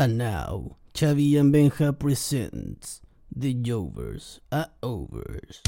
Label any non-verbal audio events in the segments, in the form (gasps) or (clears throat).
And now, Chavi and Benja presents The Jovers are Overs.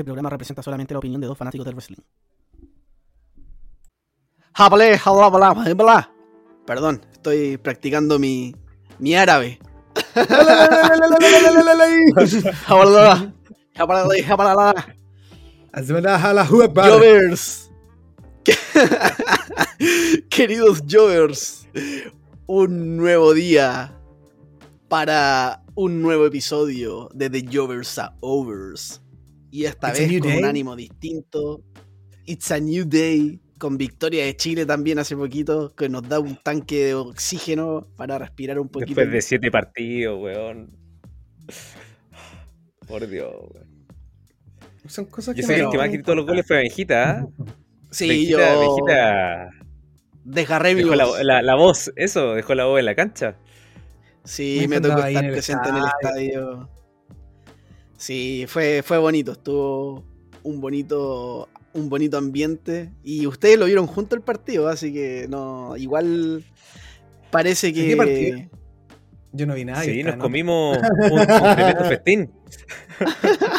Este programa representa solamente la opinión de dos fanáticos del wrestling. Perdón, estoy practicando mi, mi árabe. Jovers. (laughs) Queridos Jovers, un nuevo día para un nuevo episodio de The Jovers are Overs. Y esta It's a vez new con un day. ánimo distinto. It's a new day. Con victoria de Chile también hace poquito, que nos da un tanque de oxígeno para respirar un poquito. Después de siete partidos, weón. Por Dios, weón. Son cosas Yo que sé que el que más gritó los goles fue Benjita, ¿ah? (laughs) Sí, Benjita, yo Benjita desgarré mi dejó la, voz. la- la voz, eso, dejó la voz en la cancha. Sí, Me me tocó estar en el presente en el estadio. Sí, fue, fue bonito, estuvo un bonito, un bonito ambiente. Y ustedes lo vieron junto el partido, así que no, igual parece que. qué partido? Yo no vi nada. sí, nos en comimos (laughs) un, un tremendo festín.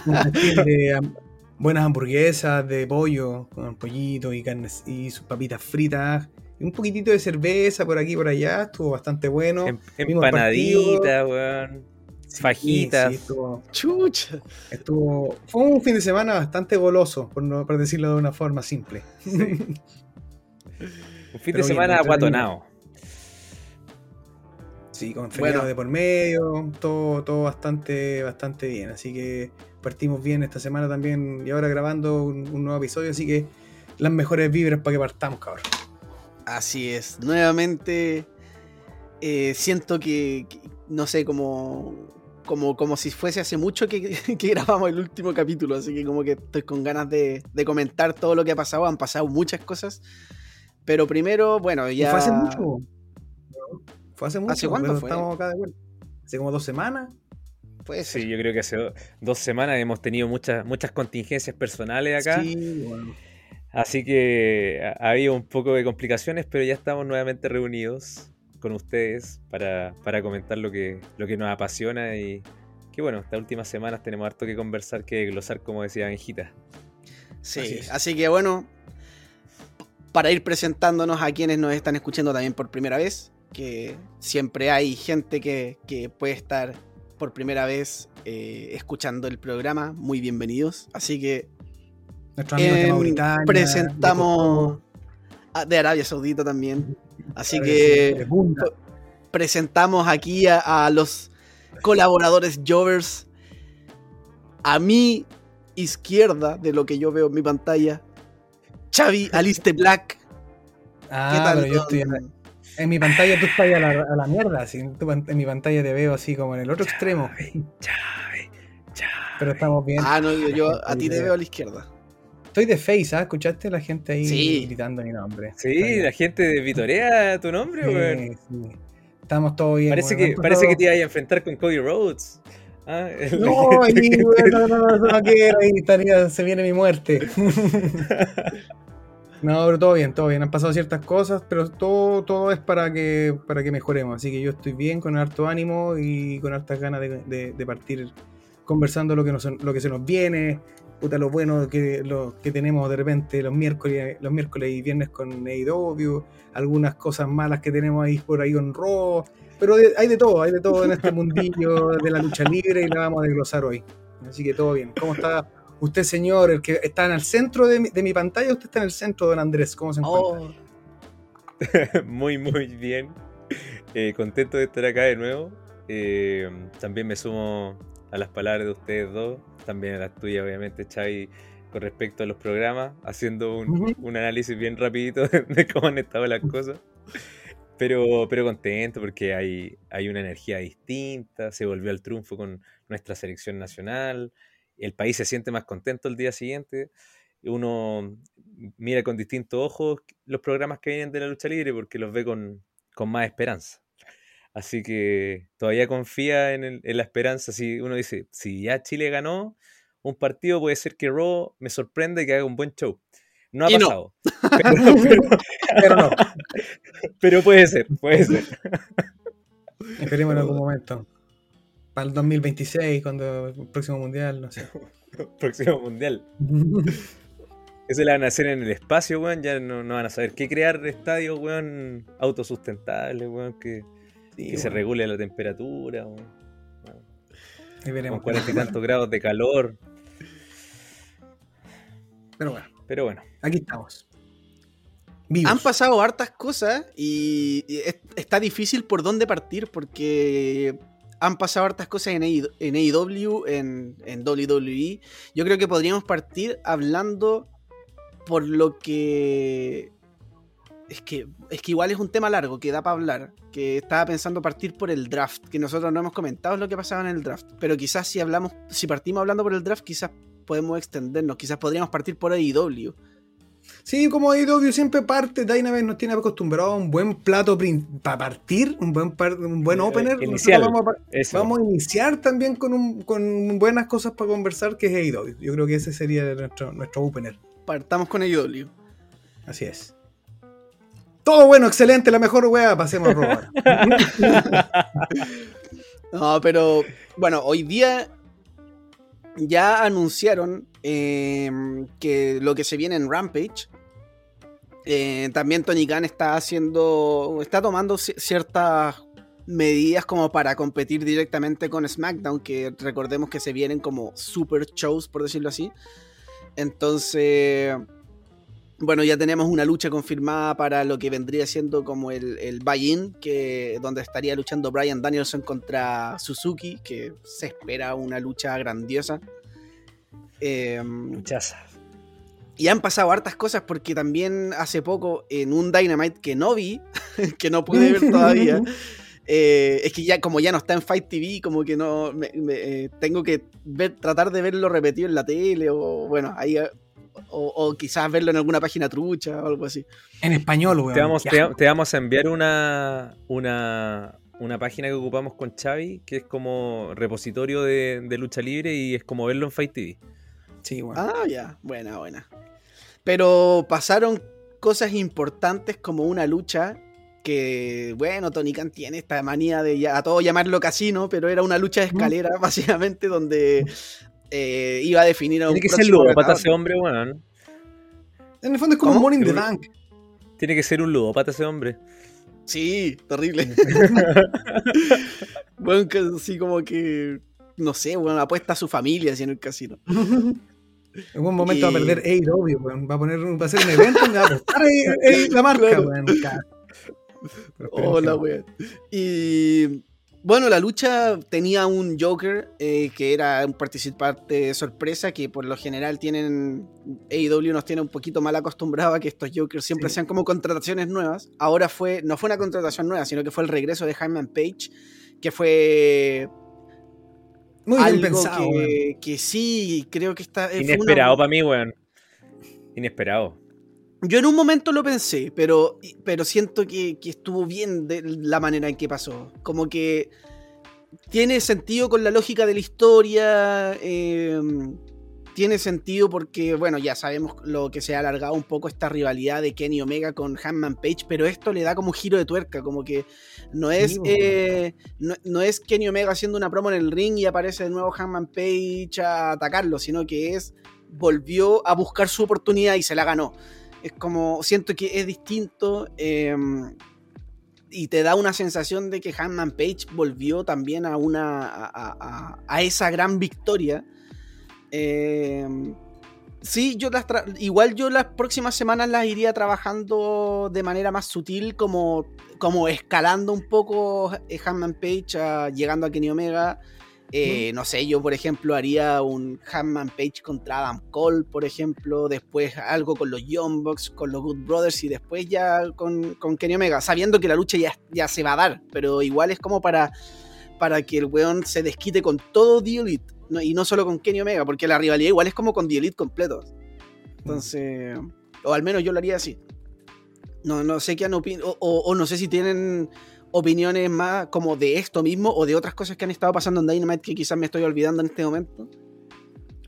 un festín de ham- buenas hamburguesas de pollo con pollito y carnes y sus papitas fritas y un poquitito de cerveza por aquí y por allá. Estuvo bastante bueno. Em- partido. Empanaditas, weón. Fajitas. sí, estuvo, Chucha. estuvo- fue un fin de semana bastante goloso, por, no, por decirlo de una forma simple. (laughs) Un fin Pero de semana aguatonado. Sí, con feriado Bueno. de por medio, todo, todo bastante, bastante bien. Así que partimos bien esta semana también y ahora grabando un, un nuevo episodio, así que las mejores vibras para que partamos, cabrón. Así es. Nuevamente eh, siento que, que- no sé, como, como, como si fuese hace mucho que, (laughs) que grabamos el último capítulo, así que como que estoy con ganas de, de comentar todo lo que ha pasado. Han pasado muchas cosas. Pero primero, bueno, ya... Fue hace mucho. ¿no? Fue hace mucho. cuánto fue? Estamos acá de vuelta. Hace como dos semanas. Puede ser. Sí, yo creo que hace do- dos semanas hemos tenido muchas, muchas contingencias personales acá. Sí, bueno. Así que ha ha habido un poco de complicaciones, pero ya estamos nuevamente reunidos con ustedes para, para comentar lo que, lo que nos apasiona y que bueno, estas últimas semanas tenemos harto que conversar, que glosar, como decía Benjita. Sí, Así que bueno, para ir presentándonos a quienes nos están escuchando también por primera vez, que siempre hay gente que, que puede estar por primera vez eh, escuchando el programa, muy bienvenidos. Así que Nuestros amigos de em, Mauritania. presentamos a- de Arabia Saudita también. Así que presentamos aquí a, a los colaboradores Jovers. A mi izquierda, de lo que yo veo en mi pantalla, Xavi Aliste Black. Ah, ¿Qué tal? pero yo estoy don- En mi pantalla tú estás a la, a la mierda. así, en mi pantalla te veo así como en el otro extremo. Chave, chave. Pero estamos bien. Ah, no, yo, yo a ti te veo a la izquierda. Estoy de face, ¿ah? ¿Escuchaste la gente ahí Sí. gritando mi nombre? Está Sí, bien. la gente de Vitorea tu nombre, weón. Sí, sí. Estamos todos bien. Parece, que, parece que te ibas a enfrentar con Cody Rhodes. Ah, No, (laughs) ahí, weón, no, no, no, no quiero, ahí estaría- se viene mi muerte. (laughs) No, pero todo bien, todo bien. Han pasado ciertas cosas, pero todo, todo es para que, para que mejoremos. Así que yo estoy bien, con harto ánimo y con hartas ganas de, de- de partir conversando lo que, nos, lo que se nos viene, puta, lo bueno que, lo que tenemos de repente los miércoles, los miércoles y viernes con AEW, algunas cosas malas que tenemos ahí por ahí en Raw, pero de- hay de todo, hay de todo en este (laughs) mundillo de la lucha libre y la vamos a desglosar hoy. Así que todo bien. ¿Cómo está usted, señor, el que está en el centro de mi, de mi pantalla? Usted está en el centro, don Andrés. ¿Cómo se encuentra? Oh, (laughs) muy, muy bien. Eh, contento de estar acá de nuevo. Eh, también me sumo a las palabras de ustedes dos, también a las tuyas, obviamente, Xavi, con respecto a los programas, haciendo un, análisis bien rapidito de, (laughs) de cómo han estado las cosas. Pero, pero contento porque hay, hay una energía distinta, se volvió al triunfo con nuestra selección nacional, el país se siente más contento el día siguiente, uno mira con distintos ojos los programas que vienen de la lucha libre porque los ve con, con más esperanza. Así que todavía confía en, el- en la esperanza. Si uno dice, si ya Chile ganó un partido, puede ser que Raw me sorprenda y que haga un buen show. No ha Y no. pasado. (laughs) Pero, pero- Pero no, (laughs) pero puede ser, puede ser. esperemos en algún momento. Para el 2026, cuando el próximo mundial, no sé. (laughs) Próximo mundial. Eso le van a hacer en el espacio, weón. Ya no, no van a saber qué crear estadios, weón, autosustentables, weón, que, que se regule la temperatura. Ahí Con veremos. cuarenta y tantos grados de calor. Pero bueno, Pero bueno, aquí estamos. Vivos. Han pasado hartas cosas y y es- está difícil por dónde partir porque han pasado hartas cosas en, AEW, en AEW, en, en WWE. Yo creo que podríamos partir hablando por lo que... Es que, es que igual es un tema largo que da para hablar. Que estaba pensando partir por el draft. Que nosotros no hemos comentado lo que pasaba en el draft. Pero quizás si hablamos, si partimos hablando por el draft, quizás podemos extendernos. Quizás podríamos partir por AEW. Sí, como AEW siempre parte, Dynamite nos tiene acostumbrado a un buen plato para partir, un buen, par- un buen Eh, opener. Inicial. Vamos a, vamos iniciar también con, un- con buenas cosas para conversar, que es AEW. Yo creo que ese sería nuestro, nuestro opener. Partamos con AEW. Así es. Todo bueno, excelente, la mejor wea, pasemos a robar. (laughs) No, pero bueno, hoy día ya anunciaron eh, que lo que se viene en Rampage. eh, también Tony Khan está haciendo. está tomando ci- ciertas medidas como para competir directamente con SmackDown, que recordemos que se vienen como super shows, por decirlo así. Entonces. Bueno, ya tenemos una lucha confirmada para lo que vendría siendo como el, el buy-in, que, donde estaría luchando Brian Danielson contra Suzuki, que se espera una lucha grandiosa. Eh, Muchaza. y han pasado hartas cosas porque también hace poco en un Dynamite que no vi, (laughs) que no pude ver todavía, (laughs) eh, es que ya como ya no está en Fight TV, como que no me- me, eh, tengo que ver, tratar de verlo repetido en la tele o bueno, ahí o, o quizás verlo en alguna página trucha o algo así. en español, weón. Te vamos, Qué te, asco. te vamos a enviar una, una, una página que ocupamos con Xavi, que es como repositorio de, de lucha libre y es como verlo en Fight TV. Sí, weón. Ah, ya, buena, buena. Pero pasaron cosas importantes como una lucha que, bueno, Tony Khan tiene esta manía de ya- a todo llamarlo casino, pero era una lucha de escalera, (laughs) básicamente, donde eh, iba a definir a un Tiene que ser ludópata retador. ese hombre, weón. En el fondo es como ¿Cómo? In the Bank. Tiene que ser un ludópata ese hombre. Sí, terrible. (laughs) bueno, así como que, no sé, bueno, apuesta a su familia así en el casino. (laughs) En buen momento va a Y- perder AEW, weón. Va a poner un- va a hacer un evento donde va a apostar la marca, Claro. Hola, weón. Y bueno, la lucha tenía un Joker eh, que era un participante sorpresa que por lo general tienen. AEW nos tiene un poquito mal acostumbrado a que estos Jokers siempre Sí. sean como contrataciones nuevas. Ahora fue. No fue una contratación nueva, sino que fue el regreso de Hyman Page. Que fue Muy bien algo pensado, que, que sí, creo que está. eh, fue una- Inesperado para mí, weón. Inesperado. Yo en un momento lo pensé, pero, pero siento que, que estuvo bien de la manera en que pasó. Como que tiene sentido con la lógica de la historia. eh, tiene sentido porque, bueno, ya sabemos lo que se ha alargado un poco esta rivalidad de Kenny Omega con Hanman Page, pero esto le da como un giro de tuerca, como que no es, eh, no, no es Kenny Omega haciendo una promo en el ring y aparece de nuevo Hanman Page a atacarlo, sino que es volvió a buscar su oportunidad y se la ganó. Es como, siento que es distinto eh, y te da una sensación de que Hanman Page volvió también a una a, esa gran victoria. Eh, sí, yo las igual yo las próximas semanas las iría trabajando de manera más sutil, como, como escalando un poco eh, Hanman Page, a- llegando a Kenny Omega Eh, no sé, yo por ejemplo haría un Hanman Page contra Adam Cole, por ejemplo, después algo con los Young Bucks, con los Good Brothers y después ya con, con Kenny Omega, sabiendo que la lucha ya, ya se va a dar, pero igual es como para, para que el weón se desquite con todo The Elite no- y no solo con Kenny Omega, porque la rivalidad igual es como con The Elite completo. Entonces, o al menos yo lo haría así. No, no sé qué han opin- o, o- o no sé si tienen opiniones más como de esto mismo o de otras cosas que han estado pasando en Dynamite que quizás me estoy olvidando en este momento.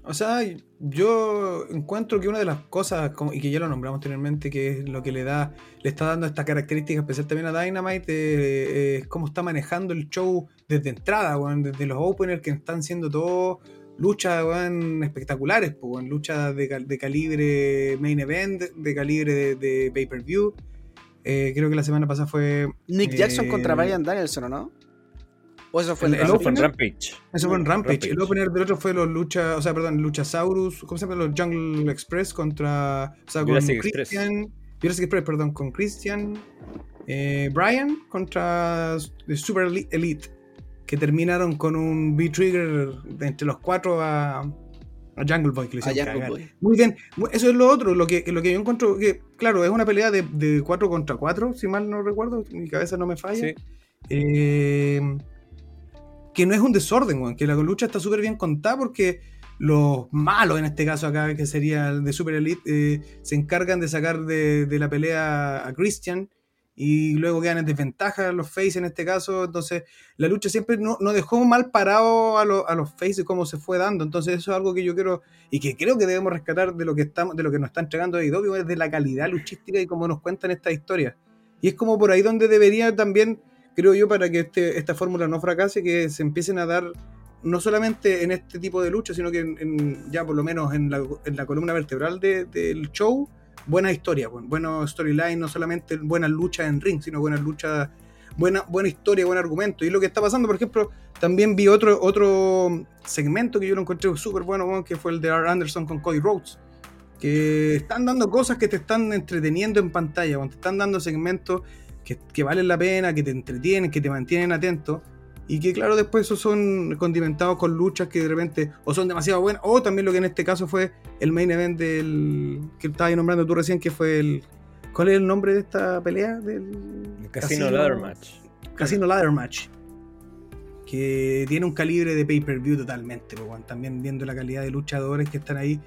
O sea, yo encuentro que una de las cosas, y que ya lo nombramos anteriormente, que es lo que le da, le está dando esta característica especial también a Dynamite, eh, es cómo está manejando el show desde entrada, weón, desde los openers que están siendo todos luchas espectaculares, pues, luchas de, cal- de calibre main event, de calibre de pay-per-view. Eh, creo que la semana pasada fue. Nick Jackson eh, contra Brian Danielson, ¿o no? ¿O eso fue El- en el Eso Rampage? fue en? Rampage. Eso fue en Rampage. Rampage. El opener del otro fue los lucha, o sea, perdón, Luchasaurus, ¿cómo se llama? Los Jungle Express contra, o sea, con Jurassic Express. Christian, Jurassic Express, perdón, con Christian, eh, Brian contra The Super Eli- Elite, que terminaron con un B-Trigger entre los cuatro a, a Jungle Boy, que le A hicieron Jungle cagar. Boy. Muy bien, eso es lo otro, lo que, lo que yo encuentro que, claro, es una pelea de, de 4 contra 4, si mal no recuerdo, mi cabeza no me falla. Sí. Eh, que no es un desorden, weón, que la lucha está súper bien contada porque los malos, en este caso acá, que sería el de Super Elite, eh, se encargan de sacar de, de la pelea a Christian y luego quedan en desventaja los face en este caso, entonces la lucha siempre no, no dejó mal parado a, lo- a los face de cómo se fue dando, entonces eso es algo que yo quiero y que creo que debemos rescatar de lo que estamos, de lo que nos está entregando AEW, es de la calidad luchística y cómo nos cuentan esta historia. Y es como por ahí donde debería también creo yo, para que este, esta fórmula no fracase, que se empiecen a dar, no solamente en este tipo de lucha, sino que en, en- ya por lo menos en la, en la columna vertebral de- del show, buenas historias, buen, buenos storylines, no solamente buenas luchas en ring, sino buenas luchas, buena, buena historia, buen argumento. Y lo que está pasando, por ejemplo, también vi otro, otro segmento que yo lo encontré súper bueno, que fue el de R. Anderson con Cody Rhodes. Que están dando cosas que te están entreteniendo en pantalla, weón, te están dando segmentos que, que valen la pena, que te entretienen, que te mantienen atento. Y que claro, después esos son condimentados con luchas que de repente o son demasiado buenas, o también lo que en este caso fue el main event del que estabas nombrando tú recién, que fue el... ¿Cuál es el nombre de esta pelea? Del El Casino Ladder Match. Casino Ladder Match. Que tiene un calibre de pay-per-view totalmente, pues, weón. también viendo la calidad de luchadores que están ahí.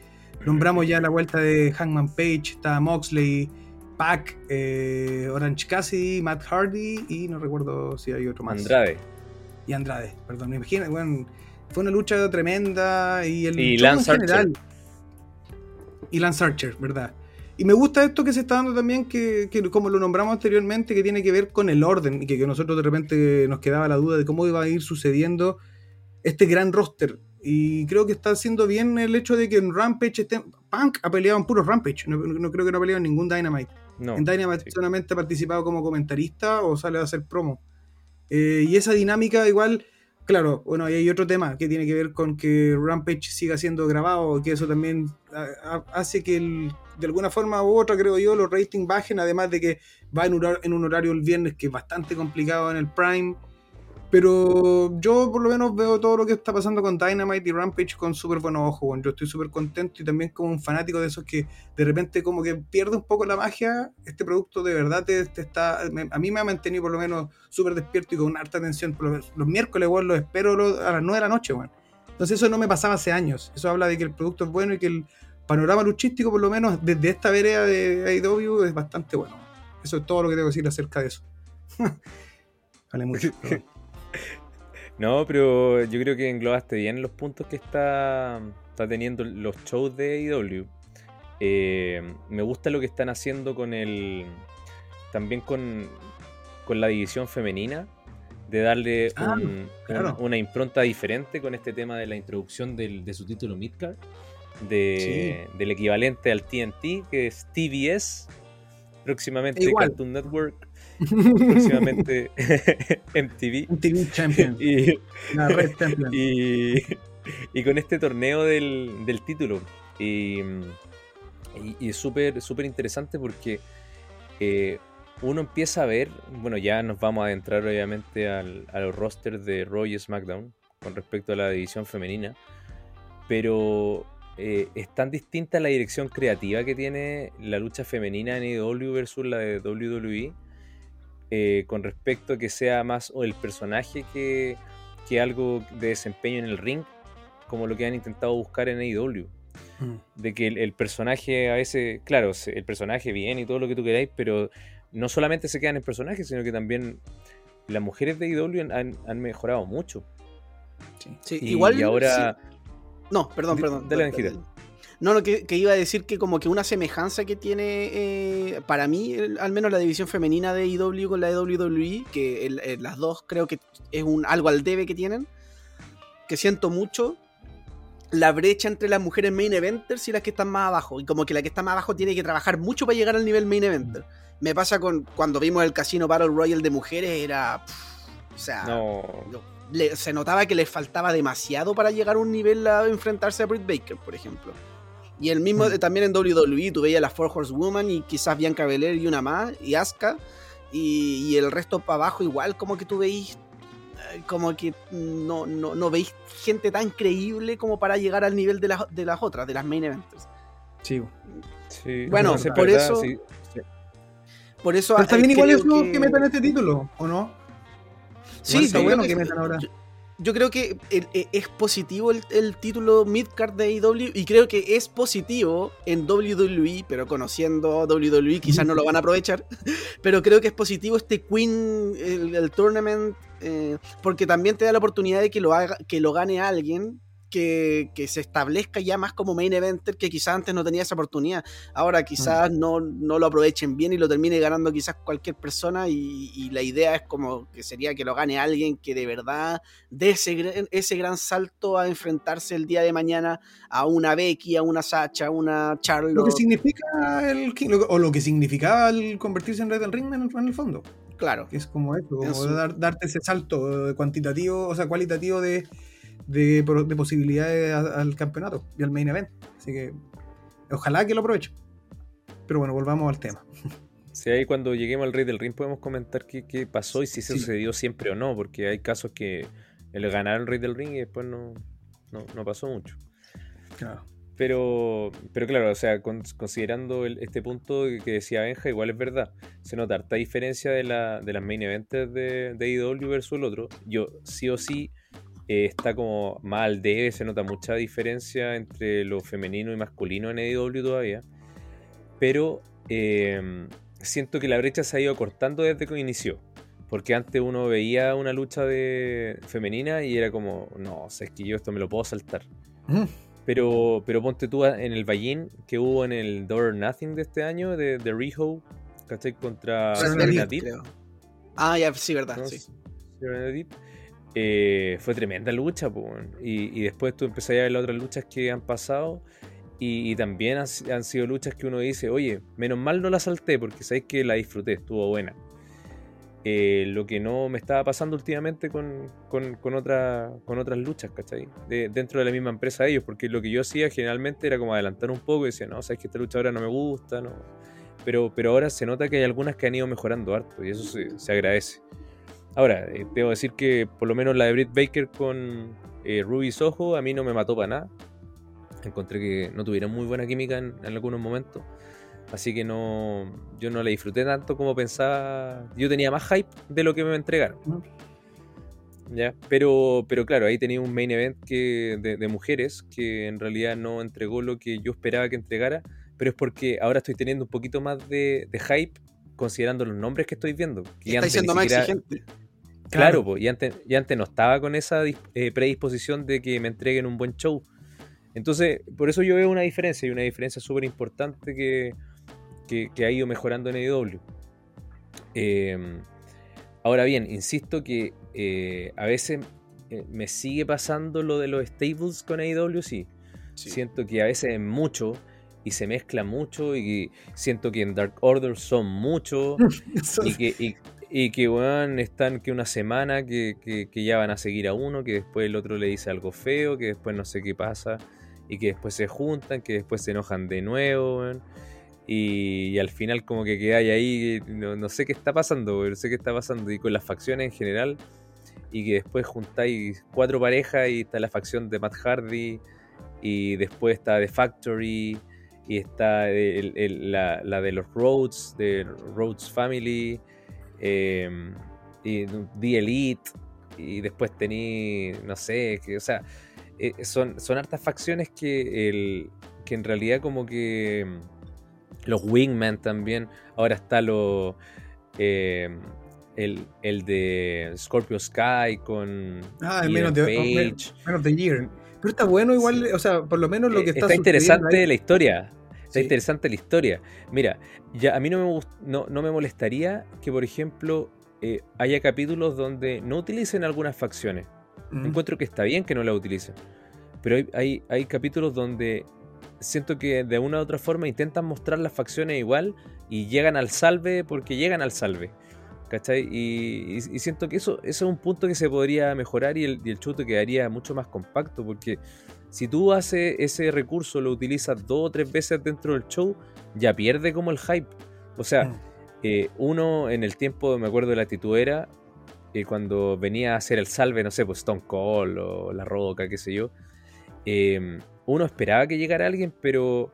Nombramos ya la vuelta de Hangman Page, está Moxley, Pac, eh, Orange Cassidy, Matt Hardy y no recuerdo si hay otro más. Andrade. Y Andrade, perdón, me imagino, bueno, fue una lucha tremenda y el Y Lance en general. Y Lance Archer, ¿verdad? Y me gusta esto que se está dando también, que, que como lo nombramos anteriormente, que tiene que ver con el orden, y que, que nosotros de repente nos quedaba la duda de cómo iba a ir sucediendo este gran roster. Y creo que está haciendo bien el hecho de que en Rampage esté, Punk ha peleado en puro Rampage, no, no creo que no ha peleado en ningún Dynamite. No. En Dynamite sí. solamente ha participado como comentarista o sale a hacer promo. Eh, y esa dinámica igual, claro, bueno, hay otro tema que tiene que ver con que Rampage siga siendo grabado, que eso también hace que el- de alguna forma u otra, creo yo, los ratings bajen, además de que va en, hora- en un horario el viernes que es bastante complicado en el Prime. Pero yo por lo menos veo todo lo que está pasando con Dynamite y Rampage con súper buenos ojos. Yo estoy súper contento y también como un fanático de esos que de repente como que pierde un poco la magia. Este producto de verdad te, te está... a mí me ha mantenido por lo menos súper despierto y con harta atención. Por lo- Los, miércoles, weón, los espero a las 9 de la noche, weón. Entonces eso no me pasaba hace años. Eso habla de que el producto es bueno y que el panorama luchístico, por lo menos desde esta vereda de AEW, es bastante bueno. Eso es todo lo que tengo que decir acerca de eso. (laughs) vale mucho. (laughs) No, pero yo creo que englobaste bien los puntos que está, está teniendo los shows de AEW. Eh, me gusta lo que están haciendo con el. También con, con la división femenina. De darle Ah, un- claro. un- una impronta diferente con este tema de la introducción del- de su título Midcard. De, Del equivalente al TNT, que es TBS. Próximamente Igual. Cartoon Network. Próximamente MTV. (laughs) TV Champion. (laughs) Y, La Red Champion. y, y con este torneo del, del título. Y, y- y es súper súper interesante porque eh, uno empieza a ver, bueno, ya nos vamos a adentrar obviamente al, a los rosters de Raw y SmackDown con respecto a la división femenina, pero eh, es tan distinta la dirección creativa que tiene la lucha femenina en AEW versus la de WWE, eh, con respecto a que sea más o el personaje que, que algo de desempeño en el ring, como lo que han intentado buscar en AEW. Mm. De que el, el personaje a veces, claro, el personaje bien y todo lo que tú queráis, pero no solamente se quedan en personaje, sino que también las mujeres de AEW han, han mejorado mucho. Sí, Y, igual. y ahora. sí. No, perdón, perdón. dale, dale, Angita. No, no, que, que iba a decir que como que una semejanza que tiene eh, para mí, el- al menos la división femenina de IW con la de WWE, que el- el- las dos creo que es un algo al debe que tienen, que siento mucho la brecha entre las mujeres main eventers y las que están más abajo, y como que la que está más abajo tiene que trabajar mucho para llegar al nivel main eventer. Me pasa con cuando vimos el casino Battle Royale de mujeres, era... pff, o sea, No. le- se notaba que les faltaba demasiado para llegar a un nivel a enfrentarse a Britt Baker, por ejemplo. Y el mismo Mm. eh, también en WWE, tú veías las Four Horsewoman y quizás Bianca Belair y una más, y Asuka, y, y el resto para abajo igual como que tú veis eh, como que no, no, no veis gente tan creíble como para llegar al nivel de las, de las otras, de las main eventers. Sí. Sí, Bueno, por ¿verdad? eso- Sí, sí. Por eso Pero bien igual eso que... que- metan este título, ¿o no? Sí, está bueno que que- metan ahora. yo- yo creo que el- e- es positivo el, el título midcard de AEW y creo que es positivo en WWE, pero conociendo WWE quizás no lo van a aprovechar, (laughs) pero creo que es positivo este Queen, el, el tournament, eh, porque también te da la oportunidad de que lo, haga, que lo gane alguien. Que, que se establezca ya más como main eventer que quizás antes no tenía esa oportunidad. Ahora quizás no, no lo aprovechen bien y lo termine ganando quizás cualquier persona y, y la idea es como que sería que lo gane alguien que de verdad dé ese, gran- ese gran salto a enfrentarse el día de mañana a una Becky, a una Sacha, a una Lo que Charlotte. significa el o lo que significaba el convertirse en Red del Ring en el, en el fondo. Claro. Que es como eso, como dar- darte ese salto cuantitativo, o sea, cualitativo de, de, de posibilidades a- al campeonato y al main event. Así que ojalá que lo aproveche. Pero bueno, volvamos al tema. Sí, ahí cuando lleguemos al Rey del Ring podemos comentar qué, qué pasó y si se Sí. sucedió siempre o no, porque hay casos que el ganar el Rey del Ring y después no, no, no pasó mucho. Claro. Pero, pero claro, o sea, con- considerando el- este punto que decía Benja, igual es verdad. Se nota harta diferencia de, la, de las main events de, de IW versus el otro. Yo sí o sí eh, está como más al debe, se nota mucha diferencia entre lo femenino y masculino en IW todavía. Pero eh, siento que la brecha se ha ido cortando desde que inició. Porque antes uno veía una lucha de femenina y era como, no, o sea, es que yo esto me lo puedo saltar. Mm. Pero, pero ponte tú en el Ballín que hubo en el Door or Nothing de este año, de, de Riho, ¿cachai? Contra Serena. Ah, ya, sí, verdad, ¿no? sí. Eh, fue tremenda lucha, y, y después tú empezás a ver las otras luchas que han pasado. Y, y también han, han sido luchas que uno dice, oye, menos mal no la salté porque sabéis que la disfruté, estuvo buena. Eh, lo que no me estaba pasando últimamente con, con, con, otra- con otras luchas, ¿cachai? De- dentro de la misma empresa de ellos, porque lo que yo hacía generalmente era como adelantar un poco y decía, no, sabes que esta lucha ahora no me gusta, no. Pero, pero ahora se nota que hay algunas que han ido mejorando harto y eso se, se agradece. Ahora, eh, debo decir que por lo menos la de Britt Baker con eh, Ruby Soho a mí no me mató para nada. Encontré que no tuvieron muy buena química en, en algunos momentos. Así que no, yo no la disfruté tanto como pensaba. Yo tenía más hype de lo que me entregaron. ¿ya? Pero, pero claro, ahí tenía un main event que, de, de mujeres que en realidad no entregó lo que yo esperaba que entregara. Pero es porque ahora estoy teniendo un poquito más de, de hype considerando los nombres que estoy viendo. que Está antes siendo más siquiera- exigente. Claro, po, y, antes, y antes no estaba con esa eh, predisposición de que me entreguen un buen show. Entonces, por eso yo veo una diferencia, y una diferencia súper importante que, que, que ha ido mejorando en AEW. Eh, ahora bien, insisto que eh, a veces eh, me sigue pasando lo de los stables con AEW, sí. Siento que a veces es mucho y se mezcla mucho y siento que en Dark Order son muchos (laughs) Eso y que, y, y que weón, están que una semana que, que- que ya van a seguir a uno, que después el otro le dice algo feo, que después no sé qué pasa, y que después se juntan, que después se enojan de nuevo, weón. Y, y al final como que quedáis ahí, no, no sé qué está pasando, no sé qué está pasando. Y con las facciones en general, y que después juntáis cuatro parejas y está la facción de Matt Hardy y después está The Factory y está el- el- la, la de los Rhodes, de Rhodes Family eh, y The Elite y después tení, no sé, que, o sea, eh, son, son hartas facciones que, el, que en realidad como que mm, los Wingman también, ahora está lo, eh, el, el de Scorpio Sky con Ah, Ian menos de, Page. menos de Year. Pero está bueno igual, Sí. o sea, por lo menos lo que está está interesante ahí. la historia. Está interesante la historia. Mira, ya a mí no me, no, no me molestaría que, por ejemplo, eh, haya capítulos donde no utilicen algunas facciones. Mm. Encuentro que está bien que no la utilicen. Pero hay, hay, hay capítulos donde siento que de una u otra forma intentan mostrar las facciones igual y llegan al salve porque llegan al salve. ¿Cachai? Y, y- y siento que eso, eso es un punto que se podría mejorar y el, y el quedaría mucho más compacto porque si tú haces ese recurso, lo utilizas dos o tres veces dentro del show, ya pierde como el hype. O sea, Mm. eh, uno en el tiempo, me acuerdo de la tituera, eh, cuando venía a hacer el salve, no sé, pues Stone Cold o La Roca, qué sé yo, eh, uno esperaba que llegara alguien, pero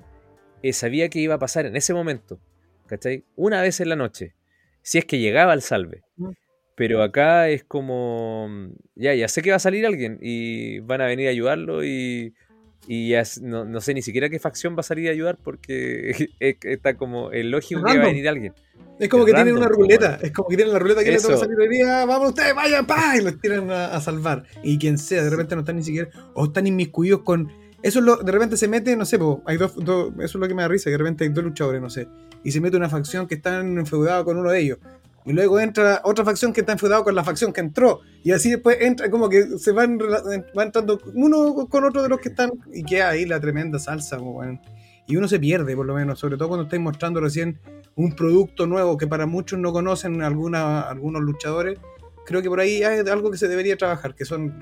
eh, sabía que iba a pasar en ese momento, ¿cachai? Una vez en la noche, si es que llegaba el salve. Mm. Pero acá es como, ya, ya sé que va a salir alguien y van a venir a ayudarlo y, y ya no, no sé ni siquiera qué facción va a salir a ayudar porque (laughs) es- está como el lógico que va a venir alguien. Es como Es que tienen una ruleta. Es como que tienen la ruleta que le toca Eso. salir hoy día. Vamos ustedes, vayan, pa, y los tiran a, a salvar. Y quien sea, de repente no están ni siquiera. O están inmiscuidos con. Eso es lo, de repente se mete, no sé, po, hay dos, dos- eso es lo que me da risa, que de repente hay dos luchadores, no sé. Y se mete una facción que están enfeudados con uno de ellos. Y luego entra otra facción que está enfeudada con la facción que entró. Y así después entra, como que se van, van entrando uno con otro de los que están. Y queda ahí la tremenda salsa, weón. Y uno se pierde, por lo menos, sobre todo cuando estáis mostrando recién un producto nuevo que para muchos no conocen alguna, algunos luchadores. Creo que por ahí hay algo que se debería trabajar, que son,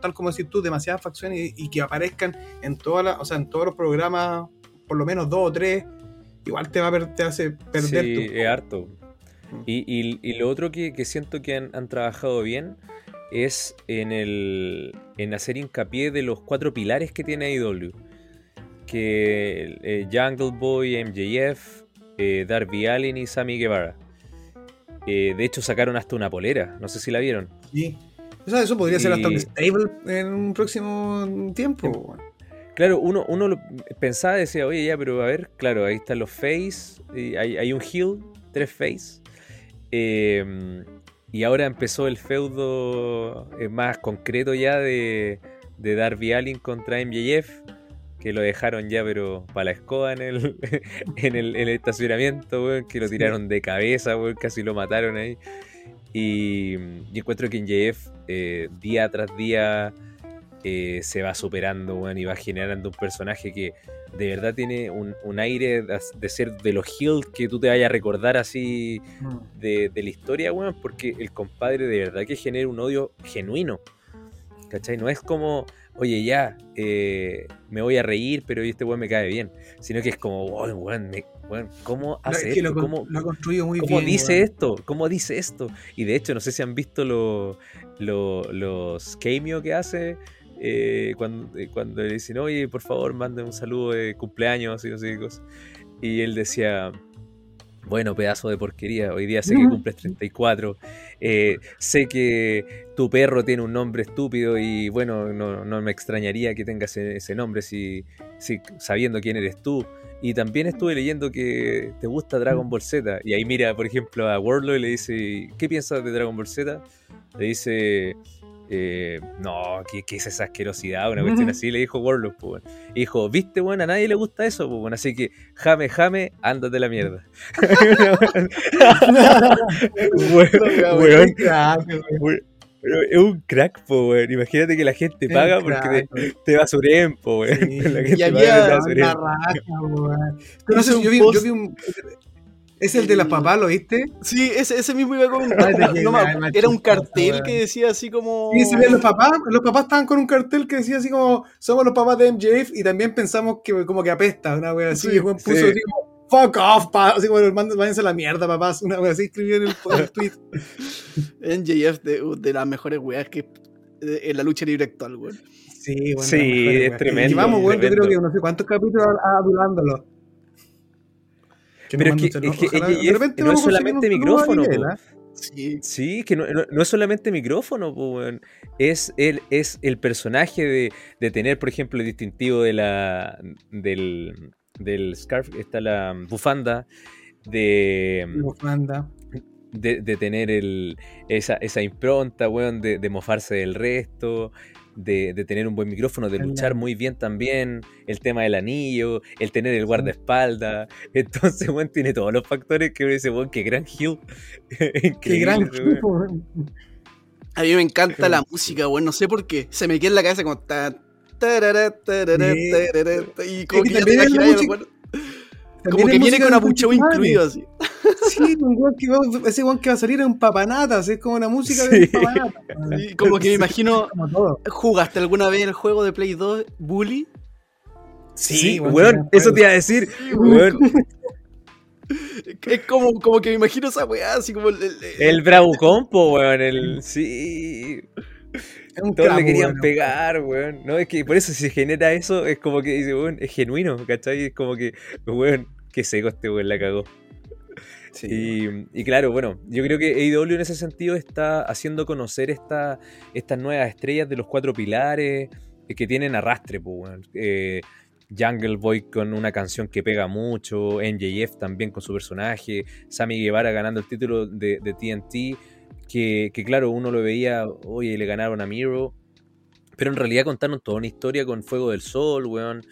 tal como decís tú, demasiadas facciones y, y que aparezcan en todas las, o sea, en todos los programas, por lo menos dos o tres, igual te va a te hace perder Sí, tu- es harto. Y, y- y lo otro que, que siento que han, han trabajado bien es en, el, en hacer hincapié de los cuatro pilares que tiene AEW. Que eh, Jungle Boy, MJF, eh, Darby Allin y Sammy Guevara. Eh, de hecho sacaron hasta una polera, no sé si la vieron. Sí. O sea, eso podría ser hasta un stable en un próximo tiempo. Claro, uno, uno lo pensaba y decía, oye, ya, pero a ver, claro, ahí están los face, y hay, hay un heel, tres face. Eh, y ahora empezó el feudo eh, más concreto ya de, de Darby Allin contra MJF, que lo dejaron ya, pero para la escoba en el, (laughs) en el, en el estacionamiento, weón, que lo tiraron de cabeza, weón, casi lo mataron ahí. Y, y encuentro que MJF eh, día tras día eh, se va superando, weón, y va generando un personaje que de verdad tiene un, un aire de, de ser de los Hill que tú te vayas a recordar así de, de la historia, weón, porque el compadre de verdad que genera un odio genuino. ¿Cachai? No es como, oye, ya, eh, me voy a reír, pero este weón me cae bien. Sino que es como, weón, weón, me- ¿cómo No, hace es que esto? lo, ¿Cómo, lo construido muy ¿Cómo bien. dice esto? ¿Cómo dice esto? Y de hecho, no sé si han visto lo- lo- los cameo que hace eh, cuando, eh, cuando le dicen, oye, por favor, manden un saludo de cumpleaños y no sé qué cosa. Y él decía, bueno, pedazo de porquería, hoy día sé que cumples 34, eh, sé que tu perro tiene un nombre estúpido y bueno, no, no me extrañaría que tengas ese, ese nombre si, si- sabiendo quién eres tú. Y también estuve leyendo que te gusta Dragon Ball Z. Y ahí mira, por ejemplo, a Warlock y le dice, ¿qué piensas de Dragon Ball Z? Le dice, eh, no, ¿qué, qué es esa asquerosidad? Una cuestión así, le dijo Warlock. Pues, weón. Y dijo, ¿viste, weón? A nadie le gusta eso, pues, weón. Así que, jame, jame, ándate la mierda. (laughs) Es un crack, po, weón. Imagínate que la gente paga porque te, te basuren, po, weón. Sí. (laughs) La Y gente había- paga y te basuren. raja, weón. No sé, vi, yo vi un. Es el de las papás, ¿lo viste? Sí, ese, ese mismo iba a comentar. (laughs) (laughs) No macho, era un cartel que decía así como. Sí, se ven los papás, los papás estaban con un cartel que decía así como somos los papás de MJF y también pensamos que como que apesta, una wea así, Sí, y weón puso sí. así como fuck off, pa. Así como, váyanse a la mierda, papás. Una vez así escribió en el, en el tweet. (laughs) NJF de, de las mejores weas que en la lucha libre actual, weón. Sí, bueno, Sí, es tremendo, Y vamos, weón, yo creo que no sé cuántos capítulos adulándolo. Que Pero es que, es que. Ojalá- de repente no es solamente micrófono. ¿ah? Sí. Sí, que no, no- no es solamente micrófono, es, el, es el personaje de, de tener, por ejemplo, el distintivo de la, del, del scarf, está la bufanda, de, Bufanda. de, de tener el, esa, esa impronta, weón, de, de mofarse del resto, de, de tener un buen micrófono, de luchar muy bien también, el tema del anillo, el tener el guardaespaldas. (laughs) Entonces, weón, tiene todos los factores que uno dice, weón, qué gran heel. (laughs) Qué gran. A mí me encanta la música, weón. No sé por qué. Se me queda en la cabeza como. Ta, tarara, tarara, Sí. tarara, ta, y como que ya te imaginas, Como que viene con abucheo incluido, así. Sí, un weón que va- ese weón que va a salir es un papanatas, es como una música Sí. de un papanatas. como que me imagino. ¿Jugaste alguna vez el juego de Play 2 Bully? Sí, Sí, weón, eso te iba a decir. weón, (laughs) Es como, como que me imagino esa weá, así como el. el- el Bravucompo, weón, el. Sí. Un Todos le querían pegar, weón. No, es que por eso si se genera eso, es como que dice, weón, es genuino, ¿cachai? Es como que, weón, qué seco este weón la cagó. Sí. Y, y claro, bueno, yo creo que AEW en ese sentido está haciendo conocer esta, estas nuevas estrellas de los cuatro pilares eh, que tienen arrastre, pues. Eh, Jungle Boy con una canción que pega mucho, MJF también con su personaje, Sammy Guevara ganando el título de, de TNT, que, que claro, uno lo veía, oye, le ganaron a Miro, pero en realidad contaron toda una historia con Fuego del Sol, weón,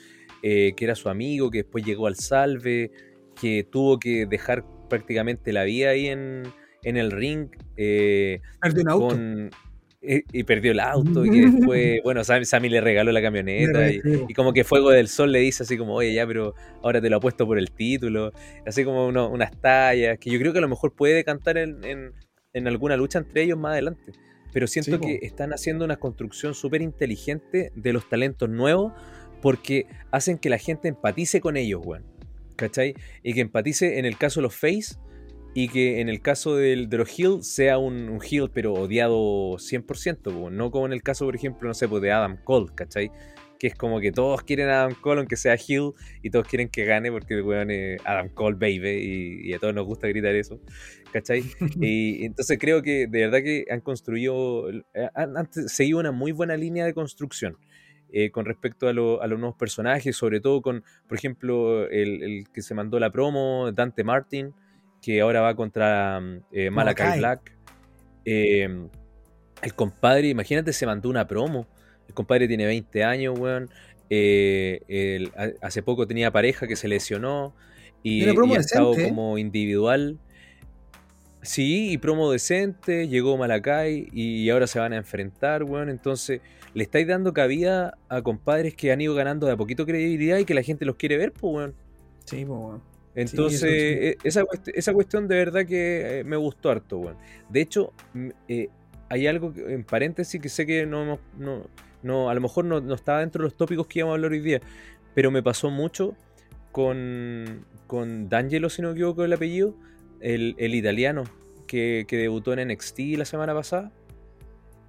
eh, que era su amigo, que después llegó al Salve, que tuvo que dejar prácticamente la vida ahí en, en el ring. eh, Perdió un auto. con, y, y perdió el auto y que (laughs) después, bueno, Sammy, Sammy le regaló la camioneta y, y como que Fuego del Sol le dice así como, oye, ya, pero ahora te lo apuesto por el título. Así como uno- unas tallas, que yo creo que a lo mejor puede cantar en, en- en alguna lucha entre ellos más adelante. Pero siento Sí, que están haciendo una construcción súper inteligente de los talentos nuevos porque hacen que la gente empatice con ellos, weón. ¿Cachai? Y que empatice en el caso de los face y que en el caso del, de los heel sea un, un heel pero odiado 100%, po, no como en el caso, por ejemplo, no sé, pues de Adam Cole, ¿cachai? Que es como que todos quieren a Adam Cole aunque sea heel y todos quieren que gane porque el weón es Adam Cole, baby, y, y a todos nos gusta gritar eso, ¿cachai? (laughs) y entonces creo que de verdad que han construido, han, han seguido una muy buena línea de construcción. eh, con respecto a, lo- a los nuevos personajes, sobre todo con, por ejemplo, el, el que se mandó la promo, Dante Martin, que ahora va contra mm, eh, Malakai Malakai. Black. Eh, el compadre, imagínate, se mandó una promo. El compadre tiene 20 años, weón. Eh, hace poco tenía pareja que se lesionó y, Y ha estado ¿eh? como individual. Sí, y promo decente, llegó Malakai y ahora se van a enfrentar, weón. Entonces, le estáis dando cabida a compadres que han ido ganando de a poquito credibilidad y que la gente los quiere ver, pues, weón. Sí, po, weón. Entonces, sí. e- esa, esa cuestión de verdad que eh, me gustó harto, weón. De hecho, eh, hay algo en paréntesis que sé que no, hemos- no, no a lo mejor no, no estaba dentro de los tópicos que íbamos a hablar hoy día, pero me pasó mucho con, con D'Angelo, si no me equivoco el apellido, el, el italiano que, que debutó en NXT la semana pasada.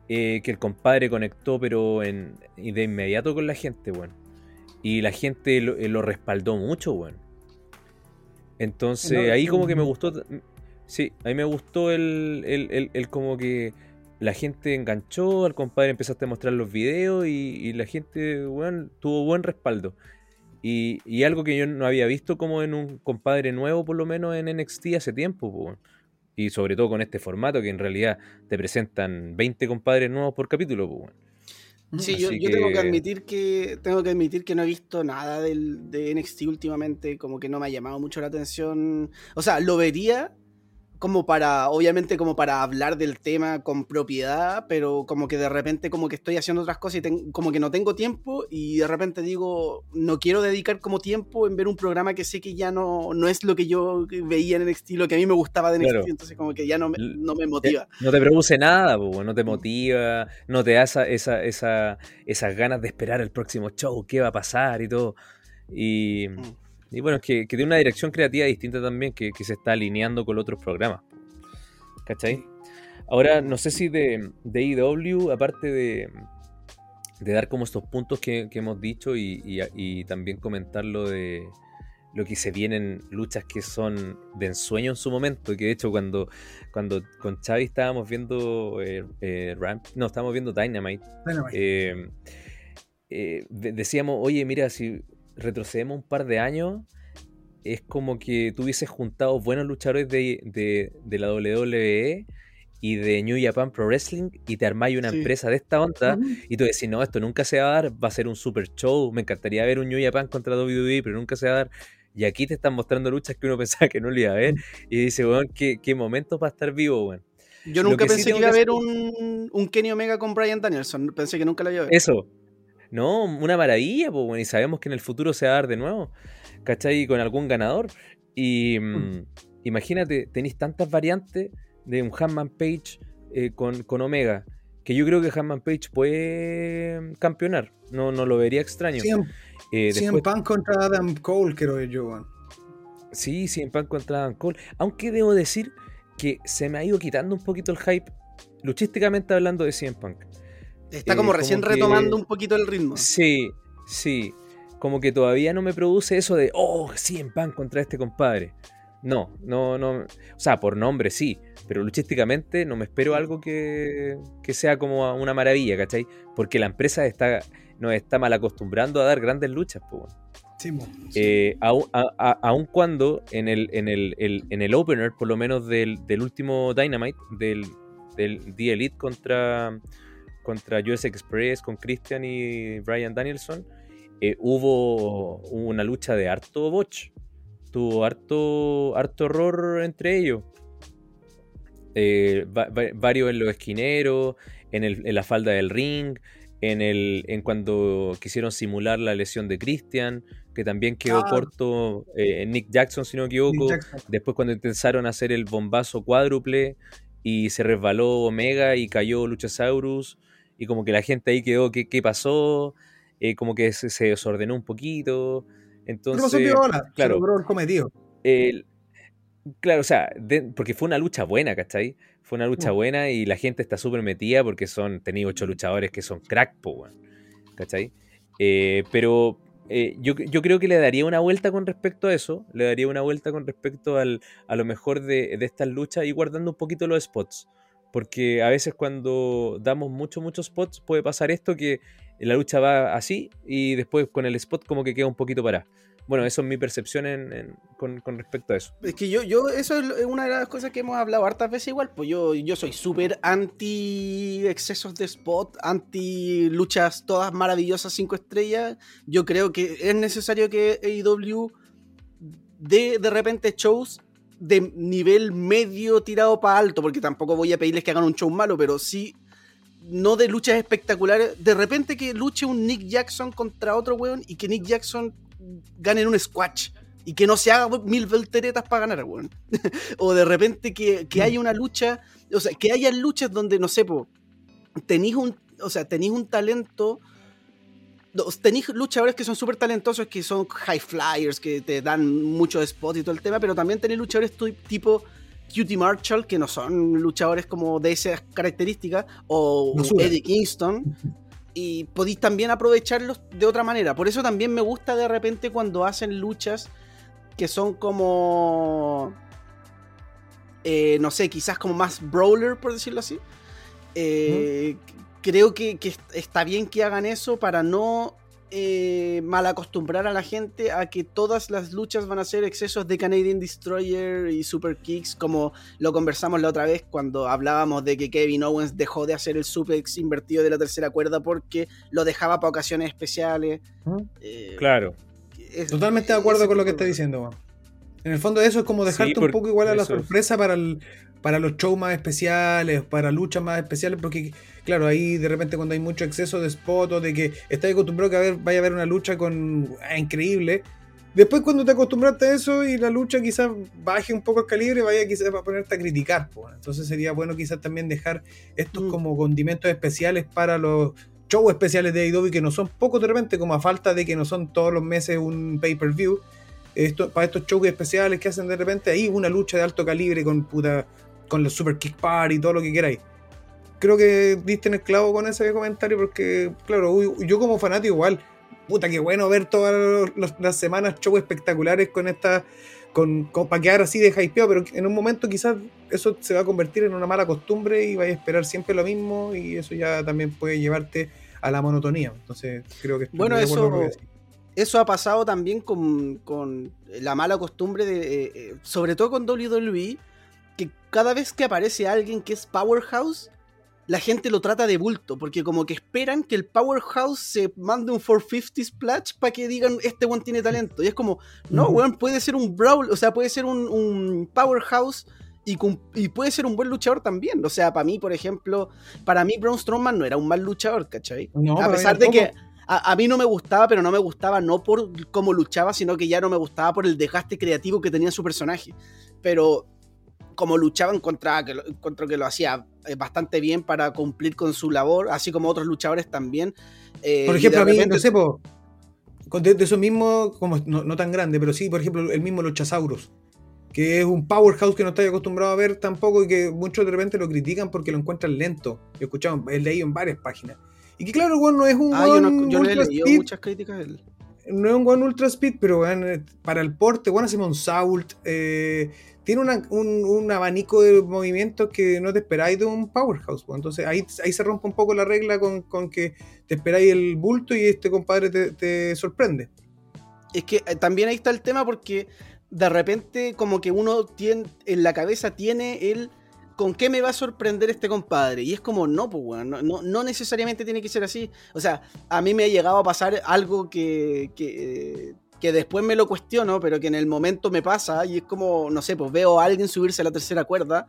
eh, que el compadre conectó, pero en, de inmediato con la gente, weón. Y la gente lo, eh, lo respaldó mucho, weón. Entonces, No, ahí como que me gustó. Sí, ahí me gustó el, el, el- el como que la gente enganchó, al compadre empezaste a mostrar los videos y, y la gente, weón, tuvo buen respaldo. Y, y algo que yo no había visto como en un compadre nuevo, por lo menos en NXT hace tiempo. Y sobre todo con este formato que en realidad te presentan 20 compadres nuevos por capítulo. Sí, yo, Así yo tengo que que- admitir que tengo que admitir que no he visto nada del, de NXT últimamente, como que no me ha llamado mucho la atención. O sea, lo vería como para, obviamente como para hablar del tema con propiedad, pero como que de repente como que estoy haciendo otras cosas y ten- como que no tengo tiempo y de repente digo, no quiero dedicar como tiempo en ver un programa que sé que ya no, no es lo que yo veía en NXT, lo que a mí me gustaba de NXT, Claro. entonces como que ya no me, no me motiva. No te produce nada, no te motiva, no te da esa, esa, esa- esas ganas de esperar el próximo show, qué va a pasar y todo. Y, Mm. Y bueno, es que, que tiene una dirección creativa distinta también que, que se está alineando con otros programas. ¿Cachai? Ahora, no sé si de, de IW, aparte de, de dar como estos puntos que, que hemos dicho y, y- y también comentar lo de lo que se vienen luchas que son de ensueño en su momento, que de hecho cuando, cuando con Xavi estábamos viendo eh, eh, Ramp- no, estábamos viendo Dynamite, Dynamite. eh, de- decíamos, oye, mira, si retrocedemos un par de años, es como que tú hubieses juntado buenos luchadores de, de- de la WWE y de New Japan Pro Wrestling y te armáis una Sí. empresa de esta onda y tú decís, no, esto nunca se va a dar, va a ser un super show, me encantaría ver un New Japan contra WWE, pero nunca se va a dar. Y aquí te están mostrando luchas que uno (laughs) pensaba que no le iba a ver. Y dice, weón, qué, qué momento para estar vivo, weón. Yo nunca que sí pensé que iba a haber un, un Kenny Omega con Brian Danielson. Pensé que nunca lo iba a ver. Eso. No, una maravilla, pues, bueno, y sabemos que en el futuro se va a dar de nuevo, ¿cachai? Con algún ganador. Y mm, imagínate, tenéis tantas variantes de un Hanman Page eh, con, con Omega, que yo creo que Hanman Page puede campeonar. No, no lo vería extraño. CM, Eh, CM después- Punk contra Adam Cole, creo yo, weón. Sí, sí, en pan contra Adam Cole. Aunque debo decir que se me ha ido quitando un poquito el hype, luchísticamente hablando de CM Punk. Está eh, como como recién que- retomando un poquito el ritmo. Sí, sí. Como que todavía no me produce eso de, oh, CM Punk contra este compadre. No, no, no. O sea, por nombre sí, pero luchísticamente no me espero algo que, que sea como una maravilla, ¿cachai? Porque la empresa está, nos está mal acostumbrando a dar grandes luchas, pues. bueno. Sí, mo. Eh, aun, a- a- aun cuando en el, en el, el- en el opener, por lo menos del, del último Dynamite, del, del The Elite contra, contra US Express, con Christian y Brian Danielson, eh, hubo una lucha de harto botch. Tuvo harto, harto horror entre ellos. Eh, va- va- varios en los esquineros, en, el- en la falda del ring, en, el, en cuando quisieron simular la lesión de Christian, que también quedó Ah. corto eh, Nick Jackson, si no me equivoco. Después cuando intentaron hacer el bombazo cuádruple y se resbaló Omega y cayó Luchasaurus y como que la gente ahí quedó, ¿qué, qué pasó? Eh, como que se, se desordenó un poquito. Pero Entonces, piola, se claro. logró el cometido. claro, o sea, de- porque fue una lucha buena, ¿cachai? Fue una lucha Mm. buena y la gente está súper metida porque son, tenía ocho luchadores que son crack, po, ¿cachai? Eh, pero eh, yo, yo creo que le daría una vuelta con respecto a eso, le daría una vuelta con respecto al, a lo mejor de, de estas luchas y guardando un poquito los spots. Porque a veces cuando damos muchos, muchos spots puede pasar esto que la lucha va así y después con el spot como que queda un poquito para. Bueno, eso es mi percepción en- con, respecto a eso. Es que yo, yo, eso es es una de las cosas que hemos hablado hartas veces igual, pues yo, yo soy súper anti excesos de spot, anti luchas todas maravillosas cinco estrellas. Yo creo que es necesario que AEW dé de repente shows de nivel medio tirado para alto, porque tampoco voy a pedirles que hagan un show malo, pero sí no de luchas espectaculares. De repente que luche un Nick Jackson contra otro weón y que Nick Jackson gane en un squash. Y que no se haga mil volteretas para ganar, weón. (laughs) o de repente que, que haya una lucha, o sea, que haya luchas donde, no sé, po, tenéis un, o sea, tenéis un talento, tenéis luchadores que son súper talentosos, que son high flyers, que te dan muchos spots y todo el tema, pero también tenéis luchadores tipo Cutie Marshall, que no son luchadores como de esas características, o No. Eddie Kingston, y podéis también aprovecharlos de otra manera. Por eso también me gusta de repente cuando hacen luchas que son como. eh, no sé, quizás como más brawler, por decirlo así. Eh, Creo que, que est- está bien que hagan eso para no eh, mal acostumbrar a la gente a que todas las luchas van a ser excesos de Canadian Destroyer y Super Kicks, como lo conversamos la otra vez cuando hablábamos de que Kevin Owens dejó de hacer el suplex invertido de la tercera cuerda porque lo dejaba para ocasiones especiales. Eh, Claro. es- Totalmente de acuerdo con lo que está diciendo. En el fondo eso es como dejarte Sí, un poco igual a la es. sorpresa para el, para los shows más especiales, para luchas más especiales, porque claro, ahí de repente cuando hay mucho exceso de spot o de que estás acostumbrado que a ver, vaya a haber una lucha con ah, increíble, después cuando te acostumbraste a eso y la lucha quizás baje un poco el calibre, vaya quizás a ponerte a criticar, pues. entonces sería bueno quizás también dejar estos Mm. como condimentos especiales para los shows especiales de AEW que no son pocos de repente, como a falta de que no son todos los meses un pay-per-view, esto, para estos shows especiales que hacen de repente, ahí una lucha de alto calibre con puta, con los Super Kick Party y todo lo que queráis. Creo que diste en el clavo con ese comentario porque, claro, yo como fanático igual, puta, qué bueno ver todas las semanas shows espectaculares con esta con, para quedar así de hypeado, pero en un momento quizás eso se va a convertir en una mala costumbre y vaya a esperar siempre lo mismo y eso ya también puede llevarte a la monotonía. Entonces creo que... Bueno, eso, eso ha pasado también con, la mala costumbre de, eh, eh, sobre todo con WWE, cada vez que aparece alguien que es Powerhouse, la gente lo trata de bulto, porque como que esperan que el Powerhouse se mande un 450 splash para que digan, este one tiene talento. Y es como, no, weón, puede ser un Brawl, o sea, puede ser un, Powerhouse y, puede ser un buen luchador también. O sea, para mí, por ejemplo, para mí Braun Strowman no era un mal luchador, ¿cachai? a pesar de que a, mí no me gustaba, pero no me gustaba no por cómo luchaba, sino que ya no me gustaba por el desgaste creativo que tenía su personaje. Pero como luchaban contra que, contra que lo hacía eh, bastante bien para cumplir con su labor, así como otros luchadores también. Eh, por ejemplo, a mí, no sé, de, de, esos mismos, como no, tan grande, pero sí, por ejemplo, el mismo Luchasaurus, que es un powerhouse que no estoy acostumbrado a ver tampoco y que muchos de repente lo critican porque lo encuentran lento. He escuchado, he leído en varias páginas. Y que claro, bueno, no es un... Ah, yo, no, yo le he leído muchas críticas él. No es un One Ultra Speed, pero bueno, para el porte, bueno, hacemos un Sault, eh, tiene un, abanico de movimientos que no te esperáis de un powerhouse. Pues. Entonces ahí, ahí se rompe un poco la regla con, que te esperáis el bulto y este compadre te, sorprende. Es que eh, también ahí está el tema porque de repente como que uno tiene, en la cabeza tiene el con qué me va a sorprender este compadre. Y es como, no, pues, bueno, no, no, necesariamente tiene que ser así. O sea, a mí me ha llegado a pasar algo que, que que después me lo cuestiono, pero que en el momento me pasa y es como, no sé, pues veo a alguien subirse a la tercera cuerda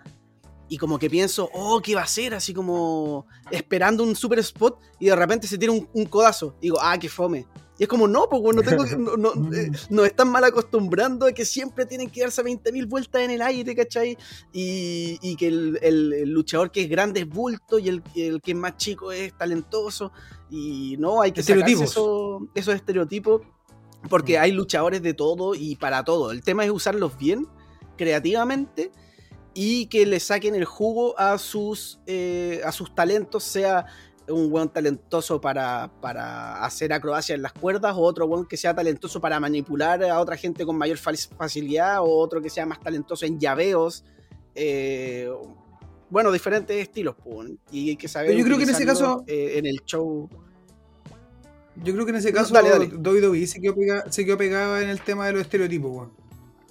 y como que pienso, oh, ¿qué va a ser? Así como esperando un super spot y de repente se tira un, codazo. Y digo, ah, qué fome. Y es como, no, pues no tengo (laughs) no, no, eh, nos están mal acostumbrando a que siempre tienen que darse 20.000 vueltas en el aire, ¿cachai? Y, y que el, luchador que es grande es bulto y el, el, que es más chico es talentoso. Y no, hay que sacarse eso, esos estereotipos porque mm. hay luchadores de todo y para todo. El tema es usarlos bien, creativamente, y que le saquen el jugo a sus, eh, a sus talentos, sea un buen talentoso para, para, hacer acrobacia en las cuerdas, o otro buen que sea talentoso para manipular a otra gente con mayor facilidad, o otro que sea más talentoso en llaveos. Eh, bueno, diferentes estilos, y hay que saber. yo creo que en ese caso. Eh, en el show yo creo que en ese caso dale, WWE se quedó, pegada, en el tema de los estereotipos, weón.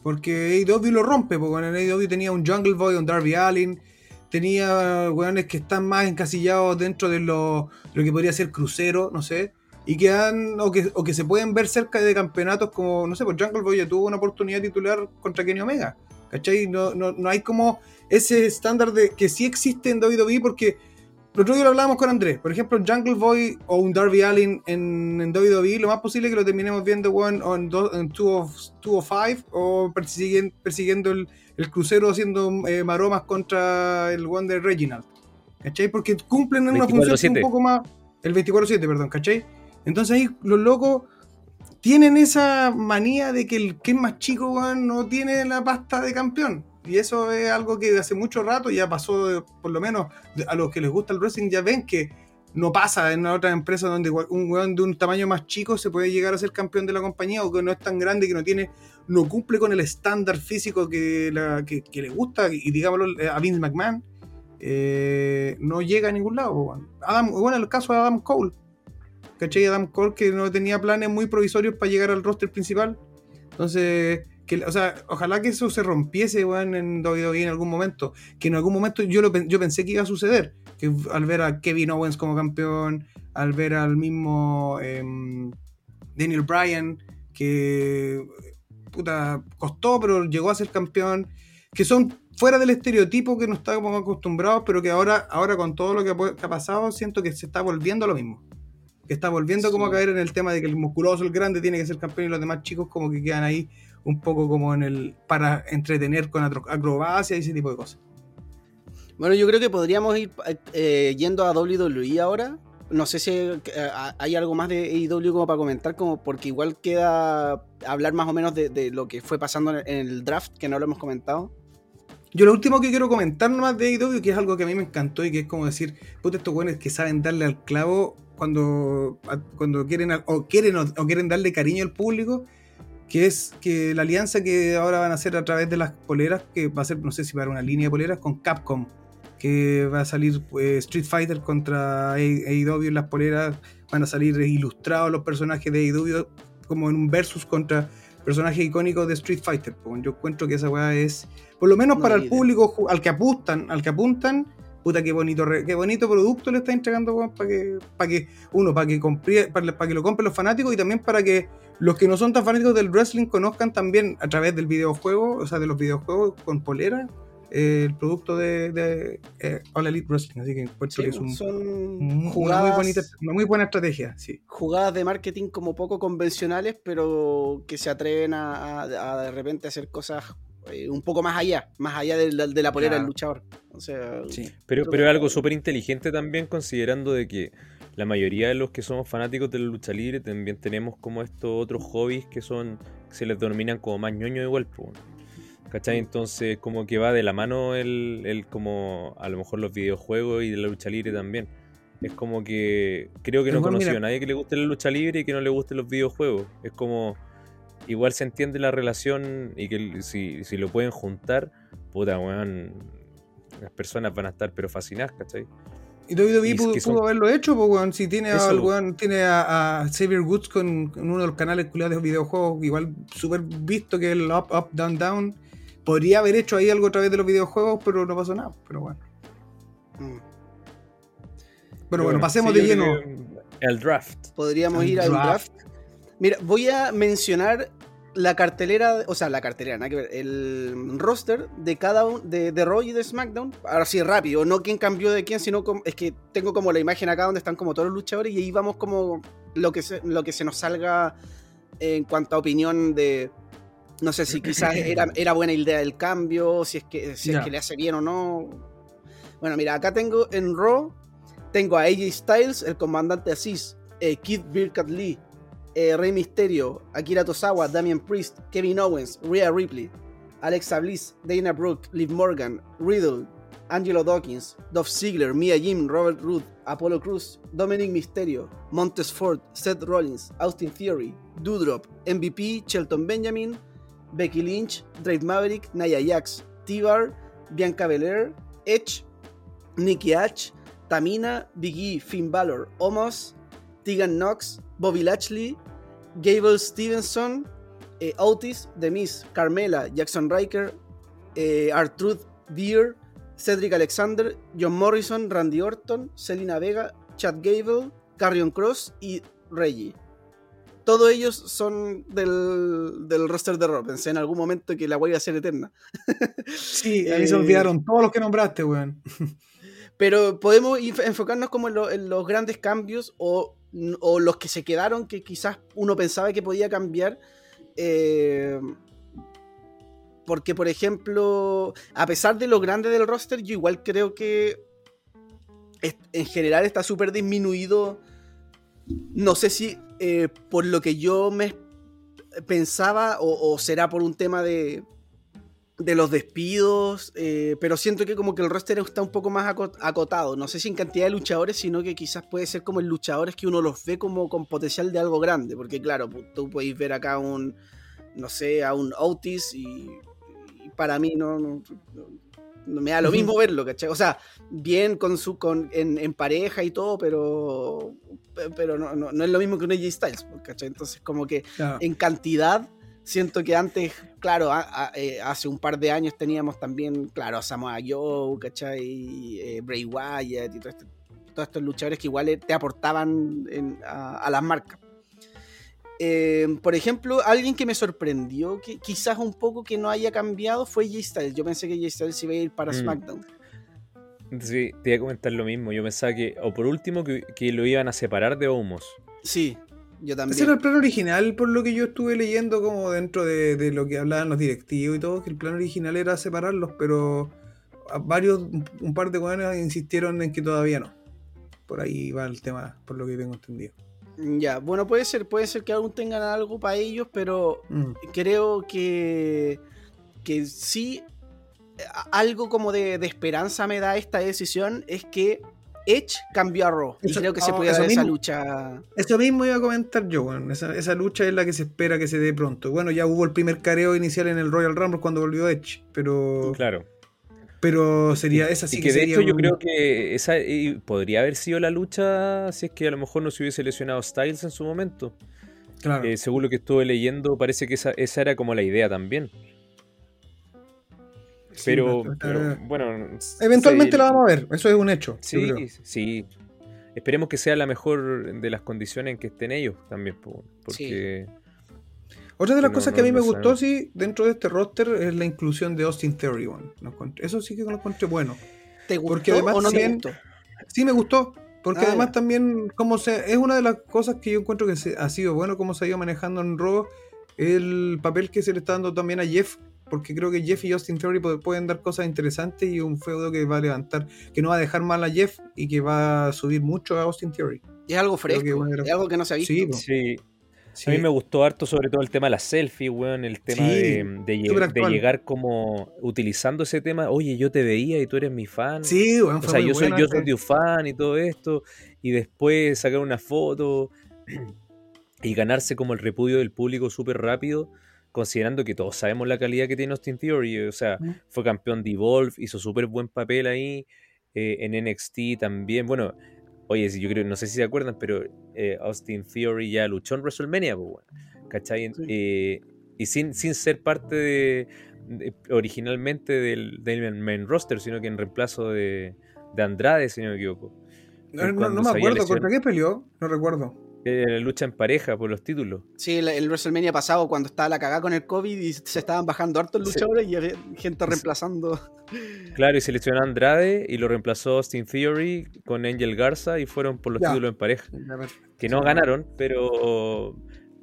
Porque AEW lo rompe, porque en AEW tenía un Jungle Boy, un Darby Allin, tenía weones que están más encasillados dentro de lo, que podría ser crucero, no sé, y que han, o que, o que se pueden ver cerca de campeonatos como, no sé, pues Jungle Boy ya tuvo una oportunidad titular contra Kenny Omega, ¿cachai? No, no, no hay como ese estándar de que sí existe en WWE porque el otro día lo hablábamos con Andrés. Por ejemplo, Jungle Boy o un Darby Allin en, en WWE, lo más posible es que lo terminemos viendo en, en 205 o persiguiendo, persiguiendo el, crucero haciendo eh, maromas contra el One de Reginald. ¿Cachai? Porque cumplen una función un poco más. El 24-7, perdón, ¿cachai? Entonces ahí los locos tienen esa manía de que el que es más chico, no tiene la pasta de campeón. Y eso es algo que hace mucho rato ya pasó, por lo menos a los que les gusta el wrestling, ya ven que no pasa en otras empresas donde un weón de un tamaño más chico se puede llegar a ser campeón de la compañía o que no es tan grande, que no tiene, no cumple con el estándar físico que, que, le gusta, y digámoslo a Vince McMahon, eh, no llega a ningún lado. Adam, bueno, el caso de Adam Cole, ¿cachai? Adam Cole que no tenía planes muy provisorios para llegar al roster principal. Entonces, o sea, ojalá que eso se rompiese, en WWE en algún momento. Que en algún momento yo, lo, yo pensé que iba a suceder. Que al ver a Kevin Owens como campeón, al ver al mismo em, Daniel Bryan, que puta, costó, pero llegó a ser campeón. Que son fuera del estereotipo que no estábamos acostumbrados, pero que ahora, ahora con todo lo que ha, pasado, siento que se está volviendo lo mismo. Que está volviendo como a caer en el tema de que el musculoso, el grande, tiene que ser campeón y los demás chicos como que quedan ahí un poco como en el para entretener con acrobacia y ese tipo de cosas. Bueno, yo creo que podríamos ir eh, yendo a WWE ahora, no sé si eh, hay algo más de AEW como para comentar, como porque igual queda hablar más o menos de, de lo que fue pasando en el draft, que no lo hemos comentado. Yo lo último que quiero comentar nomás de AEW, que es algo que a mí me encantó y que es como decir, puta, estos güeyes que saben darle al clavo cuando, cuando quieren, o quieren o, quieren darle cariño al público, que es que la alianza que ahora van a hacer a través de las poleras, que va a ser, no sé si para una línea de poleras, con Capcom, que va a salir eh, Street Fighter contra AEW en las poleras, van a salir ilustrados los personajes de AEW como en un versus contra personajes icónicos de Street Fighter. Yo encuentro que esa weá es por lo menos para el público al que apuntan, al que apuntan, puta qué bonito, qué bonito producto le está entregando para que, para que uno, para que para, que lo compren los fanáticos y también para que los que no son tan fanáticos del wrestling conozcan también a través del videojuego, o sea, de los videojuegos con polera, eh, el producto de, de eh, All Elite Wrestling. Así que encuentro que es un, son jugadas, muy bonita, una muy buena estrategia. Sí. Jugadas de marketing como poco convencionales, pero que se atreven a, a de repente hacer cosas eh, un poco más allá, más allá de la, de la polera del luchador. O sea, pero, pero es algo súper inteligente también considerando de que la mayoría de los que somos fanáticos de la lucha libre también tenemos como estos otros hobbies que son, se les denominan como más ñoño igual, ¿cachai? Entonces como que va de la mano el, el como a lo mejor los videojuegos y de la lucha libre también. Es como que creo que no conoció a nadie que le guste la lucha libre y que no le gusten los videojuegos. Es como igual se entiende la relación y que si, si lo pueden juntar, puta, weón, las personas van a estar pero fascinadas, ¿cachai? Y WWE pudo, pudo, haberlo hecho, pues, weón. Si tiene, a, weón, tiene a, Xavier Woods con, uno de los canales culiados de videojuegos, igual súper visto que el Up, Up, Down, Down. Podría haber hecho ahí algo a través de los videojuegos, pero no pasó nada. Pero bueno. Mm. Pero, bueno, pasemos de lleno. El draft. Podríamos ir al draft. Mira, voy a mencionar la cartelera, o sea, la cartelera, nada que ver, el roster de cada uno, de, de Raw y de SmackDown, ahora sí rápido, no quién cambió de quién, sino es que tengo como la imagen acá donde están como todos los luchadores y ahí vamos como lo que se, lo que se nos salga en cuanto a opinión de, no sé si (clears throat) quizás era, era buena idea el cambio, si es que, si es que le hace bien o no. Bueno, mira, acá tengo en Raw, tengo a AJ Styles, el comandante Asís, eh, Keith Birkat Lee, eh, Rey Misterio, Akira Tosawa, Damian Priest, Kevin Owens, Rhea Ripley, Alexa Bliss, Dana Brooke, Liv Morgan, Riddle, Angelo Dawkins, Dolph Ziggler, Mia Jim, Robert Root, Apollo Cruz, Dominic Misterio, Montes Ford, Seth Rollins, Austin Theory, Doudrop, MVP, Shelton Benjamin, Becky Lynch, Drake Maverick, Nia Jax, T-Bar, Bianca Belair, Edge, Nikki H, Tamina, Big E, Finn Balor, Omos, Tegan Knox, Bobby Lashley, Gable Stevenson, eh, Otis, The Miz, Carmela, Jackson Riker, eh, Artruth Beer, Cedric Alexander, John Morrison, Randy Orton, Selina Vega, Chad Gable, Carrion Cross y Reggie. Todos ellos son del, roster de Raw. Pensé en algún momento que la voy a ser eterna. (laughs) sí, ahí se olvidaron todos los que nombraste, weón. Pero podemos enfocarnos como en los grandes cambios o o los que se quedaron que quizás uno pensaba que podía cambiar. Eh, porque, por ejemplo, a pesar de lo grande del roster, yo igual creo que en general está súper disminuido. No sé si eh, por lo que yo me pensaba o será por un tema de, de los despidos, eh, pero siento que como que el roster está un poco más acotado. No sé si en cantidad de luchadores, sino que quizás puede ser como en luchadores que uno los ve como con potencial de algo grande. Porque claro, tú podéis ver acá un, no sé, a un Otis y, para mí no, no, me da lo mismo verlo, ¿cachai? O sea, bien con su, con, en, pareja y todo, pero, pero no, no, es lo mismo que un AJ Styles, ¿cachai? Entonces como que en cantidad siento que antes, claro, eh, hace un par de años teníamos también, claro, a Samoa Joe, ¿cachai? Eh, Bray Wyatt y este, todos estos luchadores que igual eh, te aportaban a, las marcas. por ejemplo, alguien que me sorprendió, que quizás un poco que no haya cambiado, fue Jay Styles. Yo pensé que Jay Styles iba a ir para mm. SmackDown. Sí, te iba a comentar lo mismo. Yo pensaba que, o por último, que, que lo iban a separar de Homos. Sí, yo también. Ese era el plan original, por lo que yo estuve leyendo, como dentro de, lo que hablaban los directivos y todo, que el plan original era separarlos, pero varios, un par de jóvenes insistieron en que todavía no. Por ahí va el tema, por lo que tengo entendido. Ya, bueno, puede ser, puede ser que aún tengan algo para ellos, pero Mm. creo que, que sí, algo como de, de esperanza me da esta decisión es que Edge cambió a Raw. Y creo que se oh, puede eso dar esa mismo. lucha. Eso mismo iba a comentar yo. Esa, esa lucha es la que se espera que se dé pronto. Bueno, ya hubo el primer careo inicial en el Royal Rumble cuando volvió Edge, pero, Claro. pero sería esa sí y que de sería hecho yo creo que esa podría haber sido la lucha si es que a lo mejor no se hubiese lesionado Styles en su momento. Claro. Eh, según lo que estuve leyendo, parece que esa, esa era como la idea también. Sí, Pero, bueno. Eventualmente la vamos a ver, eso es un hecho. yo Sí, creo. sí. Esperemos que sea la mejor de las condiciones en que estén ellos también, po, porque Otra de las No, cosas no, que a mí me gustó, sí, dentro de este roster es la inclusión de Austin Theory, encontré- Eso sí que lo encontré bueno. ¿Te gustó Porque además o no te también- gustó? Sí, me gustó. Porque Ah, además ya. también, como se, es una de las cosas que yo encuentro que se- ha sido bueno como se ha ido manejando en Raw, el papel que se le está dando también a Jeff, porque creo que Jeff y Austin Theory pu- pueden dar cosas interesantes y un feudo que va a levantar, que no va a dejar mal a Jeff y que va a subir mucho a Austin Theory. Es algo que fresco, era- es algo que no se ha visto. Sí, sí, Sí. A mí me gustó harto sobre todo el tema de las selfies, weón, el tema Sí, de, llegar como utilizando ese tema, oye, yo te veía y tú eres mi fan. Sí, weón, o sea, muy yo soy, yo soy tu fan y todo esto, y después sacar una foto (clears throat) y ganarse como el repudio del público súper rápido, considerando que todos sabemos la calidad que tiene Austin Theory, o sea, Mm. fue campeón de Evolve, hizo súper buen papel ahí, eh, en NXT también, bueno, oye, yo creo, no sé si se acuerdan, pero eh, Austin Theory ya luchó en WrestleMania, pues, weón, ¿cachai? Sí. Eh, y sin, sin ser parte de, de- originalmente del, del main roster, sino que en reemplazo de, de Andrade, si no me equivoco. No, no- cuando no me acuerdo contra qué peleó, no recuerdo. Eh, la lucha en pareja por los títulos. Sí, el, el WrestleMania pasado, cuando estaba la cagada con el COVID y se estaban bajando hartos Sí. luchadores y había gente reemplazando. Claro, y seleccionó a Andrade y lo reemplazó Austin Theory con Angel Garza y fueron por los Ya. títulos en pareja. Que no ganaron, pero.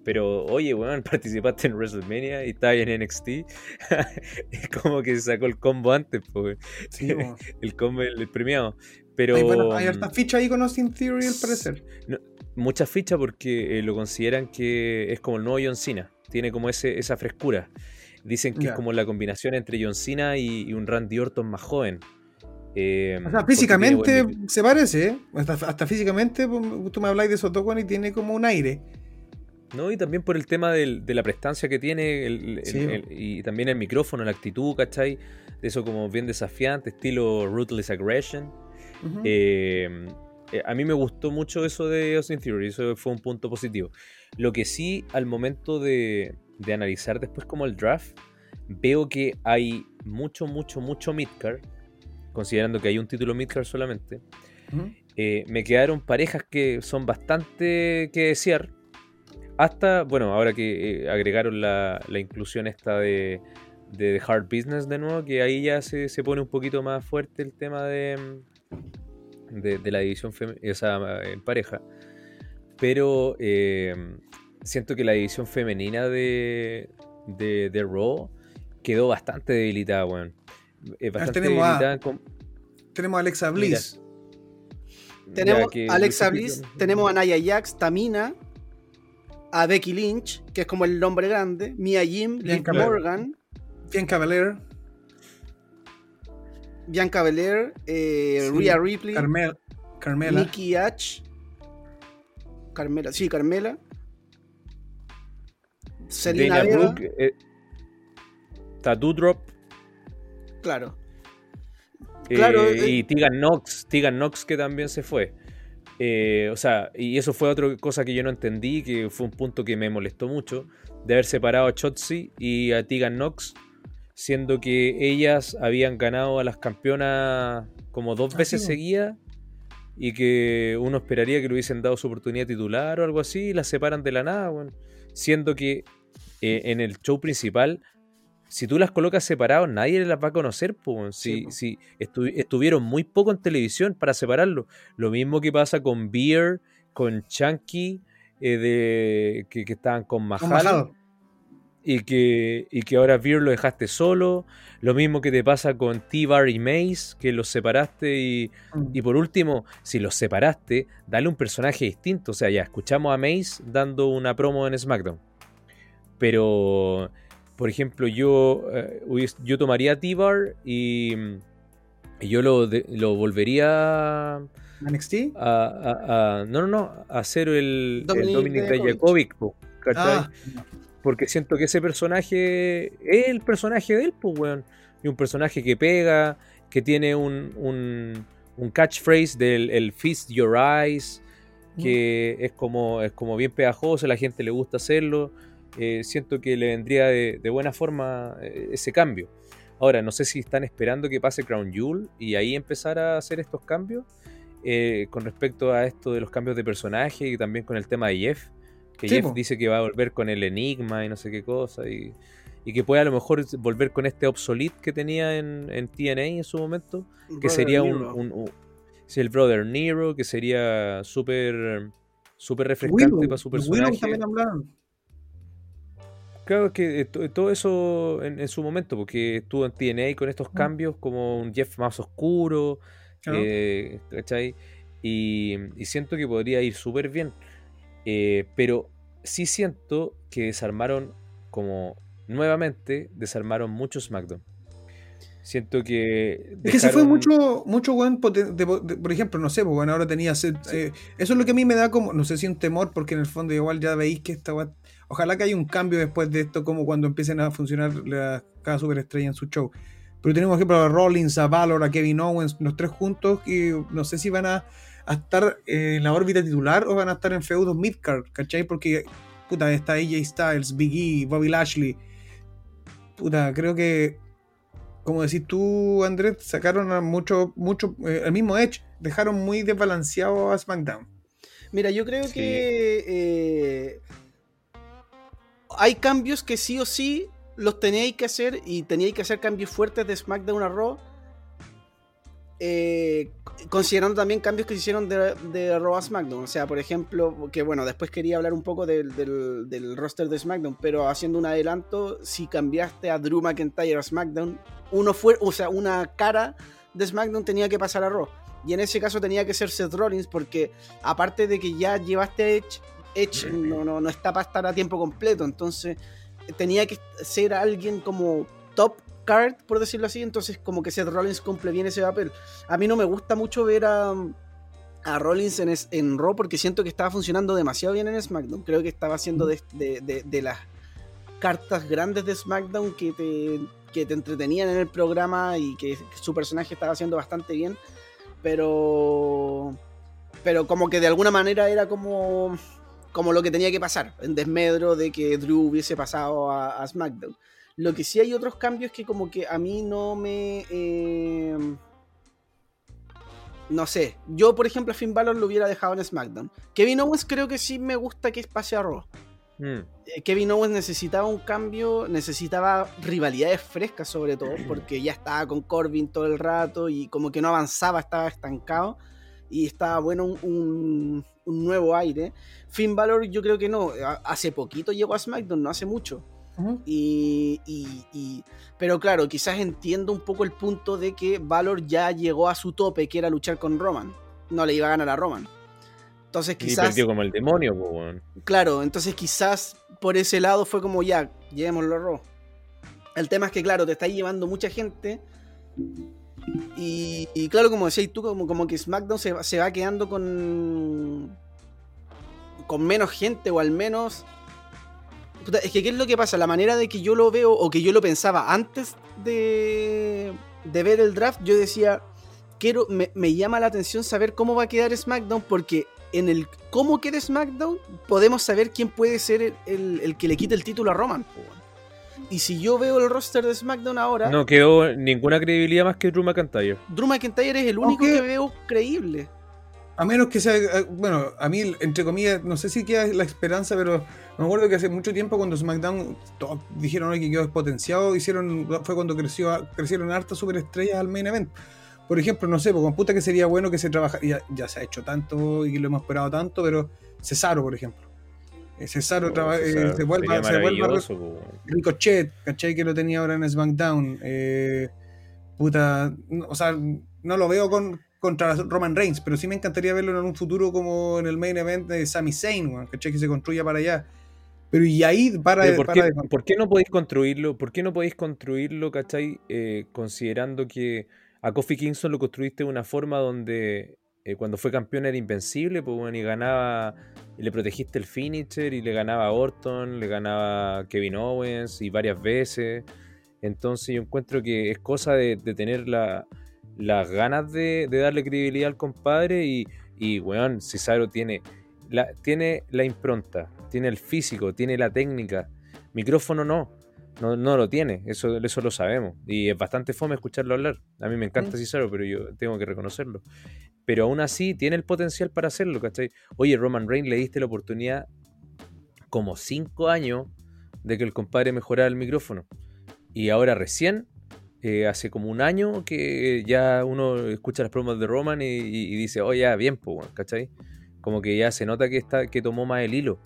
Pero, oye, weón, (laughs) participaste en WrestleMania y estabas en NXT. (laughs) es como que se sacó el combo antes, pues, Sí, (laughs) el combo el premiado. Pero Hay, bueno, hay mm, hartas fichas ahí con Austin Theory al parecer. Muchas fichas porque eh, lo consideran que es como el nuevo John Cena. Tiene como ese, esa frescura. Dicen que es como la combinación entre John Cena y, y un Randy Orton más joven. Eh, O sea, físicamente buen- se parece, ¿eh? Hasta, hasta físicamente, pues, tú me habláis de Sotokuan y tiene como un aire. No, y también por el tema del- de la prestancia que tiene el- el- Sí. el- y también el micrófono, la actitud, ¿cachai? De eso como bien desafiante, estilo Ruthless Aggression. Eh, eh, a mí me gustó mucho eso de Austin Theory, eso fue un punto positivo. Lo que sí, al momento de, de analizar después como el draft, veo que hay mucho, mucho, mucho midcard, considerando que hay un título midcard solamente. Eh, me quedaron parejas que son bastante que desear. Hasta, bueno, ahora que eh, agregaron la, la inclusión esta de, de The Hard Business de nuevo, que ahí ya se, se pone un poquito más fuerte el tema de, de, de la división o sea, en pareja. Pero eh, siento que la división femenina de, de, de Raw quedó bastante debilitada, weón. Eh, bastante tenemos a- con- Tenemos a Alexa Mira, Bliss. Tenemos a Alexa Bliss, tenemos a Naya Jax, Tamina, a Becky Lynch, que es como el nombre grande, Mia Jim, Liv Bianca Morgan, Bianca Belair. Bianca Belair, eh, Sí, Rhea Ripley, Carmel, Carmela. Nikki H, Carmela, sí, Carmela, Selena Dana Vega, Brooke, eh, Tattoo Drop claro. eh, Claro, eh. y Tegan Knox, Tegan Knox que también se fue. Eh, o sea, y eso fue otra cosa que yo no entendí, que fue un punto que me molestó mucho, de haber separado a Chotzi y a Tegan Knox, siendo que ellas habían ganado a las campeonas como dos Ah, veces sí, seguidas y que uno esperaría que le hubiesen dado su oportunidad titular o algo así, y las separan de la nada, siendo que eh, en el show principal si tú las colocas separados, nadie las va a conocer. weón. Si, Sí, si estu- estuvieron muy poco en televisión para separarlo. Lo mismo que pasa con Beer, con Chunky, eh, de, que, que estaban con Con Mahal. Mahal. Y que, y que ahora Veer lo dejaste solo. Lo mismo que te pasa con T-Bar y Mace, que los separaste. Y, Mm. y por último, si los separaste, dale un personaje distinto. O sea, ya escuchamos a Mace dando una promo en SmackDown. Pero, por ejemplo, yo, eh, yo tomaría T-Bar y, y yo lo, lo volvería a, NXT. a- a- No, no, no. A hacer el el Dominic. Ah, Porque siento que ese personaje es el personaje de él, pues, weón. Y un personaje que pega, que tiene un, un, un catchphrase del el Feast Your Eyes, que es, como, es como bien pegajoso, a la gente le gusta hacerlo. Eh, siento que le vendría de, de buena forma eh, ese cambio. Ahora, no sé si están esperando que pase Crown Jewel y ahí empezar a hacer estos cambios. eh, con respecto a esto de los cambios de personaje y también con el tema de Jeff, que Sí, Jeff po. dice que va a volver con el Enigma y no sé qué cosa, y, y que puede a lo mejor volver con este obsolete que tenía en, en TNA en su momento, que sería un, el Brother Nero, que sería súper súper refrescante Willow, para su personaje. también hablaron. Claro que eh, to- todo eso en, en su momento, porque estuvo en TNA con estos Mm. cambios, como un Jeff más oscuro, Claro. eh, ¿cachai? Y, y siento que podría ir súper bien. Eh, pero sí siento que desarmaron, como nuevamente, desarmaron mucho SmackDown. Siento que. Es que se fue mucho, mucho buen poten- de- de- por ejemplo, no sé, pues bueno, ahora tenía set- eh, eso es lo que a mí me da como, no sé si un temor, porque en el fondo igual ya veis que esta ojalá que haya un cambio después de esto, como cuando empiecen a funcionar la- cada superestrella en su show. Pero tenemos, por ejemplo, a Rollins, a Valor, a Kevin Owens, los tres juntos, y no sé si van a, a estar eh, en la órbita titular o van a estar en feudos midcard, ¿cachai? Porque, puta, está AJ Styles, Big E, Bobby Lashley. Puta, creo que como decís tú, Andrés, sacaron a mucho, mucho, eh, el mismo Edge, dejaron muy desbalanceado a SmackDown. Mira, yo creo Sí. que eh, hay cambios que sí o sí los teníais que hacer y teníais que hacer cambios fuertes de SmackDown a Raw. eh, considerando también cambios que se hicieron de, de Raw a SmackDown. O sea, por ejemplo, que bueno, después quería hablar un poco del, del- del roster de SmackDown, pero haciendo un adelanto, si cambiaste a Drew McIntyre a SmackDown, uno fue, o sea, una cara de SmackDown tenía que pasar a Raw. Y en ese caso tenía que ser Seth Rollins, porque aparte de que ya llevaste a Edge, Edge no, no, no está para estar a tiempo completo. Entonces tenía que ser alguien como top card, por decirlo así. Entonces, como que Seth Rollins cumple bien ese papel. A mí no me gusta mucho ver a, a Rollins en, es- en Raw porque siento que estaba funcionando demasiado bien en SmackDown. Creo que estaba haciendo de, de- de- de las cartas grandes de SmackDown que te, que te entretenían en el programa y que, que su personaje estaba haciendo bastante bien. Pero. Pero como que de alguna manera era como. Como lo que tenía que pasar. En desmedro de que Drew hubiese pasado a, a SmackDown. Lo que sí hay otros cambios que como que a mí no me... eh, no sé. Yo, por ejemplo, a Finn Balor lo hubiera dejado en SmackDown. Kevin Owens creo que sí me gusta que pase a Raw. Mm, Eh, Kevin Owens necesitaba un cambio, necesitaba rivalidades frescas sobre todo, (clears throat) porque ya estaba con Corbin todo el rato y como que no avanzaba, estaba estancado y estaba bueno un, un- un nuevo aire. Finn Balor yo creo que no, hace poquito llegó a SmackDown, no hace mucho. Y, y- y- pero claro, quizás entiendo un poco el punto de que Valor ya llegó a su tope, que era luchar con Roman. No le iba a ganar a Roman. Entonces Y quizás... perdió como el demonio. Claro, entonces quizás por ese lado fue como ya, llevémoslo a Raw. El tema es que, claro, te está llevando mucha gente. Y, y claro, como decías tú, como, como que SmackDown se, va- se va quedando con. con menos gente, o al menos. Puta, es que, ¿qué es lo que pasa? La manera de que yo lo veo, o que yo lo pensaba antes de, de ver el draft, yo decía. Quiero, me, me llama la atención saber cómo va a quedar SmackDown, porque en el cómo quede SmackDown, podemos saber quién puede ser el, el- el que le quite el título a Roman. Y si yo veo el roster de SmackDown ahora, No quedó ninguna credibilidad más que Drew McIntyre. Drew McIntyre es el único que veo creíble. A menos que sea, eh, bueno, a mí, entre comillas, no sé si queda la esperanza, pero me acuerdo que hace mucho tiempo cuando SmackDown todos dijeron "Oye, que quedó despotenciado, hicieron, fue cuando creció, crecieron hartas superestrellas al main event. Por ejemplo, no sé, pues con puta que sería bueno que se trabajara, ya, ya se ha hecho tanto y lo hemos esperado tanto, pero Cesaro, por ejemplo. eh, Cesaro Oh, eh, Cesaro, se sería se po, weón. Ricochet, ¿cachai? Que lo tenía ahora en SmackDown. Eh, puta, no- o sea, no lo veo con, contra Roman Reigns, pero sí me encantaría verlo en un futuro como en el main event de Sami Zayn, ¿cachai? Que se construya para allá. Pero y ahí para, Pero ¿por, para qué, de- por qué no podéis construirlo? ¿Por qué no podéis construirlo, cachai? Eh, considerando que a Kofi Kingston lo construiste de una forma donde eh, cuando fue campeón era invencible, pues bueno, y ganaba, y le protegiste el finisher, y le ganaba a Orton, le ganaba Kevin Owens, y varias veces. Entonces yo encuentro que es cosa de, de tener la- las ganas de, de darle credibilidad al compadre, y, y weón, Cesaro tiene la, tiene la impronta, tiene el físico, tiene la técnica. Micrófono no, no, no lo tiene, eso, eso lo sabemos. Y es bastante fome escucharlo hablar. A mí me encanta. Cesaro, pero yo tengo que reconocerlo. Pero aún así tiene el potencial para hacerlo, ¿cachai? Oye, Roman Reigns le diste la oportunidad como cinco años de que el compadre mejorara el micrófono. Y ahora recién, eh, hace como un año que ya uno escucha las promos de Roman y, y- y dice, oh ya, bien, pues, weón", ¿cachai? Como que ya se nota que, está, que tomó más el hilo.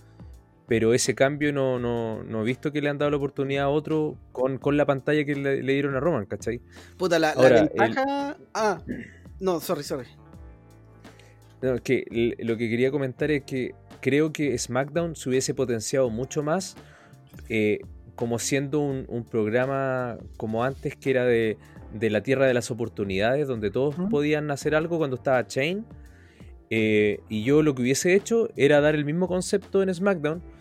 Pero ese cambio no, no, no he visto que le han dado la oportunidad a otro con, con la pantalla que le, le dieron a Roman, ¿cachai? Puta, la, la Ahora, ventaja. Ah, no, sorry, sorry. No, que lo que quería comentar es que creo que SmackDown se hubiese potenciado mucho más eh, como siendo un, un programa como antes que era de, de la tierra de las oportunidades, donde todos podían hacer algo cuando estaba Chain. Eh, y yo lo que hubiese hecho era dar el mismo concepto en SmackDown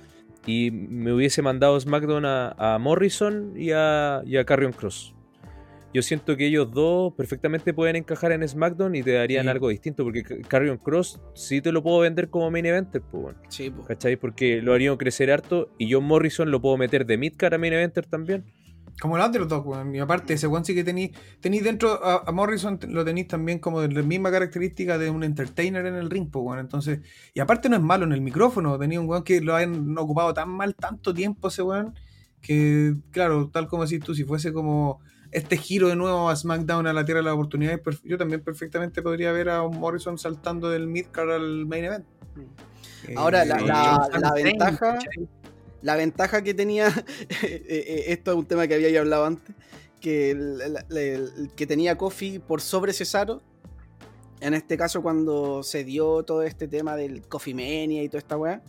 y me hubiese mandado SmackDown a, a Morrison y a, y a Carrion Cross. Yo siento que ellos dos perfectamente pueden encajar en SmackDown y te darían Sí. algo distinto, porque Ca- Carrion Cross sí te lo puedo vender como main eventer, pues, bueno, Sí. ¿cachai? Porque lo harían crecer harto y John Morrison lo puedo meter de midcard a main eventer también. Como el underdog, weón. Y aparte, ese weón sí que tenéis tenéis dentro a, a Morrison, lo tenéis también como de la misma característica de un entertainer en el ring, pues, weón. Entonces, y aparte no es malo en el micrófono, tenía un weón que lo han ocupado tan mal tanto tiempo ese weón, que, claro, tal como decís tú, si fuese como este giro de nuevo a SmackDown a la Tierra de las Oportunidades, yo también perfectamente podría ver a Morrison saltando del midcard al main event. Eh, Ahora, la- y la- la Zayn, ventaja-. La ventaja que tenía, (laughs) eh, eh, esto es un tema que había ya hablado antes, que, el, el- que tenía Kofi por sobre Cesaro, en este caso cuando se dio todo este tema del Coffee Mania y toda esta weá,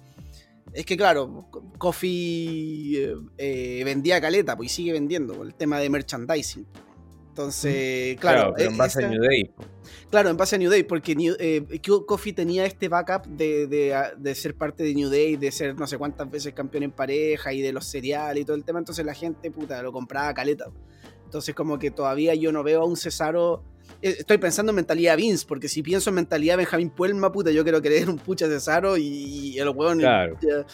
es que claro, Kofi eh, vendía caleta, pues y sigue vendiendo, por el tema de merchandising. Entonces, claro, pero en eh, base a New Day. Claro, en base a New Day, porque New- eh, Kofi tenía este backup de, de, ah, de ser parte de New Day, de ser no sé cuántas veces campeón en pareja y de los cereales y todo el tema, entonces la gente, puta, lo compraba a caleta. Entonces como que todavía yo no veo a un Cesaro... eh, Estoy pensando en mentalidad Vince, porque si pienso en mentalidad Benjamín Puelma, puta, yo quiero creer un pucha Cesaro y, y el weón... Claro. ya-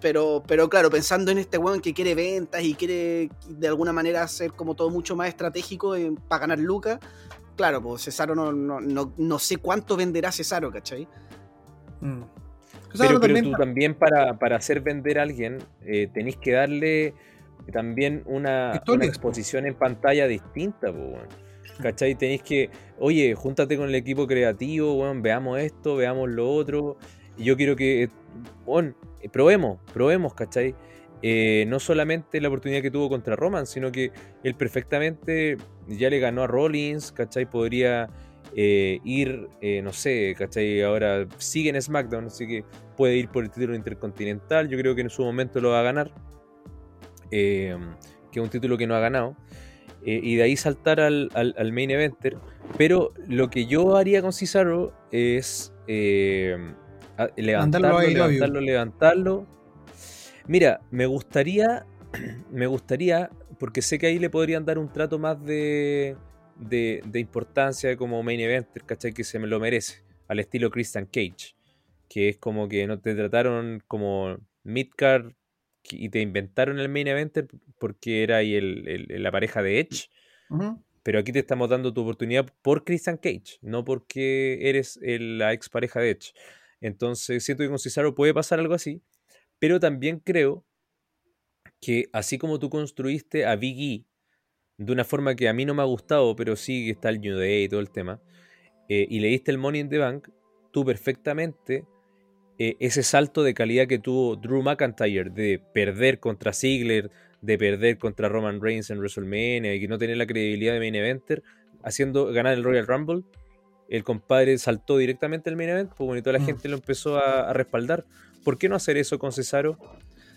pero, pero claro, pensando en este weón que quiere ventas y quiere de alguna manera hacer como todo mucho más estratégico para ganar lucas, claro, pues Cesaro no, no, no, no sé cuánto venderá Cesaro, ¿cachai? Mm. Pero, pero tú también para, para hacer vender a alguien eh, tenéis que darle también una, una po. exposición en pantalla distinta, po, weón. ¿cachai? Tenéis que, oye, júntate con el equipo creativo, weón, veamos esto, veamos lo otro. Y yo quiero que, eh, probemos, probemos, ¿cachai? Eh, no solamente la oportunidad que tuvo contra Roman, sino que él perfectamente ya le ganó a Rollins, ¿cachai? Podría eh, ir, eh, no sé, ¿cachai? Ahora sigue en SmackDown, así que puede ir por el título intercontinental. Yo creo que en su momento lo va a ganar, que es un título que no ha ganado. y de ahí saltar al, al- al main eventer. Pero lo que yo haría con Cesaro es a- levantarlo, levantarlo, levantarlo. Mira, me gustaría, (clears throat) me gustaría, porque sé que ahí le podrían dar un trato más de, de, de importancia como main eventer, ¿cachai? Que se me lo merece, al estilo Christian Cage, que es como que no te trataron como midcard y te inventaron el main eventer porque era ahí el- el- la pareja de Edge. Pero aquí te estamos dando tu oportunidad por Christian Cage, no porque eres el- la ex pareja de Edge. Entonces siento que con Cesaro puede pasar algo así, pero también creo que así como tú construiste a Big E de una forma que a mí no me ha gustado, pero sí que está el New Day y todo el tema, eh, y le diste el Money in the Bank, tú perfectamente eh, ese salto de calidad que tuvo Drew McIntyre de perder contra Ziggler, de perder contra Roman Reigns en WrestleMania y que no tener la credibilidad de main eventer, haciendo ganar el Royal Rumble, el compadre saltó directamente al main event, pues y toda la Mm. gente lo empezó a, a respaldar. ¿Por qué no hacer eso con Cesaro?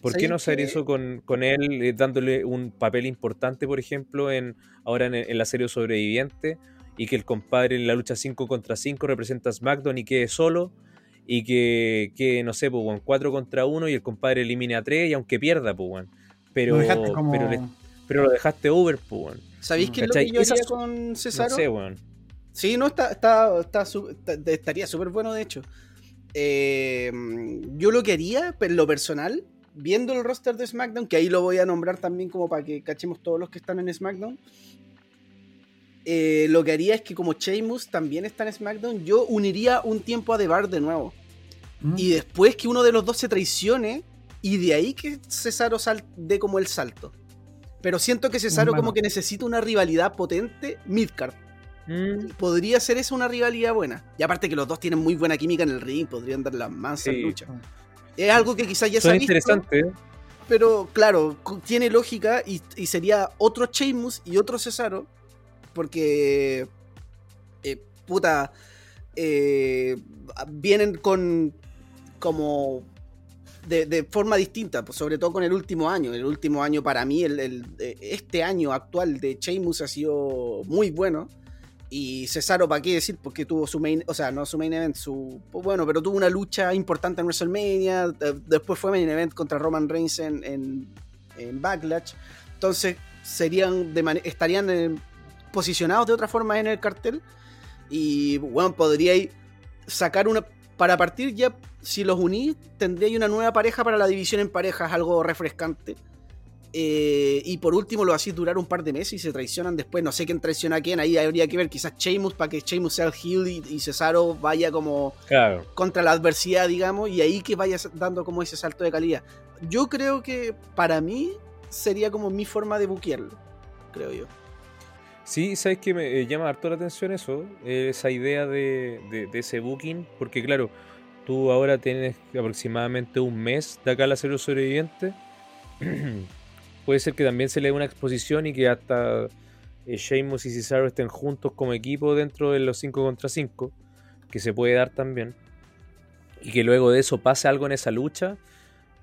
¿Por qué ¿Sabéis no hacer eso con, con él, eh, dándole un papel importante, por ejemplo, en ahora en, en la serie Sobreviviente, y que el compadre en la lucha 5 contra 5 representa a SmackDown y quede solo, y que, que no sé, pues, weón, 4 contra 1 y el compadre elimine a 3 y aunque pierda, pues. Pero, Lo como- pero, le- pero lo dejaste over, pues. ¿Sabéis qué es lo que yo haría Esas- con No Cesaro? sé, weón. Sí, no, está, está, está está- estaría súper bueno, de hecho. Eh, yo lo que haría, pero en lo personal, viendo el roster de SmackDown, que ahí lo voy a nombrar también como para que cachemos todos los que están en SmackDown, eh, lo que haría es que como Sheamus también está en SmackDown, yo uniría un tiempo a The Bar de nuevo. Mm. Y después que uno de los dos se traicione, y de ahí que Cesaro sal dé como el salto. Pero siento que Cesaro como que necesita una rivalidad potente midcard Mm, podría ser esa una rivalidad buena. Y aparte que los dos tienen muy buena química en el ring, podrían dar las mansas Sí. luchas. Es algo que quizás ya se Son visto, interesantes. pero claro, tiene lógica y, y sería otro Sheamus y otro Cesaro, porque, eh, puta, eh, vienen con como de, de forma distinta, pues sobre todo con el último año. El último año para mí, el, el- eh, este año actual de Sheamus ha sido muy bueno. Y Cesaro, ¿para qué decir? Porque tuvo su main, o sea, no su main event, su. Bueno, pero tuvo una lucha importante en WrestleMania. de- Después fue main event contra Roman Reigns en, en, Backlash. Entonces, serían de estarían posicionados de otra forma en el cartel. Y bueno, podríais sacar una. Para partir ya, si los unís, tendríais una nueva pareja para la división en parejas, algo refrescante. Eh, y por último lo hacéis durar un par de meses y se traicionan después. No sé quién traiciona a quién. Ahí habría que ver quizás Sheamus para que Sheamus sea el heel y, y Cesaro vaya como Claro. contra la adversidad, digamos, y ahí que vaya dando como ese salto de calidad. Yo creo que para mí sería como mi forma de buquearlo, creo yo. Sí, sabes que me eh, llama harto la atención eso, eh, esa idea de, de- de ese booking, porque claro, tú ahora tienes aproximadamente un mes de acá a la serie sobreviviente. (clears throat) Puede ser que también se le dé una exposición y que hasta eh, y Cesaro estén juntos como equipo dentro de los 5 contra 5, que se puede dar también. Y que luego de eso pase algo en esa lucha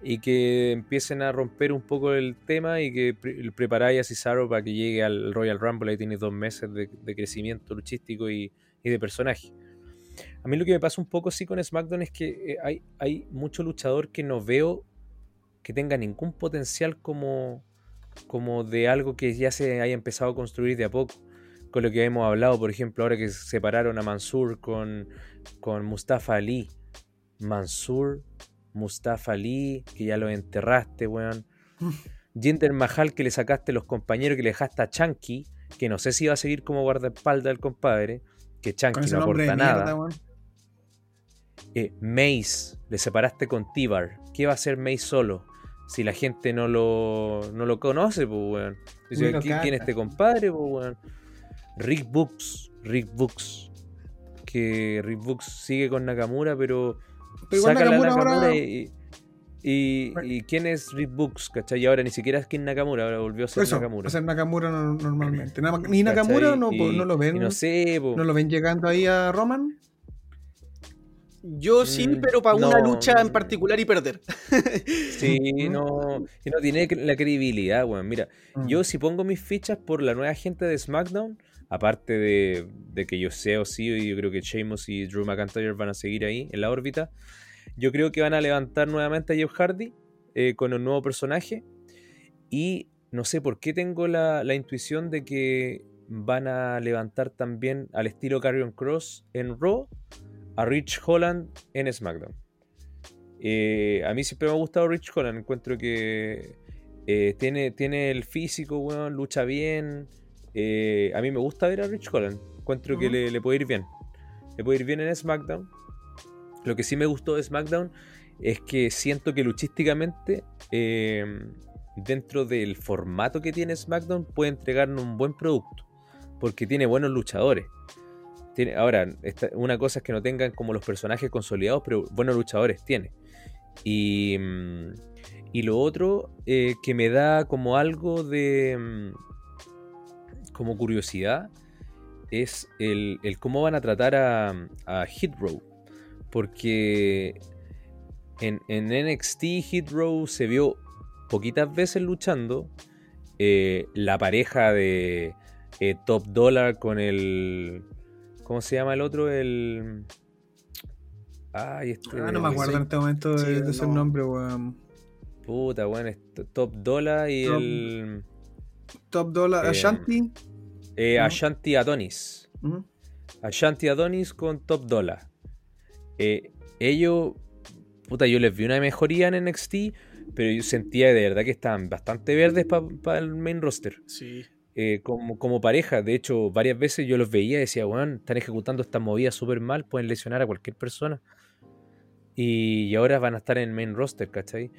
y que empiecen a romper un poco el tema y que pre preparáis a Cesaro para que llegue al Royal Rumble. Ahí tienes dos meses de, de crecimiento luchístico y, y de personaje. A mí lo que me pasa un poco sí con SmackDown es que eh, hay, hay mucho luchador que no veo que tenga ningún potencial como, como de algo que ya se haya empezado a construir de a poco. Con lo que hemos hablado, por ejemplo, ahora que separaron a Mansur con, con Mustafa Ali. Mansur, Mustafa Ali, que ya lo enterraste, weón. (laughs) Jinder Mahal, que le sacaste los compañeros, que le dejaste a Chunky, que no sé si va a seguir como guardaespaldas del compadre, que ese no aporta nada. mierda. Eh, Mace, le separaste con Tibar. ¿Qué va a hacer Mace solo? Si la gente no lo, no lo conoce, pues, weón. Dice, ¿quién, quién es este compadre, pues, weón? Rick Books, Rick Books. Que Rick Books sigue con Nakamura, pero. Pero igual sácala a Nakamura ahora- y, y, y quién es Rick Books, ¿cachai? Y ahora ni siquiera es King Nakamura, ahora volvió a ser eso, Nakamura. no- normalmente. Ni Nakamura no, Y- no lo ven. no sé, po. ¿No lo ven llegando ahí a Roman? Yo sí, Mm, pero para una lucha en particular y perder. (laughs) Sí, no, y no tiene la credibilidad, weón. Mira, Mm. yo si pongo mis fichas por la nueva gente de SmackDown, aparte de, de que yo sé o sí, y yo creo que Sheamus y Drew McIntyre van a seguir ahí en la órbita, yo creo que van a levantar nuevamente a Jeff Hardy eh, con un nuevo personaje. Y no sé por qué tengo la, la intuición de que van a levantar también al estilo Carrion Cross en Raw a Rich Holland en SmackDown. Eh, a mí siempre me ha gustado Rich Holland. Encuentro que eh, tiene, tiene el físico, weón, lucha bien. Eh, a mí me gusta ver a Rich Holland. Encuentro que le, le puede ir bien. Le puede ir bien en SmackDown. Lo que sí me gustó de SmackDown es que siento que luchísticamente, eh, dentro del formato que tiene SmackDown, puede entregarnos un buen producto. Porque tiene buenos luchadores. Tiene, ahora, una cosa es que no tengan como los personajes consolidados, pero buenos luchadores tiene. Y, mm, y lo otro eh, que me da como algo de mm, como curiosidad es el, el cómo van a tratar a, a. Porque en, en NXT Hit Row se vio poquitas veces luchando. eh, la pareja de eh, Top Dollar con el. ¿Cómo se llama el otro? El. Ay, este. Ah, no me acuerdo en este momento de, Sí, de no. nombre, weón. Puta, es T- Top Dollar y Top- el. Top Dollar Eh, Ashanti. eh, ¿no? Ashanti Adonis. Ashanti Adonis con Top Dollar. Eh, ellos, puta, yo les vi una mejoría en NXT, pero yo sentía de verdad que estaban bastante verdes para el main roster. Sí. Eh, como, como pareja. De hecho, varias veces yo los veía y decía, weón, están ejecutando estas movidas súper mal, pueden lesionar a cualquier persona. Y, y ahora van a estar en main roster, ¿cachai?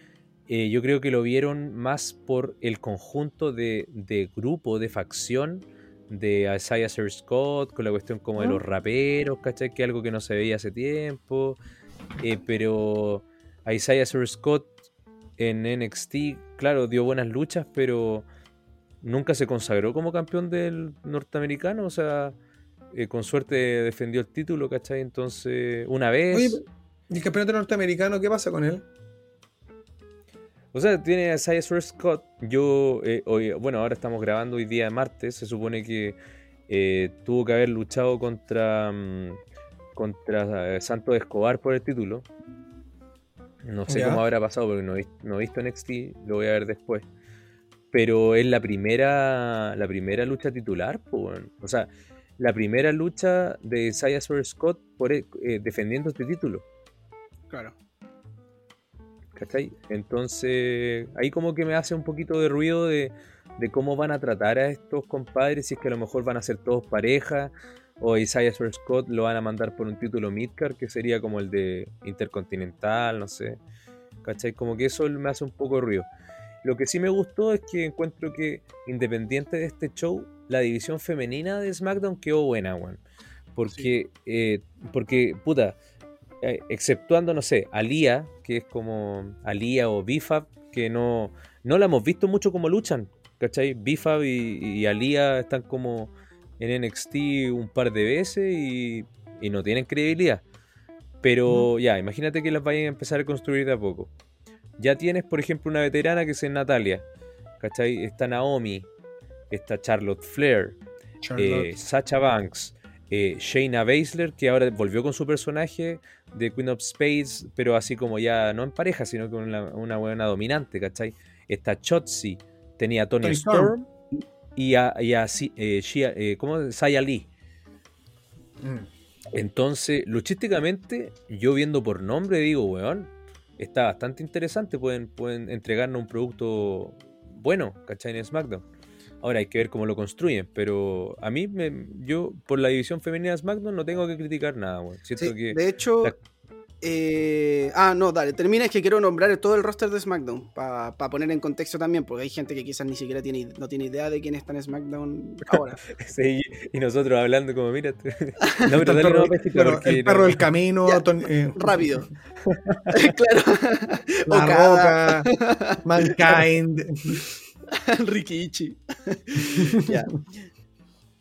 Eh, yo creo que lo vieron más por el conjunto de, de grupo, de facción de Isaiah Sir Scott, con la cuestión como de Ah. los raperos, ¿cachai? Que algo que no se veía hace tiempo. Eh, pero Isaiah Sir Scott en NXT, claro, dio buenas luchas, pero nunca se consagró como campeón del norteamericano. O sea, eh, con suerte defendió el título, ¿cachai? Entonces, una vez. Oye, ¿y el campeonato norteamericano qué pasa con él? O sea, tiene a Isaiah Scott. Yo, eh, hoy, bueno, ahora estamos grabando hoy día martes. Se supone que eh, tuvo que haber luchado contra, mm, contra eh, Santos Escobar por el título. No sé cómo habrá pasado porque no he, no he visto NXT, lo voy a ver después. Pero es la primera, la primera lucha titular, weón. o sea, la primera lucha de Isaiah Scott por, eh, defendiendo este título. Claro. ¿Cachai? Entonces, ahí como que me hace un poquito de ruido de, de cómo van a tratar a estos compadres, si es que a lo mejor van a ser todos pareja, o Isaiah Scott lo van a mandar por un título midcard, que sería como el de Intercontinental, no sé. ¿Cachai? Como que eso me hace un poco de ruido. Lo que sí me gustó es que encuentro que, independiente de este show, la división femenina de SmackDown quedó buena, weón. Porque, eh, porque, puta, eh, exceptuando, no sé, Alía, que es como Alía o Bifab, que no, no la hemos visto mucho como luchan, ¿cachai? Bifab y, y Alía están como en NXT un par de veces y, y no tienen credibilidad. Pero ya, imagínate que las vayan a empezar a construir de a poco. Ya tienes, por ejemplo, una veterana que es Natalia, ¿cachai? Está Naomi, está Charlotte Flair, Charlotte. eh, Sacha Banks, eh, Shayna Baszler, que ahora volvió con su personaje de Queen of Spades, pero así como ya no en pareja, sino con una, una buena dominante, ¿cachai? Está Chotzi, tenía a Tony, Tony Storm, y a, y a eh, Shia- eh, ¿cómo? Saya Lee. Mm. Entonces, luchísticamente, yo viendo por nombre digo, weón, está bastante interesante, pueden, pueden entregarnos un producto bueno, ¿cachai? En SmackDown. Ahora hay que ver cómo lo construyen, pero a mí, me- yo por la división femenina de SmackDown no tengo que criticar nada. Siento Sí, que... de hecho. la- eh, ah, no, dale, termina. Es que quiero nombrar todo el roster de SmackDown. Para poner en contexto también, porque hay gente que quizás ni siquiera tiene, no tiene idea de quién está en SmackDown ahora. (laughs) Sí, y nosotros hablando como, mira, (laughs) no, pero dale el perro, no- del camino, Ya. Ton- eh, Rápido. (laughs) claro. La Roca, Mankind. Ricky Ichi. ya.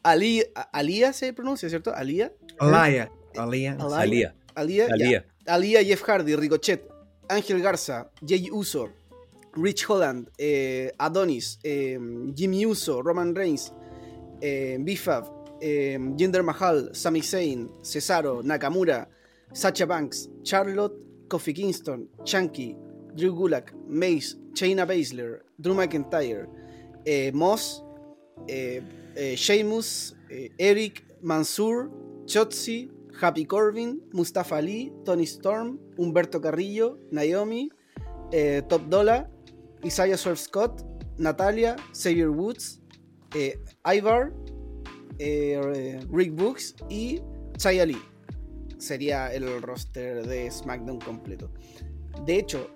Ali, Alía se pronuncia, ¿cierto? Alía. Alaya. Alía, Alía. ya. Alía. Alía, Jeff Hardy, Ricochet, Ángel Garza, Jay Uso, Rich Holland, eh, Adonis, eh, Jimmy Uso, Roman Reigns, eh, Bifab, eh, Jinder Mahal, Sami Zayn, Cesaro, Nakamura, Sacha Banks, Charlotte, Kofi Kingston, Chunky, Drew Gulak, Mace, Shayna Baszler, Drew McIntyre, Moss, Sheamus, Eric, Mansur, Chotzi, Happy Corbin, Mustafa Ali, Tony Storm, Humberto Carrillo, Naomi, eh, Top Dollar, Isaiah Swerve Scott, Natalia, Xavier Woods, eh, Ivar, eh, Rick Books y Chaya Lee. Sería el roster de SmackDown completo. De hecho,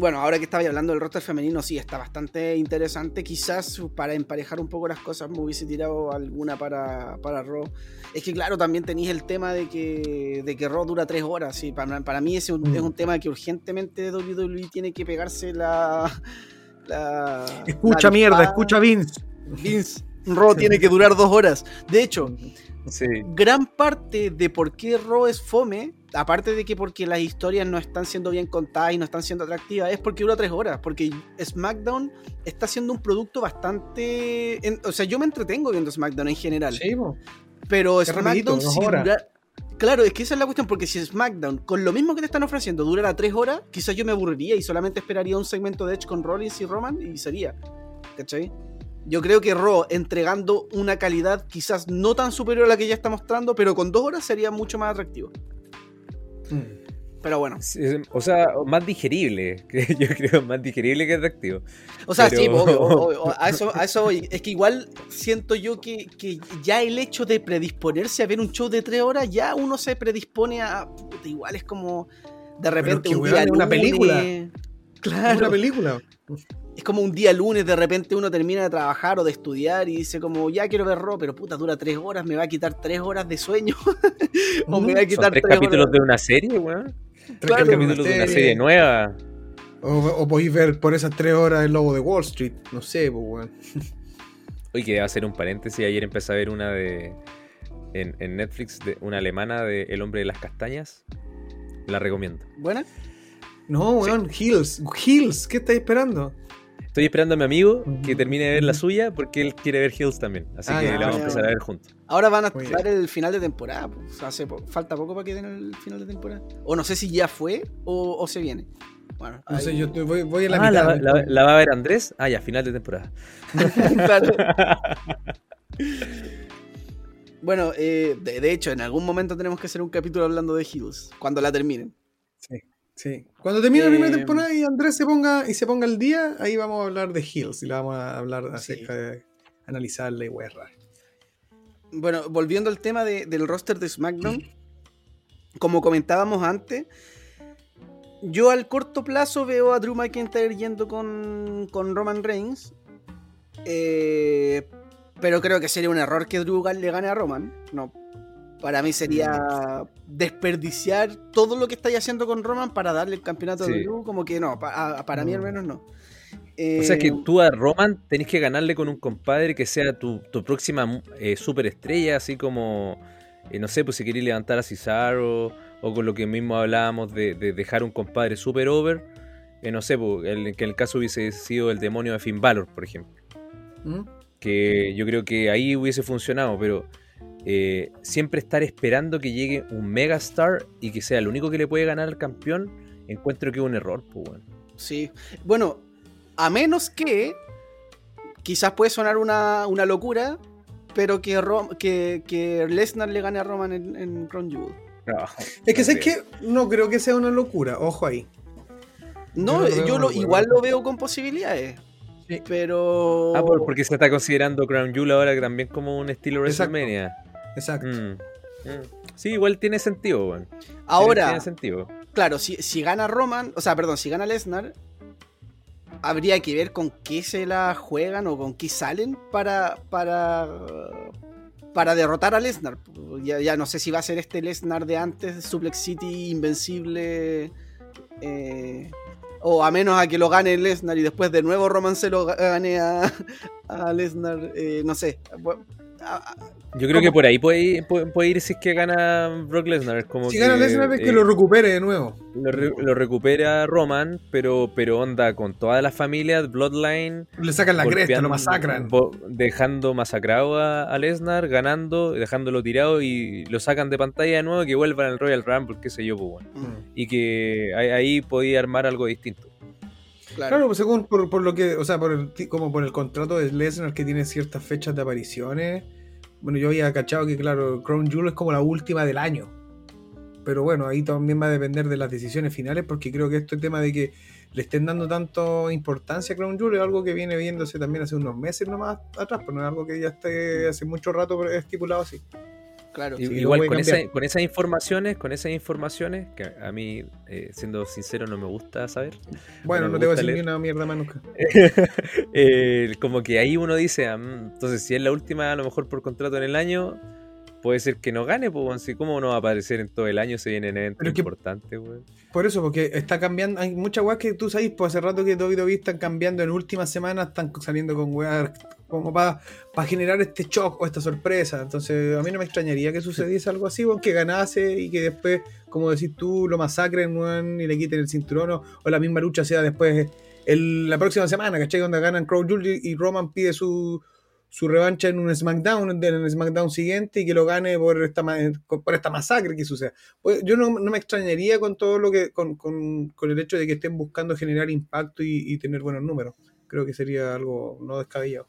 Bueno, ahora que estaba hablando del roster femenino, sí, está bastante interesante. Quizás para emparejar un poco las cosas me hubiese tirado alguna para, para Raw. Es que claro, también tenéis el tema de que, de que Raw dura tres horas. Sí, para, para mí ese es un, Mm. es un tema que urgentemente WWE tiene que pegarse la... la Escucha la mierda, escucha Vince. Vince, Raw tiene que durar dos horas. De hecho, Sí. gran parte de por qué Raw es fome, aparte de que porque las historias no están siendo bien contadas y no están siendo atractivas, es porque dura tres horas. Porque SmackDown está siendo un producto bastante. en- o sea, yo me entretengo viendo SmackDown en general. Sí. Pero SmackDown, si dura- Claro, es que esa es la cuestión, porque si SmackDown, con lo mismo que te están ofreciendo, durara tres horas, quizás yo me aburriría y solamente esperaría un segmento de Edge con Rollins y Roman y sería. ¿Cachai? Yo creo que Raw entregando una calidad quizás no tan superior a la que ya está mostrando, pero con dos horas sería mucho más atractivo. Mm. Pero bueno. O sea, más digerible. (laughs) Yo creo más digerible que atractivo. O sea, Pero- sí, obvio, (laughs) obvio, obvio, a, eso, a eso voy. Es que igual siento yo que, que ya el hecho de predisponerse a ver un show de tres horas, ya uno se predispone a. puta, igual es como. De repente que, un día es una película. Es Claro. una película. Es como un día lunes, de repente uno termina de trabajar o de estudiar y dice como, ya quiero ver Raw, pero puta, dura tres horas, me va a quitar tres horas de sueño. (laughs) o me va a quitar tres tres capítulos horas. de una serie, weón. Tres Claro. Capítulos de una serie nueva. O, o podéis ver por esas tres horas el lobo de Wall Street. No sé, pues, weón. (laughs) Oye, que hacer un paréntesis. Ayer empecé a ver una de. En, en Netflix, de una alemana de El hombre de las castañas. La recomiendo. ¿Buena? No, weón, Hills. Hills, ¿qué estáis esperando? Estoy esperando a mi amigo que termine de ver la suya porque él quiere ver Hills también. Así Ah, que la vamos a empezar a ver juntos. Ahora van a dar el final de temporada. pues, hace po- falta poco para que den el final de temporada. O no sé si ya fue o, o se viene. Bueno, No ahí- sé, yo estoy- voy, voy a la Ah, mitad. ¿la, la- la va a ver Andrés? Ah, ya, final de temporada. (laughs) Bueno, eh, de, de hecho, en algún momento tenemos que hacer un capítulo hablando de Hills, cuando la terminen. Sí, sí. Cuando termine la primera Eh, temporada y Andrés se ponga y se ponga al día, ahí vamos a hablar de Hills y la vamos a hablar Sí. acerca de analizarla y guerra. Bueno, volviendo al tema de- del roster de SmackDown, como comentábamos antes, yo al corto plazo veo a Drew McIntyre yendo con, con Roman Reigns, eh, pero creo que sería un error que Drew le gane a Roman. No, para mí sería desperdiciar todo lo que estáis haciendo con Roman para darle el campeonato Sí. Drew, como que no, para mí al No. menos no. O sea Eh, que tú a Roman tenés que ganarle con un compadre que sea tu, tu próxima eh, superestrella, así como, eh, no sé, pues si queréis levantar a Cesaro o con lo que mismo hablábamos de, de dejar un compadre super over, eh, no sé, pues, el- que en el caso hubiese sido el demonio de Finn Balor, por ejemplo. ¿Mm? Que yo creo que ahí hubiese funcionado, pero eh, siempre estar esperando que llegue un megastar y que sea el único que le puede ganar al campeón, encuentro que es un error, pues, bueno. Sí. Bueno, a menos que. Quizás puede sonar una, una locura, pero que, Ro- que, que Lesnar le gane a Roman en, en Crown Jewel. Es que No sé creo. que no creo que sea una locura, ojo ahí. No, Yo lo yo igual lo veo con posibilidades. Sí. Pero. Ah, por- porque se está considerando Crown Jewel ahora que también como un estilo Exacto. WrestleMania. Exacto. Mm. Sí, igual tiene sentido, weón. Ahora, Tiene sentido. claro, si, si gana Roman, o sea, perdón, si gana Lesnar, habría que ver con qué se la juegan o con qué salen para. para. para derrotar a Lesnar. Ya, ya no sé si va a ser este Lesnar de antes, Suplex City, Invencible. eh, o a menos a que lo gane Lesnar y después de nuevo Roman se lo ga- gane a, a Lesnar. eh, no sé. Bu- a- a- Yo creo que por ahí puede ir, puede, puede ir si es que gana Brock Lesnar. es Como si que, gana Lesnar es que eh, lo recupere de nuevo. lo, re- lo recupera Roman, pero, pero onda con todas las familias, Bloodline. Le sacan la cresta, lo masacran. bo- Dejando masacrado a, a Lesnar, ganando, dejándolo tirado y lo sacan de pantalla de nuevo que vuelvan al Royal Rumble, qué sé yo, pues, bueno. Mm. Y que ahí, ahí podía armar algo distinto. claro. Claro, pues según por, por lo que, o sea, por el, ti- como por el contrato de Lesnar que tiene ciertas fechas de apariciones. Bueno, yo había cachado que, claro, Crown Jewel es como la última del año. Pero bueno, ahí también va a depender de las decisiones finales, porque creo que este tema de que le estén dando tanto importancia a Crown Jewel es algo que viene viéndose también hace unos meses nomás atrás, pero no es algo que ya esté hace mucho rato estipulado así. Claro. Sí, Igual con, esa- con esas informaciones, con esas informaciones, que a mí, eh, siendo sincero, no me gusta saber. Bueno, no te voy a decir ni leer. una mierda más nunca. (laughs) Eh, como que ahí uno dice, ah, mm, entonces si es la última, a lo mejor por contrato en el año, puede ser que no gane, pues, si cómo no va a aparecer en todo el año, se vienen eventos Pero es que- importantes, weón. Por eso, porque está cambiando. Hay muchas weas que tú sabes, pues hace rato que WWE están cambiando en últimas semanas, están saliendo con weas como para generar este shock o esta sorpresa. Entonces, a mí no me extrañaría que sucediese algo así, weón, que ganase y que después, como decís tú, lo masacren, weón, y le quiten el cinturón o, o la misma lucha sea después el- la próxima semana, ¿cachai? Donde ganan Crow Jewel y Roman pide su, su revancha en un SmackDown, en el SmackDown siguiente y que lo gane por esta, ma- por esta masacre que suceda. Pues yo no, no me extrañaría con todo lo que, con, con- con el hecho de que estén buscando generar impacto y, y tener buenos números. Creo que sería algo no descabellado.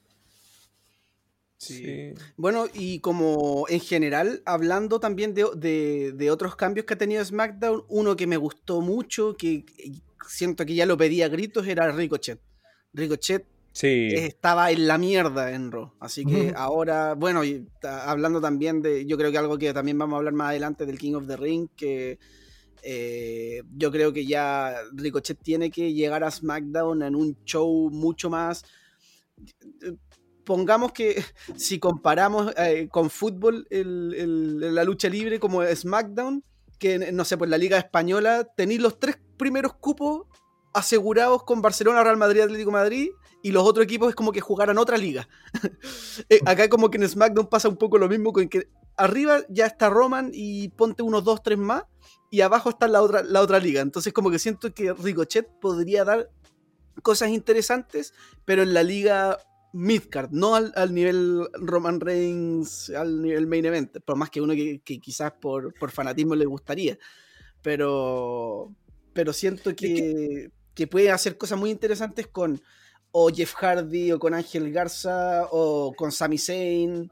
Sí. Bueno, y como en general, hablando también de, de- de otros cambios que ha tenido SmackDown, uno que me gustó mucho, que siento que ya lo pedía a gritos, era Ricochet. Ricochet Sí. estaba en la mierda en Raw. Así que ahora, bueno, y hablando también de, yo creo que algo que también vamos a hablar más adelante del King of the Ring, que eh, yo creo que ya Ricochet tiene que llegar a SmackDown en un show mucho más... Pongamos que (laughs) si comparamos eh, con fútbol el- el- la lucha libre como SmackDown, que no sé, pues la Liga Española, tenéis los tres primeros cupos asegurados con Barcelona, Real Madrid, Atlético Madrid, y los otros equipos es como que jugaran otra liga. (laughs) Eh, acá como que en SmackDown pasa un poco lo mismo, con que arriba ya está Roman y ponte unos dos, tres más, y abajo está la otra, la otra liga. Entonces como que siento que Ricochet podría dar cosas interesantes, pero en la liga midcard, no al, al nivel Roman Reigns, al nivel main event, por más que uno que, que quizás por, por fanatismo le gustaría. Pero, pero siento que, que puede hacer cosas muy interesantes con o Jeff Hardy o con Ángel Garza o con Sami Zayn,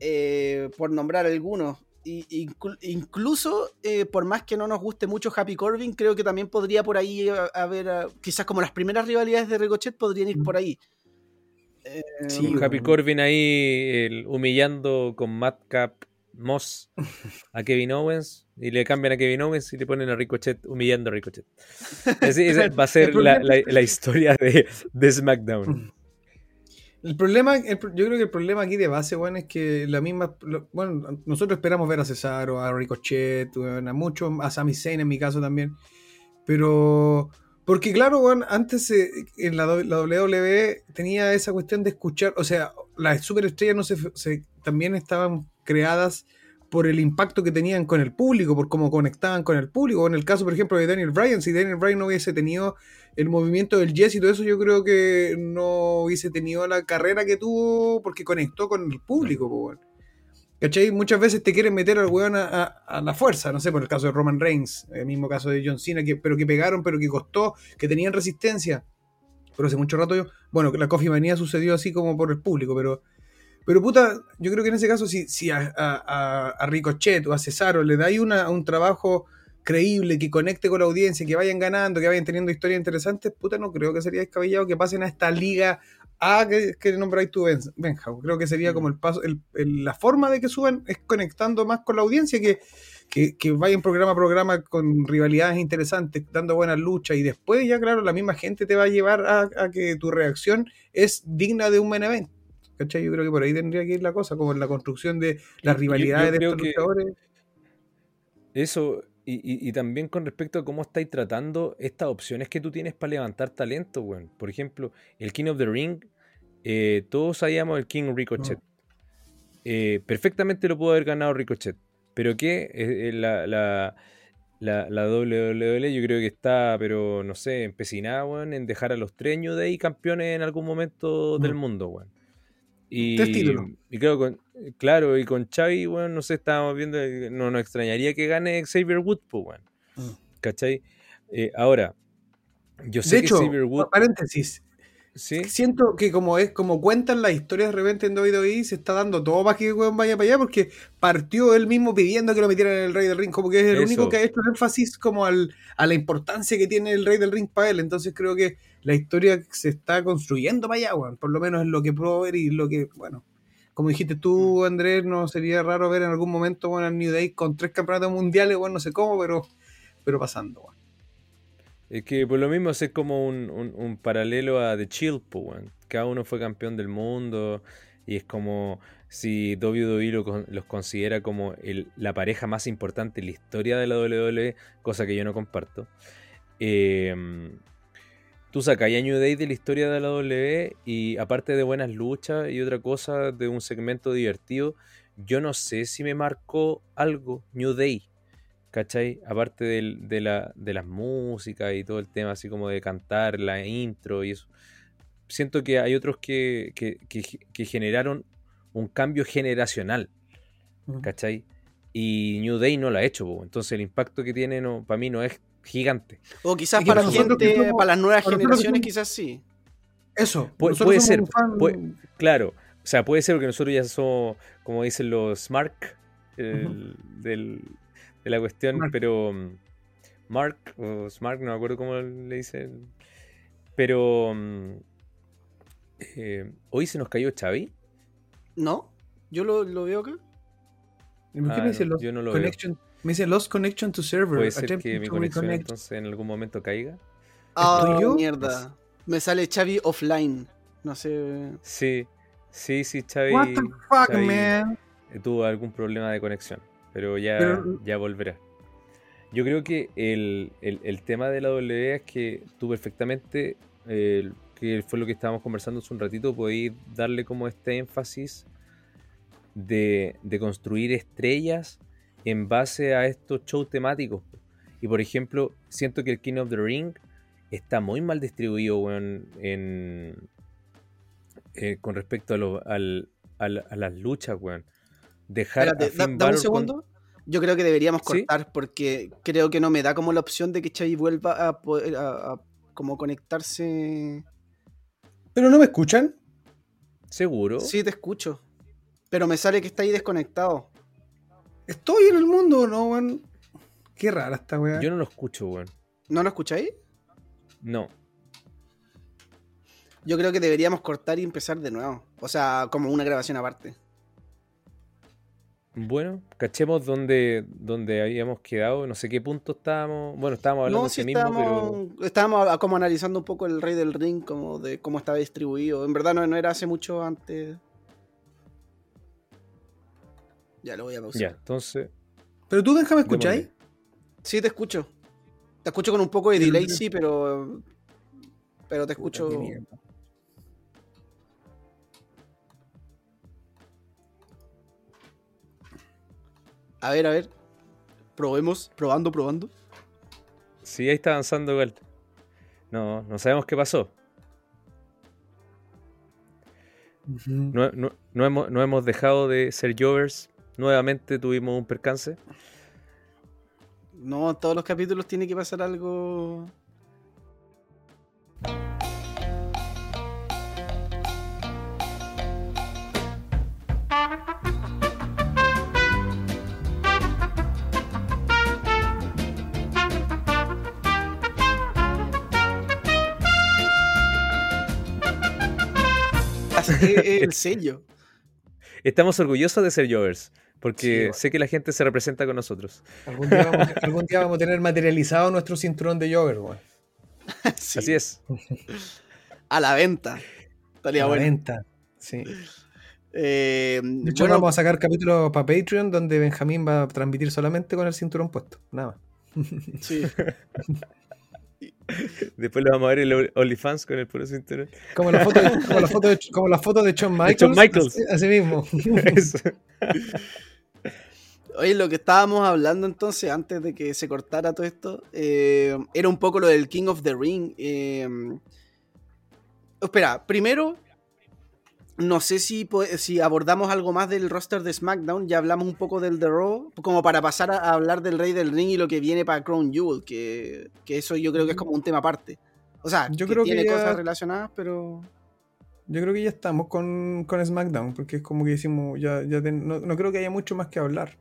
eh, por nombrar algunos. Y, inclu- incluso, eh, por más que no nos guste mucho Happy Corbin, creo que también podría por ahí eh, haber, ah, quizás como las primeras rivalidades de Ricochet podrían ir por ahí. Eh, Sí, Happy. Corbin ahí el- humillando con Madcap Moss a Kevin Owens y le cambian a Kevin Owens y le ponen a Ricochet humillando a Ricochet. Esa (laughs) va a ser la, problema- la- la historia de, de SmackDown. El problema, el yo creo que el problema aquí de base, bueno, es que la misma, lo- bueno, nosotros esperamos ver a Cesaro, a Ricochet, a muchos, a Sami Zayn en mi caso también, pero, porque claro, bueno, antes eh, en la, la WWE tenía esa cuestión de escuchar, o sea, las superestrellas no se, se- también estaban creadas por el impacto que tenían con el público, por cómo conectaban con el público. En el caso, por ejemplo, de Daniel Bryan, si Daniel Bryan no hubiese tenido el movimiento del Jess y todo eso, yo creo que no hubiese tenido la carrera que tuvo porque conectó con el público. ¿Cachai? Muchas veces te quieren meter al weón a, a- a la fuerza, no sé, por el caso de Roman Reigns, el mismo caso de John Cena, que, pero que pegaron, pero que costó, que tenían resistencia. Pero hace mucho rato yo, bueno, la Coffee Manía sucedió así como por el público, pero, pero puta, yo creo que en ese caso, si, si a, a- a- Ricochet o a Cesaro le dais una- un trabajo creíble, que conecte con la audiencia, que vayan ganando, que vayan teniendo historias interesantes, puta, no creo que sería descabellado que pasen a esta liga A que, que nombráis tú, Ben- Benja. Creo que sería como el paso, el- el- la forma de que suban es conectando más con la audiencia, que, que, que vayan programa a programa con rivalidades interesantes, dando buenas luchas, y después ya, claro, la misma gente te va a llevar a, a que tu reacción es digna de un main event. ¿Cachai? Yo creo que por ahí tendría que ir la cosa, como en la construcción de las rivalidades yo de estos luchadores. Eso, y, y- y también con respecto a cómo estáis tratando estas opciones que tú tienes para levantar talento, weón. Por ejemplo, el King of the Ring, eh, todos sabíamos el King Ricochet. Eh, perfectamente lo pudo haber ganado Ricochet. Pero que eh, eh, la, la, la, la WWE yo creo que está, pero no sé, empecinada, weón, en dejar a los tres New Day campeones en algún momento del Mm. mundo, weón. Y, Tres títulos. y claro, con, claro, y con Xavi, weón, no sé, estábamos viendo, no nos extrañaría que gane Xavier Wood, pues, weón. Mm. ¿Cachai? Eh, ahora, yo sé De que hecho, Xavier Wood, paréntesis, sí, siento que como es como cuentan las historias de repente en WWE se está dando todo para que el weón vaya para allá porque partió él mismo pidiendo que lo metieran en el Rey del Ring como que es el Eso. único que ha hecho énfasis como al, a la importancia que tiene el Rey del Ring para él entonces creo que la historia se está construyendo para allá weón, por lo menos es lo que puedo ver y lo que bueno como dijiste tú, Andrés, no sería raro ver en algún momento bueno, al New Day con tres campeonatos mundiales, bueno, no sé cómo, pero, pero pasando. Bueno. Es que por lo mismo es como un, un, un paralelo a The Chill, weón. Cada uno fue campeón del mundo y es como si WWE lo- los considera como el- la pareja más importante en la historia de la WWE, cosa que yo no comparto. Eh, tú sacas a New Day de la historia de la WWE y aparte de buenas luchas y otra cosa de un segmento divertido, yo no sé si me marcó algo New Day. ¿Cachai? Aparte de, la, de las músicas y todo el tema así como de cantar, la intro y eso. Siento que hay otros que, que, que- que generaron un cambio generacional, ¿cachai? Y New Day no lo ha hecho, po. entonces el impacto que tiene no, para mí no es gigante. O quizás para la gente, somos- para las nuevas para generaciones, somos- quizás sí. Eso, Pu- puede ser, un fan- puede- Claro, o sea, puede ser que nosotros ya somos, como dicen los Smart el- del- de la cuestión, Mark. pero mm, Mark o Smart, no me acuerdo cómo le dicen, pero mm, eh, hoy se nos cayó Xavi. ¿No? Yo lo, lo veo acá. ¿Y ¿Por qué Ah, me dice no, yo no lo connection? Me dice Lost Connection to Server. Puede ser que mi conexión entonces en algún momento caiga. Ah, mierda. Me sale Xavi offline. No sé. Sí, sí, sí, Xavi, What the fuck, Xavi man? tuvo algún problema de conexión, pero ya, Pero- ya volverá. Yo creo que el, el- el tema de la W es que tú perfectamente, eh, que fue lo que estábamos conversando hace un ratito, podéis darle como este énfasis de, de construir estrellas en base a estos shows temáticos. Y por ejemplo, siento que el King of the Ring está muy mal distribuido weón, en, eh, con respecto a, lo- al- al- a las luchas, weón. Dejar Espérate, a da- un con- segundo. Yo creo que deberíamos ¿Sí? cortar porque creo que no me da como la opción de que Xavi vuelva a poder a, a como conectarse. ¿Pero no me escuchan? Seguro. Sí, te escucho. Pero me sale que está ahí desconectado. ¿Estoy en el mundo o no, weón? Qué rara esta weá. Yo no lo escucho, weón. ¿No lo escucháis? No. Yo creo que deberíamos cortar y empezar de nuevo. O sea, como una grabación aparte. Bueno, cachemos dónde, dónde habíamos quedado, no sé qué punto estábamos. Bueno, estábamos hablando No, de sí mismo, pero. estábamos, como analizando un poco el Rey del Ring, como de cómo estaba distribuido. En verdad no, no era hace mucho antes. Ya lo voy a pausar. Ya, entonces. ¿Pero tú, déjame escucháis? démosle. Sí, te escucho. Te escucho con un poco de delay, sí, pero. Pero te escucho. Puta, A ver, a ver. Probemos, probando, probando. Sí, ahí está avanzando igual. No, no sabemos qué pasó. No, no- no hemos, no hemos dejado de ser Jovers. Nuevamente tuvimos un percance. No, en todos los capítulos tiene que pasar algo. (laughs) El sello. Estamos orgullosos de ser Jovers. Porque Sí, sé que la gente se representa con nosotros. Algún día, vamos, (laughs) algún día vamos a tener materializado nuestro cinturón de Jover. (laughs) Sí, Así es. A la venta. Estaría A la venta. Sí. Eh, De hecho, bueno, vamos a sacar capítulos para Patreon donde Benjamín va a transmitir solamente con el cinturón puesto. Nada más. sí. Después le vamos a ver el OnlyFans con el puro cinturón. Como la foto de, (laughs) como la foto de, como la foto de Shawn Michaels. Shawn Michaels. Así, así mismo. (laughs) Eso. (laughs) Oye, lo que estábamos hablando entonces, antes de que se cortara todo esto, eh, era un poco lo del King of the Ring. eh, espera, primero, no sé si, si abordamos algo más del roster de SmackDown, ya hablamos un poco del The Raw, como para pasar a, hablar del Rey del Ring y lo que viene para Crown Jewel, que, que eso yo creo que es como un tema aparte. O sea, Yo que creo que tiene ya- cosas relacionadas, pero... Yo creo que ya estamos con, con SmackDown, porque es como que decimos, ya, ya ten- no, no creo que haya mucho más que hablar.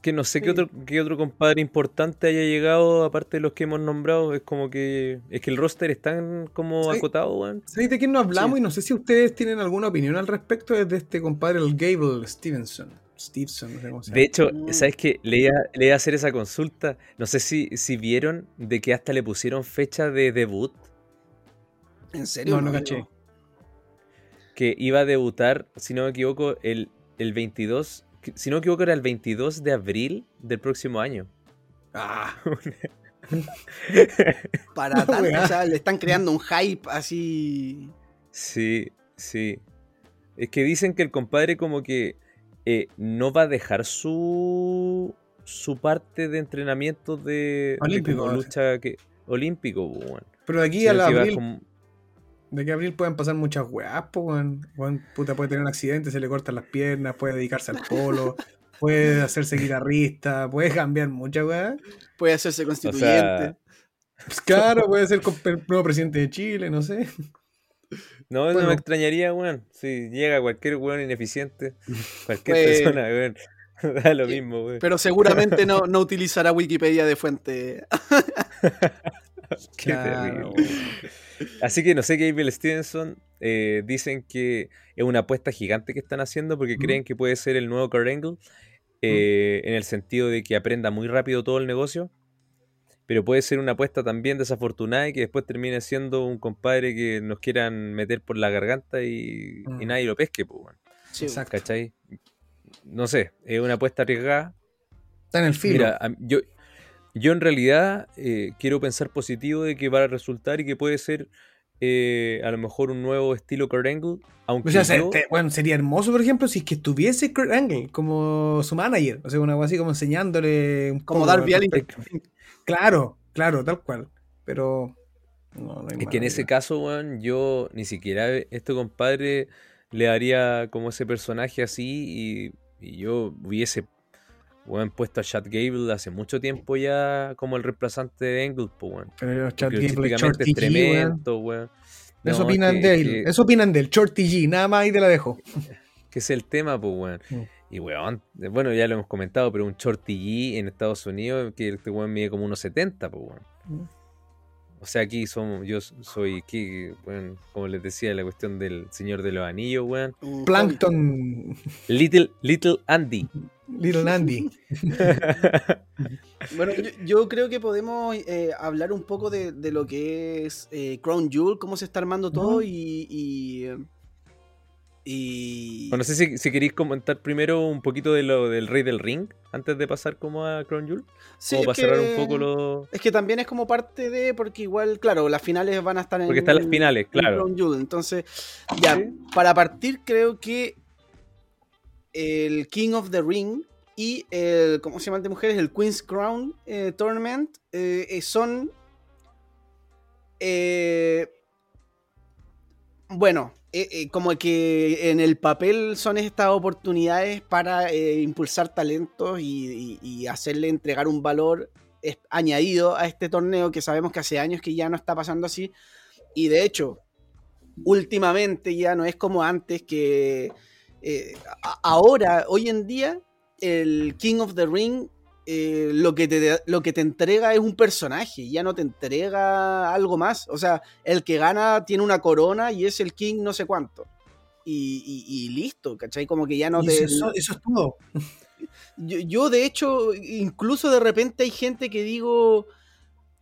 Que no sé qué otro, qué otro compadre importante haya llegado, aparte de los que hemos nombrado. Es como que. Es que el roster es tan como acotado, weón. ¿Sabéis de quién no hablamos? Sí. Y no sé si ustedes tienen alguna opinión al respecto. Es de este compadre, el Gable Stevenson. Stevenson, no sé cómo se llama. De hecho, Mm. ¿sabes qué? Le iba, le iba a hacer esa consulta. No sé si, si vieron de que hasta le pusieron fecha de debut. ¿En serio? No, no caché. Que iba a debutar, si no me equivoco, el, el 22. Que- Si no me equivoco, era el 22 de abril del próximo año. Ah, (laughs) Para No, tanto, o sea, le están creando un hype así. Sí, sí. Es que dicen que el compadre como que eh, no va a dejar su su parte de entrenamiento de, de Olímpico, lucha que olímpico, pero de aquí abril, como- de a abril pueden pasar muchas weas, po, weón. Weón, puta, puede tener un accidente, se le cortan las piernas, puede dedicarse al polo, (laughs) puede hacerse guitarrista, puede cambiar muchas weas. Puede hacerse o constituyente. sea, Pues claro, puede ser nuevo presidente de Chile, no sé. no, no Bueno. me extrañaría, weón. Si llega cualquier weón ineficiente, cualquier Pues- persona, weón. (laughs) Da lo mismo, weón. pero seguramente no, no utilizará Wikipedia de fuente. (laughs) (laughs) Qué Claro, terrible. Así que no sé, Gabriel Stevenson eh, dicen que es una apuesta gigante que están haciendo porque creen que puede ser el nuevo Kurt Angle eh, en el sentido de que aprenda muy rápido todo el negocio, pero puede ser una apuesta también desafortunada y que después termine siendo un compadre que nos quieran meter por la garganta y, y Mm. nadie lo pesque, pues. Sí, Exacto. ¿cachai? No sé, es una apuesta arriesgada, Está en el filo. Mira, yo, yo en realidad eh, quiero pensar positivo de que va a resultar y que puede ser eh, a lo mejor un nuevo estilo Kurt Angle, aunque O sea, se- yo- te- bueno, sería hermoso, por ejemplo, si es que estuviese Kurt Angle como su manager. O sea, una cosa así como enseñándole un Como poco Darby al Allin. Claro, claro, tal cual. Pero. No, no hay es que en ese caso, weón, yo ni siquiera a este compadre le haría como ese personaje así y, y yo hubiese weón, puesto a Chad Gable hace mucho tiempo ya como el reemplazante de Angle, pues, weón. Pero Chad Porque Gable, es weón. tremendo, weón. Eso opinan que- de él. que- Eso opinan de él. Shorty G, nada más y te la dejo. (laughs) que es el tema, pues, weón. Mm. Y weón, eh, bueno, ya lo hemos comentado, pero un Shorty G en Estados Unidos, que este weón mide como unos 70, pues, weón. Mm. O sea, aquí somos, yo soy, aquí, weón, como les decía, la cuestión del Señor de los Anillos, weón. Plankton, Little, Little Andy. Little Andy. (laughs) Bueno, yo, yo creo que podemos eh, hablar un poco de, de lo que es eh, Crown Jewel, cómo se está armando todo y, eh, y- Bueno, no sé si, si queréis comentar primero un poquito de lo del Rey del Ring, antes de pasar como a Crown Jewel. Sí, como para cerrar un poco lo... Es que también es como parte de, porque igual, claro, las finales van a estar en. Porque están las finales, en claro. Crown Jewel. Entonces, ya, Sí. para partir, creo que el King of the Ring y el, ¿cómo se llama el de mujeres? El Queen's Crown eh, Tournament eh, eh, son. eh, bueno, eh, eh, como que en el papel son estas oportunidades para eh, impulsar talentos y, hacerle entregar un valor añadido a este torneo que sabemos que hace años que ya no está pasando así. Y de hecho, últimamente ya no es como antes que ahora, hoy en día, el King of the Ring eh, lo, que te, lo que te entrega es un personaje, ya no te entrega algo más. O sea, el que gana tiene una corona y es el King no sé cuánto. Y, y- y listo, ¿cachai? Como que ya no te... eso, eso es todo. (laughs) Yo, yo, de hecho, incluso de repente hay gente que digo,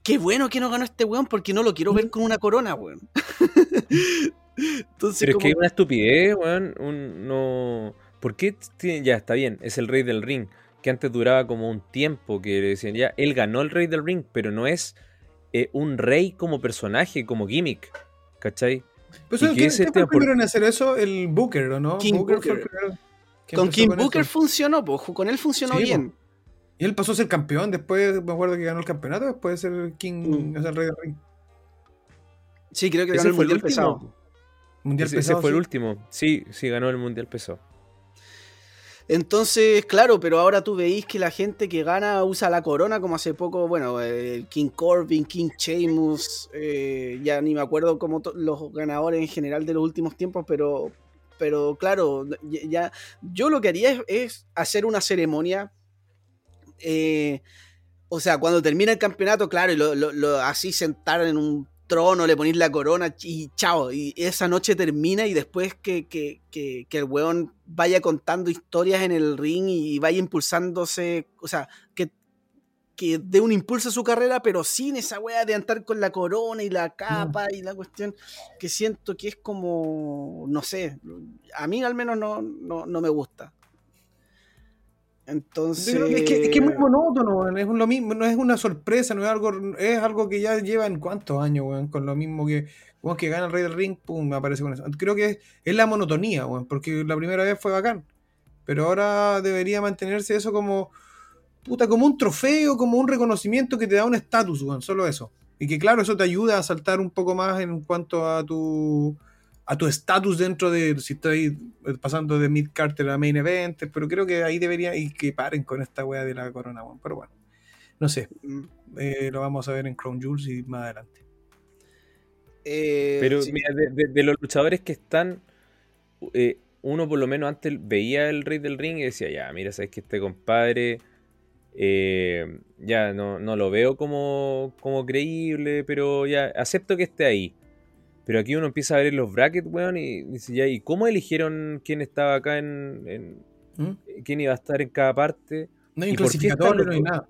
qué bueno que no ganó este weón porque no lo quiero ver con una corona, weón. (laughs) Entonces, Pero es que es una estupidez, weón. Un, no... ¿Por qué Ya, está bien, es el rey del ring. Que antes duraba como un tiempo que le decían, ya, él ganó el rey del ring, pero no es eh, un rey como personaje, como gimmick. ¿Cachai? Pues, ¿Y ¿quién, qué es este fue el por- primero en hacer eso? El Booker, ¿o no? King el Booker. con Kim Booker eso. funcionó, po, con él funcionó Sí, bien. Y él pasó a ser campeón, después me acuerdo que ganó el campeonato, después de ser King, Mm. o sea, el rey del ring. Sí, creo que Ese ganó el fue el mundial último. pesado. Mundial Ese, ese pesado. fue el último. Sí, sí, ganó el mundial pesado. Entonces, claro, pero ahora tú veis que la gente que gana usa la corona, como hace poco, bueno, el King Corbin, King Sheamus, eh, ya ni me acuerdo como to- los ganadores en general de los últimos tiempos, pero, pero claro, ya, yo lo que haría es, es hacer una ceremonia eh, o sea, cuando termina el campeonato, claro, y lo, lo- lo- así sentar en un trono, le ponéis la corona y chao. Y esa noche termina y después que, que, que, que el weón vaya contando historias en el ring y vaya impulsándose, o sea, que, que dé un impulso a su carrera, pero sin esa wea de andar con la corona y la capa y la cuestión, que siento que es como, no sé, a mí al menos no, no, no me gusta. Entonces... Yo creo que es, que, es que es muy monótono. Es lo mismo, no es una sorpresa, no es algo, es algo que ya lleva en cuántos años, weón, con lo mismo que, weón, que gana el Rey del Ring, pum, me aparece con eso. Creo que es, es la monotonía, weón, porque la primera vez fue bacán. Pero ahora debería mantenerse eso como, puta, como un trofeo, como un reconocimiento que te da un estatus, weón, solo eso. Y que claro, eso te ayuda a saltar un poco más en cuanto a tu a tu estatus dentro de si estoy pasando de mid carter a main event, pero creo que ahí debería y que paren con esta wea de la corona, weón. Pero bueno, no sé, mm, eh, lo vamos a ver en Crown Jewels y más adelante. eh, Pero sí. mira, de, de- de los luchadores que están, eh, uno por lo menos antes veía el Rey del Ring y decía, ya, mira, sabes que este compadre eh, ya no, no lo veo como, como creíble, pero ya acepto que esté ahí. Pero aquí uno empieza a ver los brackets, weón, y dice, ya, ¿y cómo eligieron quién estaba acá en, en- ¿Mm? quién iba a estar en cada parte? No hay ¿Y un los no hay nada.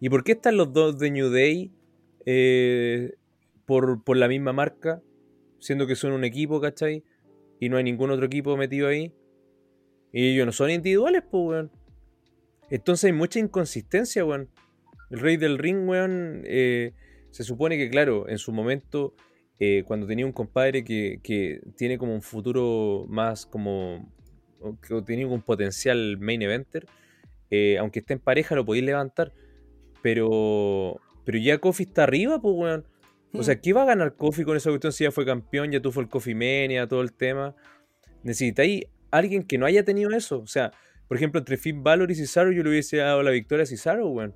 ¿Y por qué están los dos de New Day eh, por, por la misma marca? Siendo que son un equipo, ¿cachai? Y no hay ningún otro equipo metido ahí. Y ellos no son individuales, pues, weón. Entonces hay mucha inconsistencia, weón. El Rey del Ring, weón, eh, se supone que, claro, en su momento, eh, cuando tenía un compadre que, que tiene como un futuro más como... que tenía un potencial main eventer, eh, aunque esté en pareja lo podéis levantar. Pero, pero ya Kofi está arriba, pues, weón. O sea, ¿qué va a ganar Kofi con esa cuestión si ya fue campeón, ya tuvo el Kofi Mania, todo el tema? Necesitáis alguien que no haya tenido eso. O sea, por ejemplo, entre Finn Balor y Cesaro yo le hubiese dado la victoria a Cesaro, weón.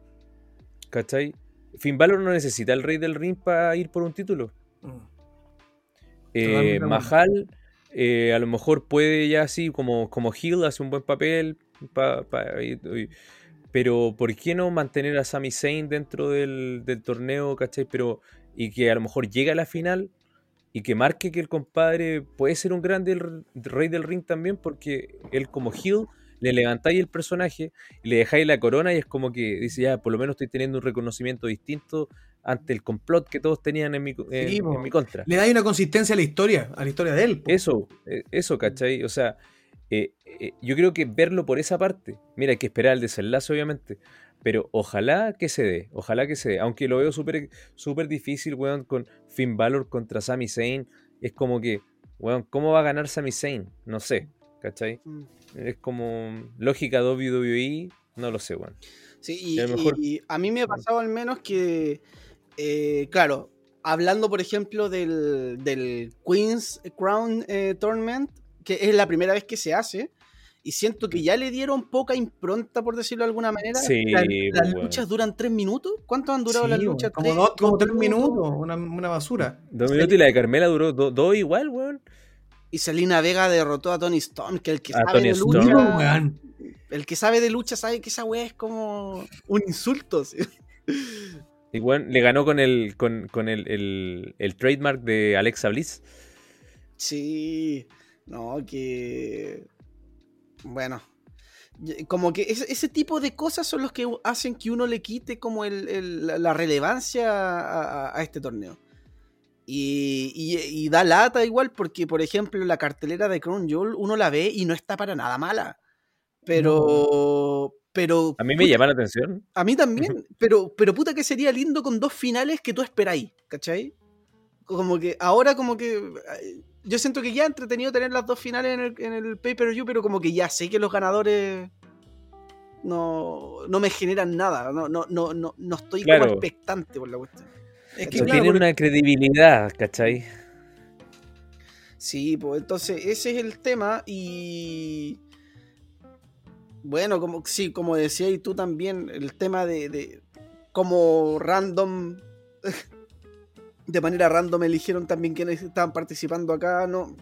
¿Cachai? Finn Balor no necesita el rey del ring para ir por un título. Mm. Eh. Mahal eh, a lo mejor puede ya así como, como Hill hace un buen papel pa- pa- y- y- pero ¿por qué no mantener a Sami Zayn dentro del, del torneo, ¿cachai? Pero y que a lo mejor llegue a la final y que marque que el compadre puede ser un grande el rey del ring también porque él como Hill le levantáis el personaje y le dejáis la corona y es como que dice ya por lo menos estoy teniendo un reconocimiento distinto ante el complot que todos tenían en mi, en- Sí, po. en mi contra. Le da una consistencia a la historia, a la historia de él. po. Eso, eh, eso, ¿cachai? O sea, eh, eh, yo creo que verlo por esa parte, mira, hay que esperar el desenlace, obviamente, pero ojalá que se dé, ojalá que se dé, aunque lo veo súper súper difícil, weón, con Finn Balor contra Sami Zayn, es como que, weón, ¿cómo va a ganar Sami Zayn? No sé, ¿cachai? Mm. Es como lógica WWE, no lo sé, weón. Sí, a y a mí me ha pasado al menos que, eh, claro, hablando por ejemplo del, del Queen's Crown eh, Tournament, que es la primera vez que se hace, y siento que ya le dieron poca impronta, por decirlo de alguna manera. Sí, La- las pues, luchas duran tres minutos. ¿Cuánto han durado Sí, las luchas? como, ¿Tres? dos, como ¿Dos tres minutos, una, una basura. Dos Sí. minutos y la de Carmela duró do- dos igual, weón. Y Selena Vega derrotó a Tony Storm, que el que A sabe Tony de Storm. lucha. Weón. El que sabe de lucha sabe que esa wea es como un insulto. ¿sí? Y weón, le ganó con el, con, con el, el- el trademark de Alexa Bliss. Sí, no, que. Bueno, como que ese, ese tipo de cosas son los que hacen que uno le quite como el, el- la- relevancia a, a- a este torneo. Y, y- y da lata igual porque, por ejemplo, la cartelera de Crown Jewel uno la ve y no está para nada mala. Pero. Pero. A mí me llama la atención. A mí también, (laughs) pero, pero puta que sería lindo con dos finales que tú esperáis, ¿cachai? Como que ahora como que eh, yo siento que ya entretenido tener las dos finales en el, en el pay-per-view, pero como que ya sé que los ganadores no, no me generan nada, no, no, no, no, no estoy Claro. como expectante por la cuestión. Es que claro, tiene porque- una credibilidad, ¿cachai? Sí, pues entonces ese es el tema y bueno, como sí, como decía y tú también, el tema de, de cómo random (laughs) de manera random eligieron también quienes estaban participando acá, no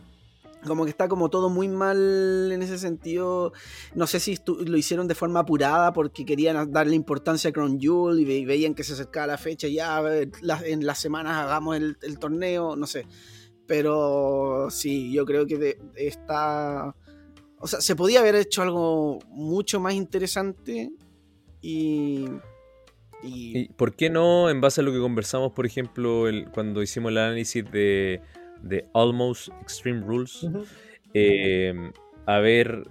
Como que está como todo muy mal en ese sentido. No sé si lo hicieron de forma apurada porque querían darle importancia a Crown Jewel y, ve- y veían que se acercaba la fecha. Ya en las semanas hagamos el, torneo, no sé. Pero sí, yo creo que está. O sea, se podía haber hecho algo mucho más interesante y. y- ¿Y por qué no, en base a lo que conversamos, por ejemplo, el- cuando hicimos el análisis de, de Almost Extreme Rules, eh, haber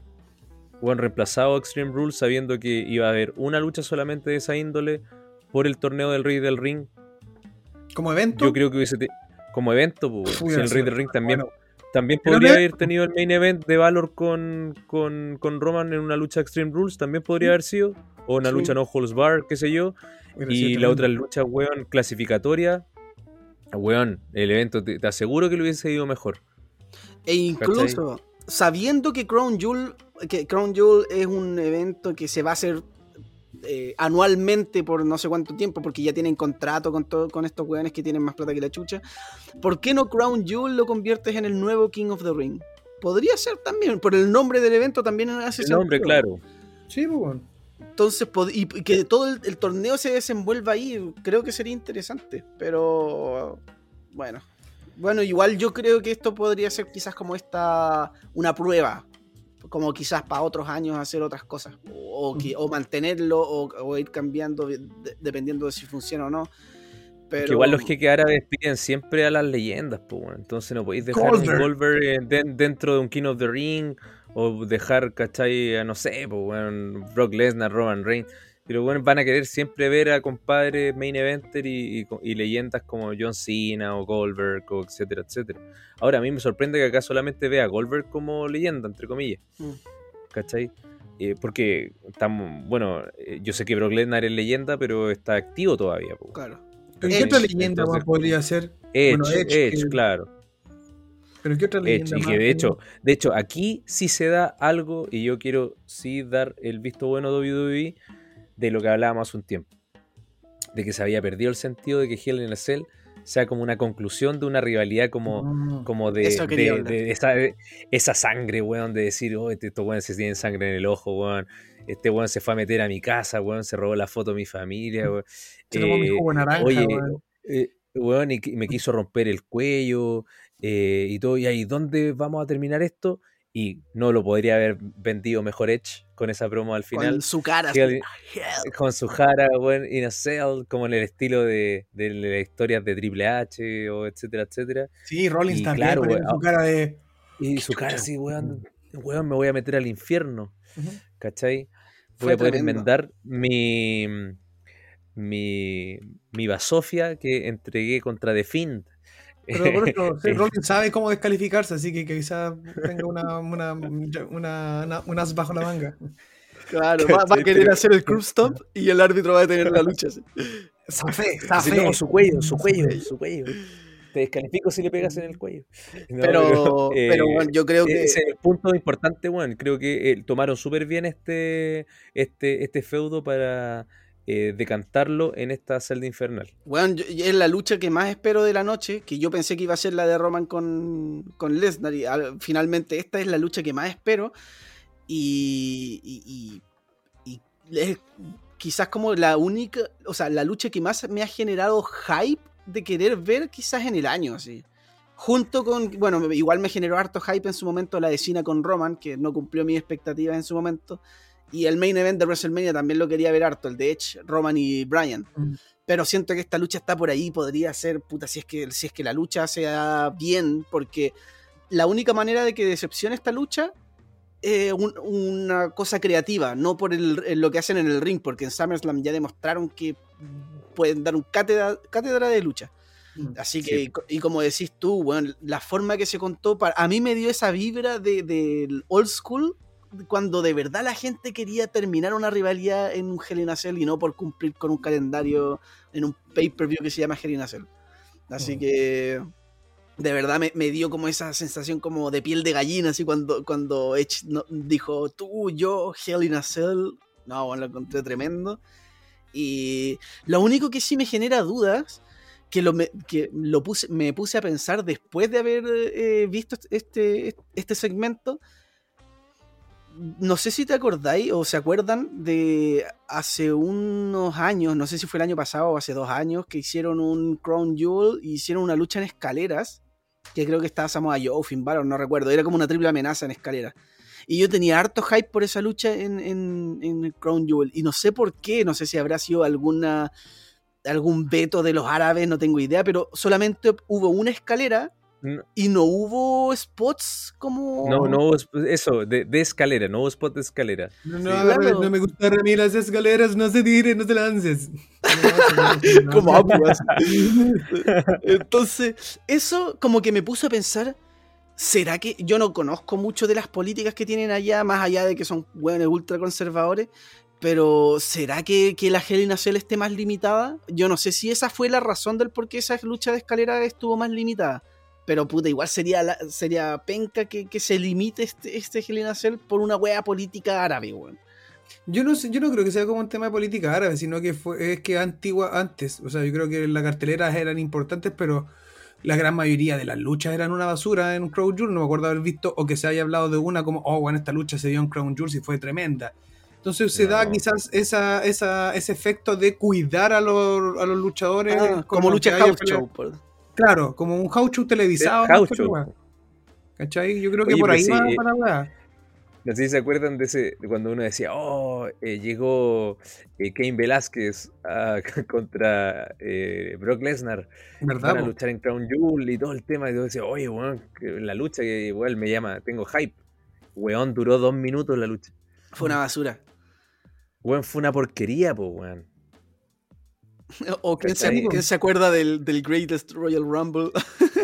bueno, reemplazado Extreme Rules sabiendo que iba a haber una lucha solamente de esa índole por el torneo del Rey del Ring? Como evento. Yo creo que hubiese... Como evento, pues, si el Rey del Ring también, bueno. También podría no- haber tenido el main event de Valor con, con, con Roman en una lucha Extreme Rules, también podría haber sido. O una Sí. lucha No Holds Bar, qué sé yo. Y la otra lucha, weón, clasificatoria. Weón, el evento, te, te aseguro que lo hubiese ido mejor. E incluso sabiendo que Crown Jewel, que Crown Jewel es un evento que se va a hacer eh, anualmente por no sé cuánto tiempo, porque ya tienen contrato con, todo, con estos weones que tienen más plata que la chucha, ¿por qué no Crown Jewel lo conviertes en el nuevo King of the Ring? Podría ser también, por el nombre del evento también hace El nombre, sentido. claro. Sí, pues bueno. Entonces, pod- y y que todo el, el torneo se desenvuelva ahí, creo que sería interesante. Pero, bueno. Bueno, igual yo creo que esto podría ser quizás como esta, una prueba. Como quizás para otros años hacer otras cosas. O, o que- o mantenerlo o, o ir cambiando de- de- dependiendo de si funciona o no. Pero, Que igual los jeques árabes piden siempre a las leyendas, pues. Entonces no podéis dejar un Goldberg eh, den- dentro de un King of the Ring. O dejar, ¿cachai? A, No sé, pues. Brock Lesnar, Roman Reigns. Pero bueno, van a querer siempre ver a compadres main eventer y, y- y leyendas como John Cena o Goldberg, o etcétera, etcétera. Ahora, a mí me sorprende que acá solamente vea a Goldberg como leyenda, entre comillas. Mm. ¿Cachai? Eh, porque estamos, bueno, eh, yo sé que Brock Lesnar es leyenda, pero está activo todavía. po. Claro. ¿Pero qué Edge, otra leyenda entonces- más podría ser? Edge, Bueno, Edge, Edge, que- claro. ¿Pero qué otra Edge, leyenda y más? que de hecho, de hecho, aquí sí se da algo, y yo quiero sí dar el visto bueno de WWE de lo que hablábamos hace un tiempo. De que se había perdido el sentido de que Hell in a Cell sea como una conclusión de una rivalidad como, Mm. como de, esa, de esa sangre, weón, de decir, oh, este- estos weones se tienen sangre en el ojo, weón. Este weón se fue a meter a mi casa, weón, se robó la foto de mi familia, weón. Se tomó mi Eh, jugo naranja, Oye, weón. eh, weón, y, me quiso romper el cuello eh, y todo. Y ahí, ¿dónde vamos a terminar esto? Y no lo podría haber vendido mejor Edge con esa promo al final. Con su cara. Con su jara, weón, in a cell, como en el estilo de, de las historias de Triple H, o etcétera, etcétera. Sí, Rollins y también claro, weón, su cara de. Y su cara así, weón, weón, me voy a meter al infierno, Ujú. ¿cachai? Voy Fue a poder tremendo. enmendar mi, mi, mi basofia que entregué contra The Fiend. Pero por eso, (laughs) sí, Rollins sabe cómo descalificarse, así que quizás tenga una, una, una, una- un as bajo la manga. Claro, (laughs) va, va a querer Pero- hacer el curb stop y el árbitro va a detener la lucha. así. Safe, Así, safe. no, su cuello, su cuello, su cuello. Te descalifico si le pegas en el cuello. (laughs) No, Pero, eh, pero bueno, yo creo que. Ese es el punto importante, bueno, creo que eh, tomaron súper bien este, este, este feudo para eh, decantarlo en esta celda infernal. Bueno, yo- es la lucha que más espero de la noche, que yo pensé que iba a ser la de Roman con, con Lesnar, y al- finalmente esta es la lucha que más espero, y, y- y- y es quizás como la única, o sea, la lucha que más me ha generado hype de querer ver quizás en el año, así. Junto con, bueno, igual me generó harto hype en su momento la de Cena con Roman, que no cumplió mis expectativas en su momento. Y el main event de WrestleMania también lo quería ver harto, el de Edge, Roman y Bryan. Mm. Pero siento que esta lucha está por ahí, podría ser, puta, si es que, si es que la lucha sea bien, porque la única manera de que decepcione esta lucha es un- una cosa creativa, no por el- lo que hacen en el ring, porque en SummerSlam ya demostraron que pueden dar un cátedra, cátedra de lucha. Así que, Sí. y co- y como decís tú, weón, la forma que se contó, para, a mí me dio esa vibra de- del old school, cuando de verdad la gente quería terminar una rivalidad en un Hell in a Cell y no por cumplir con un calendario en un pay-per-view que se llama Hell in a Cell. Así Mm. que de verdad me, me dio como esa sensación como de piel de gallina, así cuando, cuando Edge no- dijo, tú, yo, Hell in a Cell. No, bueno, lo encontré tremendo. Y lo único que sí me genera dudas que, lo, me, que lo puse, me puse a pensar después de haber eh, visto este, este segmento. No sé si te acordáis o se acuerdan de hace unos años, no sé si fue el año pasado o hace dos años, que hicieron un Crown Jewel y hicieron una lucha en escaleras, que creo que estaba Samoa Joe, Finn Balor, no recuerdo, era como una triple amenaza en escaleras. Y yo tenía harto hype por esa lucha en, en, en Crown Jewel. Y no sé por qué, no sé si habrá sido alguna algún veto de los árabes, no tengo idea, pero solamente hubo una escalera No. y no hubo spots como... No, no hubo eso, de, de escalera, no hubo spot de escalera. No, no, Sí, a ver, claro. no me gustan a mí las escaleras, no se tires, no te lances. (laughs) como aguas. Entonces, eso como que me puso a pensar, ¿será que yo no conozco mucho de las políticas que tienen allá, más allá de que son buenos ultra conservadores? Pero ¿será que, que la Hell in a Cell esté más limitada? Yo no sé si esa fue la razón del por qué esa lucha de escalera estuvo más limitada. Pero puta, igual sería, la- sería penca que, que se limite este, este Hell in a Cell por una wea política árabe, weón. Yo no sé, yo no creo que sea como un tema de política árabe, sino que fue, es que antigua antes. O sea, yo creo que las carteleras eran importantes, pero la gran mayoría de las luchas eran una basura en Crown Jewel. No me acuerdo haber visto o que se haya hablado de una como, oh, bueno, esta lucha se dio en Crown Jewel y fue tremenda. Entonces se No. da quizás esa, esa, ese efecto de cuidar a los, a los luchadores. Ah, como lucha house show. por- Claro, como un show televisado. Wea. ¿Cachai? Yo creo que Oye, por ahí sí, va eh, para la. No sé si se acuerdan de ese, de cuando uno decía, oh, eh, llegó eh, Cain Velázquez (laughs) contra eh, Brock Lesnar ¿Verdad? para po? luchar en Crown Jewel y todo el tema. Y yo decía, oye, weón, la lucha que igual me llama, tengo hype. Weón, duró dos minutos la lucha. Fue una basura. Weón, fue una porquería, po, weón. (laughs) O quién se, ¿Cachai? quién se acuerda del, del Greatest Royal Rumble. (laughs)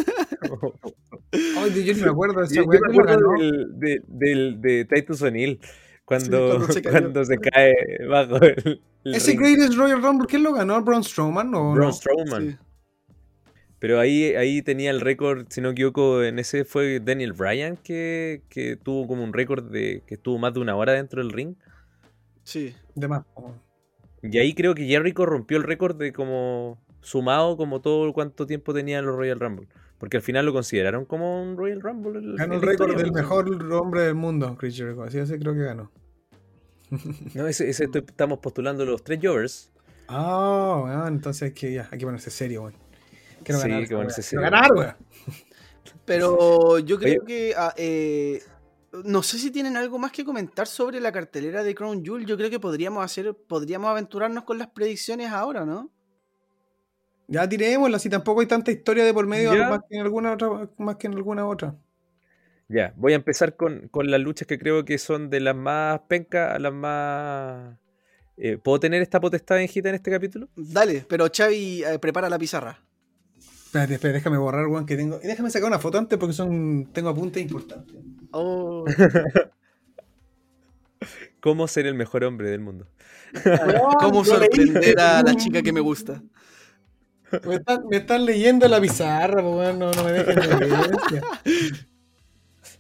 Ay, yo ni me acuerdo de esa Yo, yo weá. me ¿quién la acuerdo ganó? del, de, del, de Titus O'Neill cuando, cuando se (laughs) cayó. cuando se cae bajo el, el Ese ring. Greatest Royal Rumble, ¿quién lo ganó? ¿Braun Strowman o Braun no? Strowman. Sí. Pero ahí, ahí tenía el récord, si no me equivoco, en ese fue Daniel Bryan que, que tuvo como un récord de que estuvo más de una hora dentro del ring. Sí. De más. Y ahí creo que Jericho rompió el récord de como sumado como todo cuánto tiempo tenía los Royal Rumble. Porque al final lo consideraron como un Royal Rumble. el- Ganó el récord del mejor hombre del mundo, Chris Jericho. Así ese creo que ganó. (laughs) No, ese, ese estoy- estamos postulando los tres Jovers. Ah, weón, entonces que ya, hay que ponerse serio, weón. Quiero Sí, ganar. que ponerse serio. ganar, weón. Pero yo creo Oye. que. ah, eh, no sé si tienen algo más que comentar sobre la cartelera de Crown Jewel. Yo creo que podríamos hacer. Podríamos aventurarnos con las predicciones ahora, ¿no? Ya tirémosla, si tampoco hay tanta historia de por medio más que en alguna otra, más que en alguna otra. Ya, voy a empezar con, con las luchas que creo que son de las más pencas a las más... Eh, ¿Puedo tener esta potestad en Gita en este capítulo? Dale, pero Xavi, eh, prepara la pizarra. Espérate, espérate, déjame borrar, weón, que tengo. y Déjame sacar una foto antes porque son. Tengo apuntes importantes. Oh. (laughs) ¿Cómo ser el mejor hombre del mundo? (laughs) ¿Cómo sorprender a la chica que me gusta? Me están, me están leyendo la pizarra, weón, no, no me dejen de (laughs) evidencia.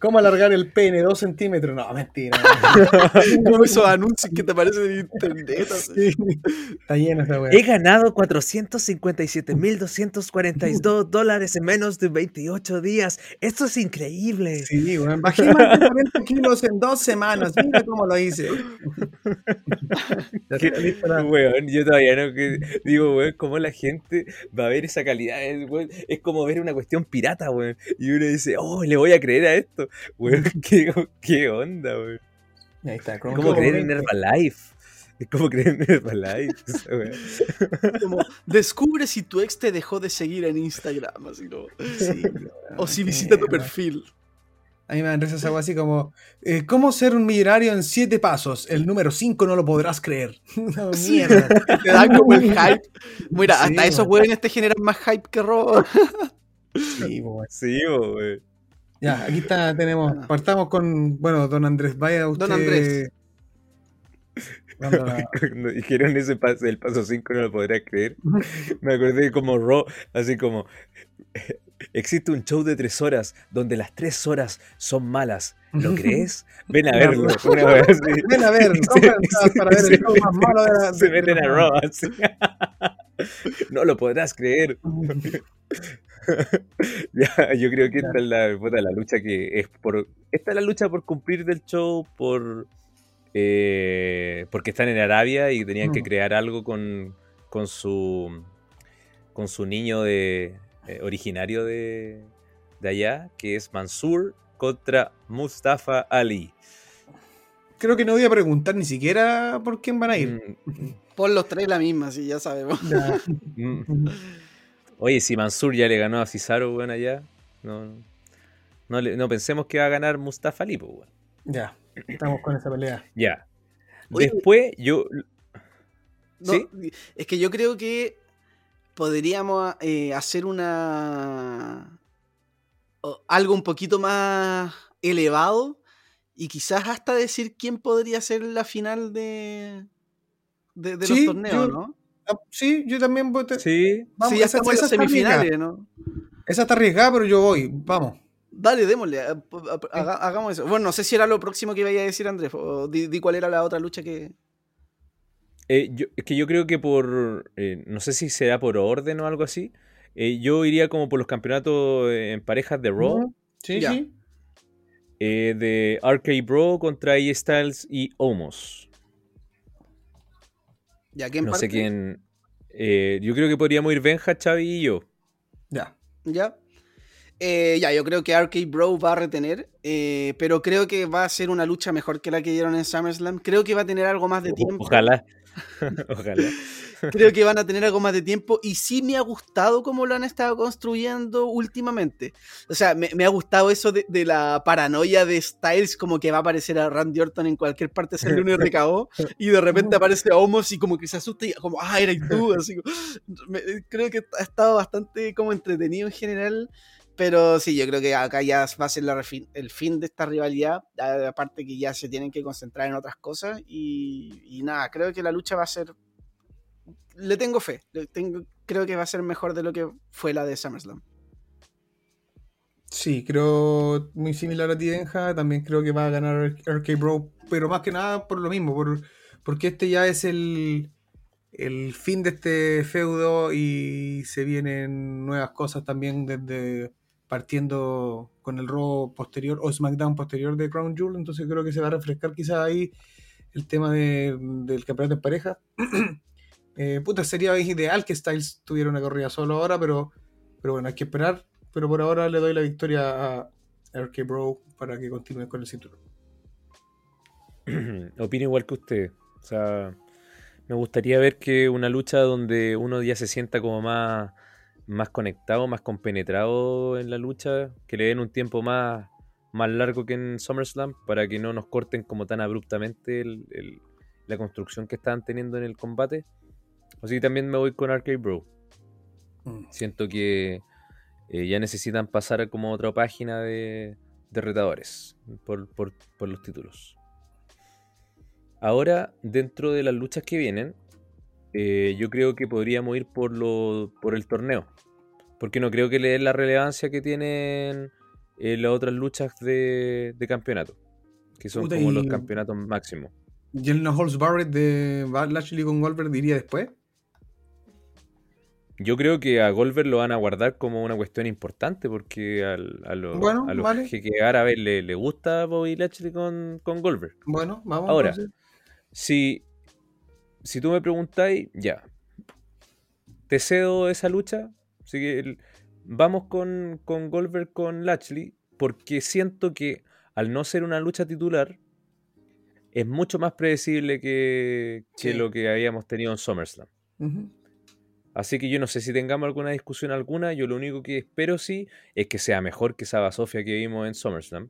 ¿Cómo alargar el pene? Dos centímetros. No, mentira. (laughs) Como esos anuncios que te aparecen en internet. (laughs) Sí. Está llena esa weá. He ganado 457.242 dólares en menos de 28 días. Esto es increíble. Sí, weón. Bajé más de 40 kilos en dos semanas. Mira cómo lo hice. (laughs) Weón, yo todavía no que- digo, weón, cómo la gente va a ver esa calidad. Es, weón, es como ver una cuestión pirata, weón. Y uno dice, oh, le voy a creer a esto. (laughs) Weón, qué, qué onda, weón. Ahí está. Es como creer en Herbalife. Es como creer en Herbalife. (laughs) Como, descubre si tu ex te dejó de seguir en Instagram. Así como, Sí, (laughs) o si visita tu perfil. A mí me dan risas algo así como: eh, ¿Cómo ser un millonario en siete pasos? El número 5 no lo podrás creer. No, Sí. mierda. Te da como el hype. Mira, Sí, hasta esos weón. hueones te generan más hype que Raw. Sí, weón. Sí, weón. Ya, aquí está, tenemos. Partamos con. Bueno, don Andrés, vaya usted. Don Andrés. (laughs) Cuando dijeron ese paso, el paso 5 no lo podrás creer. (laughs) Me acordé como Raw, así como existe un show de tres horas donde las tres horas son malas ¿Lo (laughs) crees? Ven a verlo. Una vez. Ven a ver, Se- para ver el show más malo de la. Se meten a Raw. así. No lo podrás creer. Yo creo que esta es la, puta, la lucha que es por. Esta es la lucha por cumplir del show, por. eh, porque están en Arabia y tenían que Mm. crear algo con, con su. con su niño de. eh, originario de, de allá, que es Mansur contra Mustafa Ali. Creo que no voy a preguntar ni siquiera por quién van a ir. Mm, Pon los tres la misma, sí, ya sabemos. (laughs) (laughs) Oye, si Mansur ya le ganó a Cesaro, weón, allá. No, no, le- no pensemos que va a ganar Mustafa Ali, weón. Ya, estamos con esa pelea. Ya. Oye, Después, yo. No, ¿Sí? Es que yo creo que podríamos eh, hacer una. algo un poquito más elevado y quizás hasta decir quién podría ser la final de. de, de Sí, los torneos, yo- ¿no? Ah, Sí, yo también voy a- Sí. Vamos, sí, ya esa- estamos en las semifinales, ¿no? Esa está arriesgada, pero yo voy. Vamos. Dale, démosle. a- a- haga- hagamos eso. Bueno, no sé si era lo próximo que iba a decir Andrés. O di, di cuál era la otra lucha que. Eh, yo- es que yo creo que por. eh, no sé si será por orden o algo así. eh, yo iría como por los campeonatos en parejas de Raw. Sí, Ya. sí. eh, de RK Bro contra AJ Styles y Omos. ¿Ya quién No parte? sé quién. eh, yo creo que podríamos ir Benja, Xavi y yo. Ya. Ya. Eh, ya, yo creo que RK Bro va a retener, eh, pero creo que va a ser una lucha mejor que la que dieron en SummerSlam. Creo que va a tener algo más de tiempo. Ojalá. (laughs) Ojalá. Creo que (laughs) van a tener algo más de tiempo y sí me ha gustado cómo lo han estado construyendo últimamente. O sea, me, me ha gustado eso de, de la paranoia de Styles, como que va a aparecer a Randy Orton en cualquier parte, sale un RKO y de repente aparece Homos y como que se asusta y como, ah, eres tú. Así, (gasps) me- creo que ha estado bastante como entretenido en general. Pero sí, yo creo que acá ya va a ser el fin de esta rivalidad. Aparte que ya se tienen que concentrar en otras cosas. Y, nada, creo que la lucha va a ser le tengo fe. Creo que va a ser mejor de lo que fue la de SummerSlam. Sí, creo muy similar a ti, Benja. También creo que va a ganar RK Bro, pero más que nada por lo mismo, por, porque este ya es el, el fin de este feudo y se vienen nuevas cosas también desde partiendo con el Raw posterior o SmackDown posterior de Crown Jewel. Entonces creo que se va a refrescar quizás ahí el tema de- del campeonato en pareja. (clears throat) Eh, puta, sería ideal que Styles tuviera una corrida solo ahora, pero, pero bueno, hay que esperar. Pero por ahora le doy la victoria a RK Bro para que continúe con el cinturón. (clears throat) Opino igual que usted. O sea, me gustaría ver que una lucha donde uno ya se sienta como más, más conectado, más compenetrado en la lucha, que le den un tiempo más, más largo que en SummerSlam para que no nos corten como tan abruptamente el- el- la construcción que estaban teniendo en el combate. Así que también me voy con Arcade Bro. Mm. Siento que eh, ya necesitan pasar como a otra página de, de retadores por, por- por los títulos. Ahora, dentro de las luchas que vienen, eh, yo creo que podríamos ir por, lo, por el torneo. Porque no creo que le den la relevancia que tienen eh, las otras luchas de, de campeonato. Que son Puta, como y- los campeonatos máximos. ¿Y el No Holds Barrett de Lashley con Goldberg diría después? Yo creo que a Goldberg lo van a guardar como una cuestión importante porque al- a, lo- Bueno, a los vale. jeques árabes le, le gusta Bobby Lashley con, con Goldberg. Bueno, vamos. Ahora, entonces. Si, si tú me preguntáis, ya, te cedo esa lucha, así que el- vamos con, con Goldberg con Lashley porque siento que al no ser una lucha titular es mucho más predecible que, lo que habíamos tenido en SummerSlam. Así que yo no sé si tengamos alguna discusión alguna. Yo lo único que espero sí es que sea mejor que esa Sofia que vimos en SummerSlam.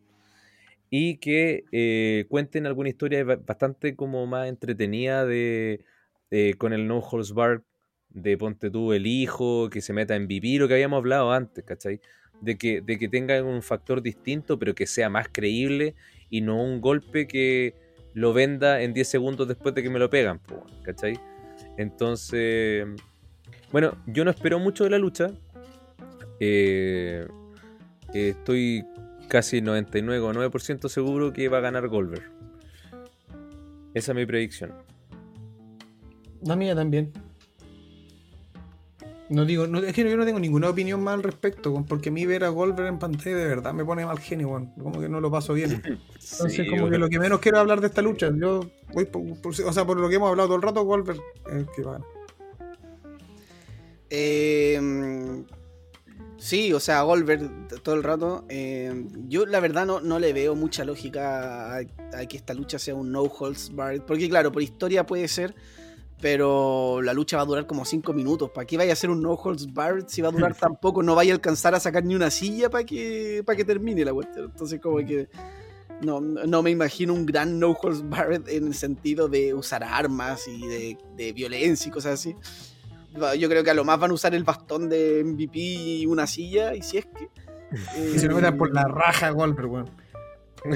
Y que eh, cuenten alguna historia ba- bastante como más entretenida de, de- con el No Holds Barred de Ponte tú el hijo, que se meta en vivir, lo que habíamos hablado antes, ¿cachai? De que, de que tenga un factor distinto, pero que sea más creíble y no un golpe que lo venda en 10 segundos después de que me lo pegan, ¿cachai? Entonces, bueno, yo no espero mucho de la lucha. Eh, eh, estoy casi 99,9% seguro que va a ganar Goldberg. Esa es mi predicción. La mía también. No digo, no, es que yo no tengo ninguna opinión más al respecto, porque a mí ver a Goldberg en pantalla de verdad me pone mal genio, weón. como que no lo paso bien. (laughs) Entonces, Sí, como que bueno. lo que menos quiero es hablar de esta lucha. Yo voy por, por- o sea, por lo que hemos hablado todo el rato, Goldberg es el que va a ganar. Eh, sí, o sea, Goldberg todo el rato. eh, yo la verdad no, no le veo mucha lógica a, a que esta lucha sea un no holds barred. Porque claro, por historia puede ser, pero la lucha va a durar como 5 minutos. ¿Para qué vaya a ser un no holds barred si va a durar (laughs) tan poco? No vaya a alcanzar a sacar ni una silla para que, para que termine la cuestión. Entonces como que... No, no me imagino un gran no holds barred en el sentido de usar armas y de, de violencia y cosas así. Yo creo que a lo más van a usar el bastón de MVP y una silla, y si es que. (laughs) Y se lo eh, metan por la raja a Goldberg, weón. (laughs)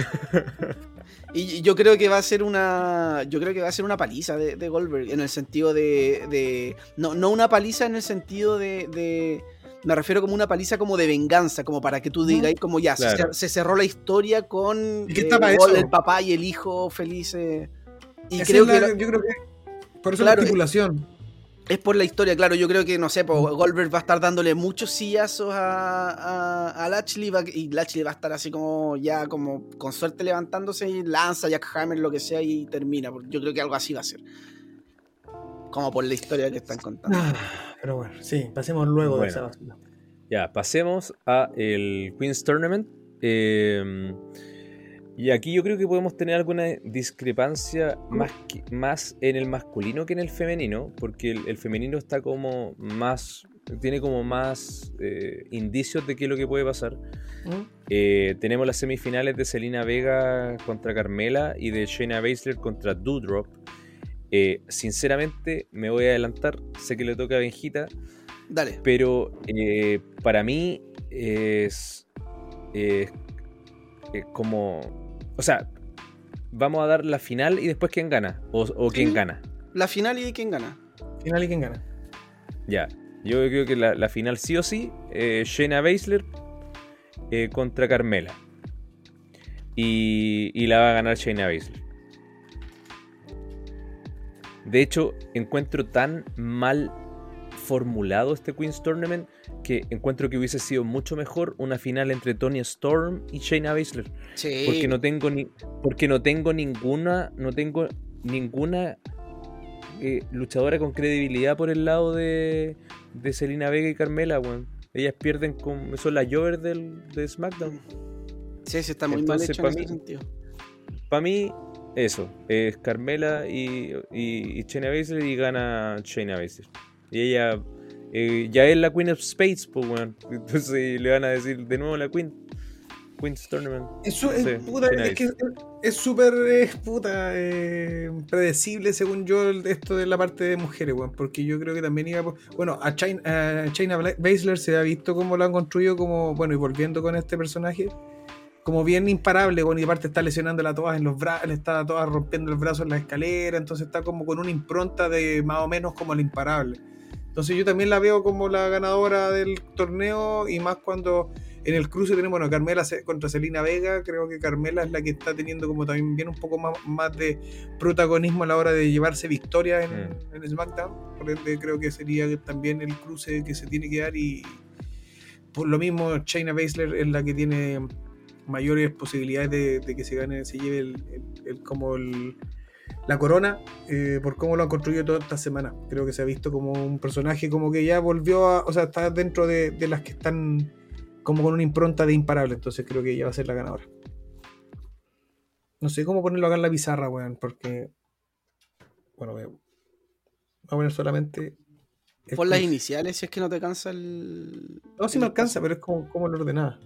Y yo creo que va a ser una. Yo creo que va a ser una paliza de, de Goldberg. En el sentido de. de- no, no una paliza en el sentido de, de- Me refiero como una paliza como de venganza, como para que tú digas, como ya, se Claro. cer- se, cerró la historia con eh, ¿Y qué está para Gold, eso? el papá y el hijo felices. Y Esa creo que lo- yo creo que por eso Claro, la estipulación. Es por la historia, claro. Yo creo que, no sé, pues, Goldberg va a estar dándole muchos sillazos a, a, a Lashley va- y Lashley va a estar así como ya, como con suerte levantándose y lanza Jack Hammer, lo que sea, y termina. Yo creo que algo así va a ser. Como por la historia que están contando. Ah, pero bueno, sí, pasemos luego de esa basura. Ya, pasemos a el Queen's Tournament. Eh, y aquí yo creo que podemos tener alguna discrepancia más, que- más en el masculino que en el femenino, porque el, el femenino está como más, tiene como más eh, indicios de qué es lo que puede pasar. ¿Mm? Eh, tenemos las semifinales de Selena Vega contra Carmela y de Shayna Baszler contra Doudrop. Eh, sinceramente, me voy a adelantar, sé que le toca a Benjita, Dale. pero eh, para mí es, es- es como. O sea, vamos a dar la final y después quién gana. O, o quién Sí. gana. La final y quién gana. Final y quién gana. Ya. Yo creo que la, la final sí o sí. Eh, Shayna Baszler eh, contra Carmela. Y, y la va a ganar Shayna Baszler. De hecho, encuentro tan mal formulado este Queen's Tournament que encuentro que hubiese sido mucho mejor una final entre Tony Storm y Shayna Baszler. Sí. Porque no tengo ni. Porque no tengo ninguna. No tengo ninguna eh, luchadora con credibilidad por el lado de. de Selena Vega y Carmela, weón. Ellas pierden con. Son las Jovers del, de SmackDown. Sí, sí, está muy Entonces, mal hecho en ese. Para mí, eso. Es Carmela y, y, y Shayna Baszler y gana Shayna Baszler. Y ella. eh, ya es la Queen of Spades, pues, weón. (laughs) Entonces le van a decir de nuevo la Queen. Queen's Tournament. Es, puta, es que es- súper eh, puta eh, predecible según yo el- esto de la parte de mujeres, weón, porque yo creo que también iba por- bueno, a China, a Bla- Baszler se ha visto como lo han construido como, bueno, y volviendo con este personaje, como bien imparable, bueno, y aparte está lesionándola a todas en los brazos, le está todas rompiendo el brazo en la escalera, entonces está como con una impronta de más o menos como la imparable. Entonces yo también la veo como la ganadora del torneo y más cuando en el cruce tenemos bueno, Carmela contra Celina Vega. Creo que Carmela es la que está teniendo como también bien un poco más, más de protagonismo a la hora de llevarse victoria en, Mm. en SmackDown. Por ende, creo que sería también el cruce que se tiene que dar. Y por lo mismo, Shayna Baszler es la que tiene mayores posibilidades de, de que se gane, se lleve el, el- el- como el- la corona eh, por cómo lo han construido toda esta semana. Creo que se ha visto como un personaje como que ya volvió a, o sea, está dentro de, de las que están como con una impronta de imparable, entonces creo que ella va a ser la ganadora. No sé cómo ponerlo acá en la pizarra, weón, porque... Bueno, voy a, voy a poner solamente... Pon las iniciales si es que no te cansa el. No, sí el me alcanza, pero es como, como lo ordenada.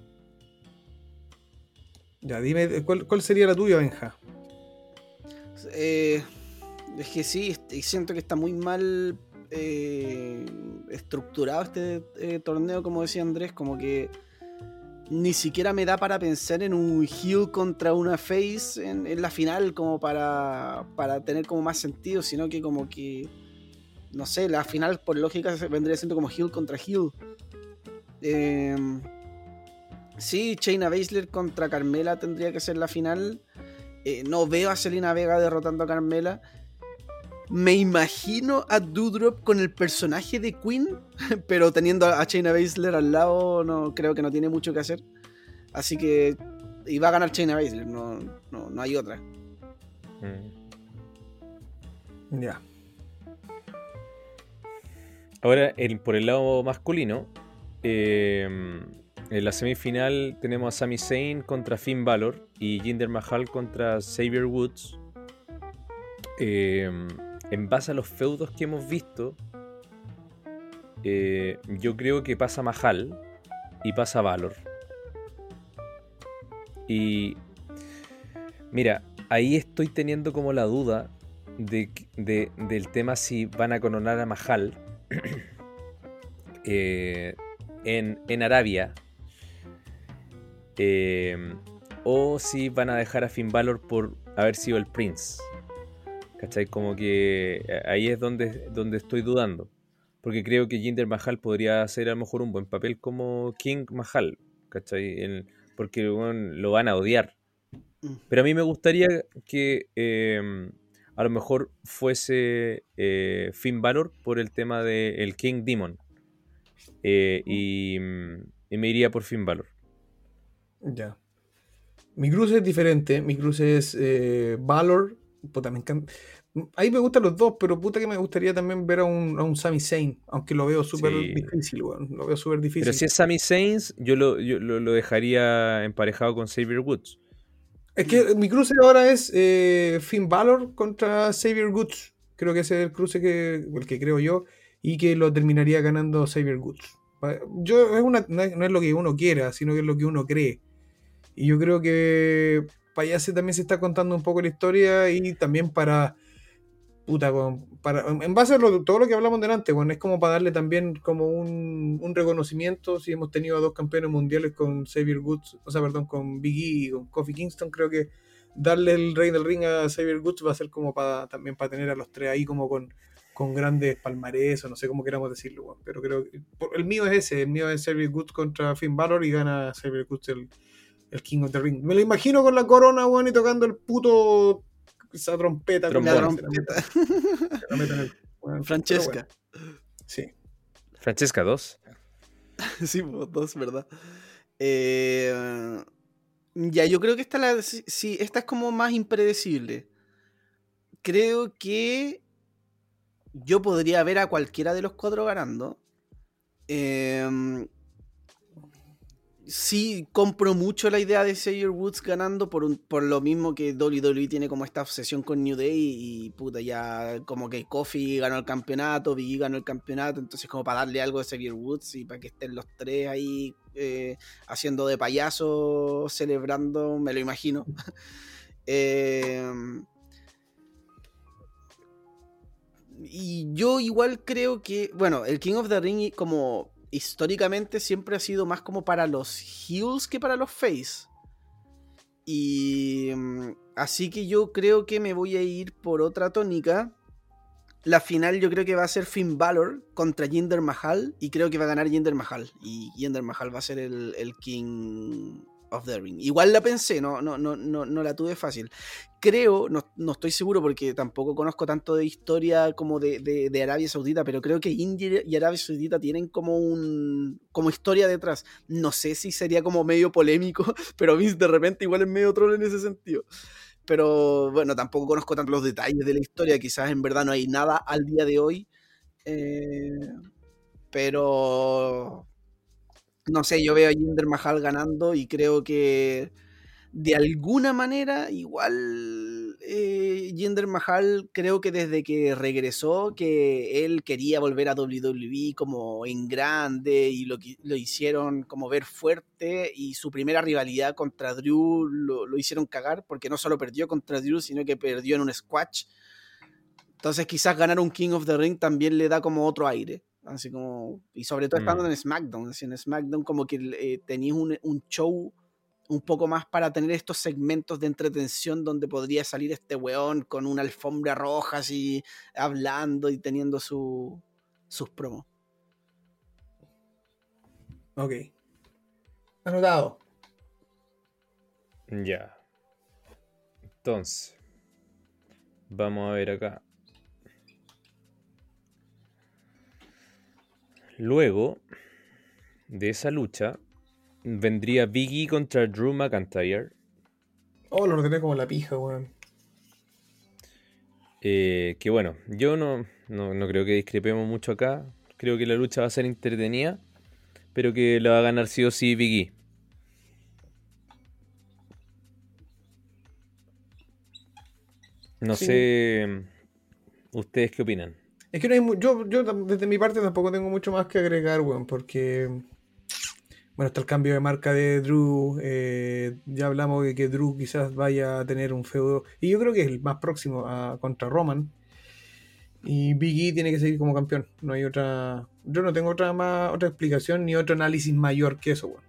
Ya, dime, ¿cuál, cuál sería la tuya, Benja? Eh, es que sí, siento que está muy mal eh, estructurado este eh, torneo, como decía Andrés, como que ni siquiera me da para pensar en un heel contra una face en, la final como para, para tener como más sentido, sino que como que, no sé, la final por lógica vendría siendo como heel contra heel. Eh, Sí, Shayna Baszler contra Carmela tendría que ser la final. Eh, no veo a Selena Vega derrotando a Carmela. Me imagino a Doudrop con el personaje de Queen, (laughs) pero teniendo a Shayna Baszler al lado, no creo que no tiene mucho que hacer. Así que iba a ganar Shayna Baszler, no, no, no hay otra. Mm. Ya. Ahora, el- por el lado masculino, eh, en la semifinal tenemos a Sami Zayn contra Finn Balor y Jinder Mahal contra Xavier Woods. Eh, en base a los feudos que hemos visto, eh, yo creo que pasa Mahal y pasa Valor. Y mira, ahí estoy teniendo como la duda de, de- del tema si van a coronar a Mahal (clears throat) eh, en, en Arabia eh, o si van a dejar a Finn Balor por haber sido el Prince. ¿Cachai? Como que eh, ahí es donde, donde estoy dudando. Porque creo que Jinder Mahal podría hacer a lo mejor un buen papel como King Mahal. ¿Cachai? El- porque bueno, lo van a odiar. Mm. Pero a mí me gustaría que eh, a lo mejor fuese eh, Finn Balor por el tema del King Demon. Eh, y, y me iría por Finn Balor. Ya. Mi cruce es diferente. Mi cruce es eh, Valor. Puta, me encanta. Ahí me gustan los dos, pero puta que me gustaría también ver a un, a un Sami Zayn. Aunque lo veo súper Sí. difícil, weón. Lo veo súper difícil. Pero si es Sami Zayn, yo lo, yo lo, lo dejaría emparejado con Xavier Woods. Es que mi cruce ahora es eh, Finn Balor contra Xavier Woods. Creo que ese es el cruce que, el que creo yo. Y que lo terminaría ganando Xavier Woods. Yo, es una, no es lo que uno quiera, sino que es lo que uno cree. Y yo creo que para allá se, también se está contando un poco la historia y también para. Puta, para, en base a lo- todo lo que hablamos delante, bueno, es como para darle también como un, un reconocimiento. Si hemos tenido a dos campeones mundiales con Xavier Woods, o sea, perdón, con Big E y con Kofi Kingston, creo que darle el rey del ring a Xavier Woods va a ser como para también para tener a los tres ahí como con, con grandes palmarés o no sé cómo queramos decirlo, weón. pero creo que el mío es ese, el mío es Xavier Woods contra Finn Balor y gana Xavier Woods el, el King of the Ring. Me lo imagino con la corona, weón, y tocando el puto esa trompeta. Trombón. como La se la trompeta. meten- la meten. Francesca. Bueno, sí. Francesca 2. (laughs) Sí, pues, dos, ¿verdad? Eh, ya, yo creo que esta, la, sí, esta es como más impredecible. Creo que yo podría ver a cualquiera de los cuatro ganando. Em, sí, compro mucho la idea de Xavier Woods ganando por, un- por lo mismo que WWE tiene como esta obsesión con New Day y puta, ya como que Kofi ganó el campeonato, Big E ganó el campeonato, entonces como para darle algo de Xavier Woods y para que estén los tres ahí eh, haciendo de payaso, celebrando, me lo imagino. (laughs) Em, y yo igual creo que, bueno, el King of the Ring como históricamente siempre ha sido más como para los heels que para los face. Y mm, así que yo creo que me voy a ir por otra tónica. La final yo creo que va a ser Finn Balor contra Jinder Mahal y creo que va a ganar Jinder Mahal y Jinder Mahal va a ser el, el King of the Ring. Igual la pensé, no, no, no, no, no la tuve fácil. Creo, no, no estoy seguro porque tampoco conozco tanto de historia como de, de- de Arabia Saudita, pero creo que India y Arabia Saudita tienen como un como historia detrás. No sé si sería como medio polémico, (laughs) pero Vince de repente igual es medio troll en ese sentido. Pero bueno, tampoco conozco tanto los detalles de la historia, quizás en verdad no hay nada al día de hoy. Eh, pero no sé, yo veo a Jinder Mahal ganando y creo que de alguna manera igual eh, Jinder Mahal creo que desde que regresó que él quería volver a WWE como en grande y lo, lo hicieron como ver fuerte y su primera rivalidad contra Drew lo, lo hicieron cagar porque no solo perdió contra Drew sino que perdió en un squash entonces quizás ganar un King of the Ring también le da como otro aire. Así como, y sobre todo estando Mm. en SmackDown. Así en SmackDown como que eh, tenías un, un show un poco más para tener estos segmentos de entretención donde podría salir este weón con una alfombra roja así hablando y teniendo su, sus promos. Ok. Anotado. Ya. Entonces, vamos a ver acá. Luego de esa lucha, vendría Biggie contra Drew McIntyre. Oh, lo ordené como la pija, weón. Eh, que bueno, yo no, no, no creo que discrepemos mucho acá. Creo que la lucha va a ser entretenida, pero que la va a ganar sí o sí Biggie. No Sí. sé. ¿Ustedes qué opinan? Es que no hay mu- yo, desde mi parte tampoco tengo mucho más que agregar, weón, porque bueno, está el cambio de marca de Drew, eh, ya hablamos de que Drew quizás vaya a tener un feudo, y yo creo que es el más próximo a, contra Roman, y Big E tiene que seguir como campeón, no hay otra, yo no tengo otra más, otra explicación ni otro análisis mayor que eso, weón.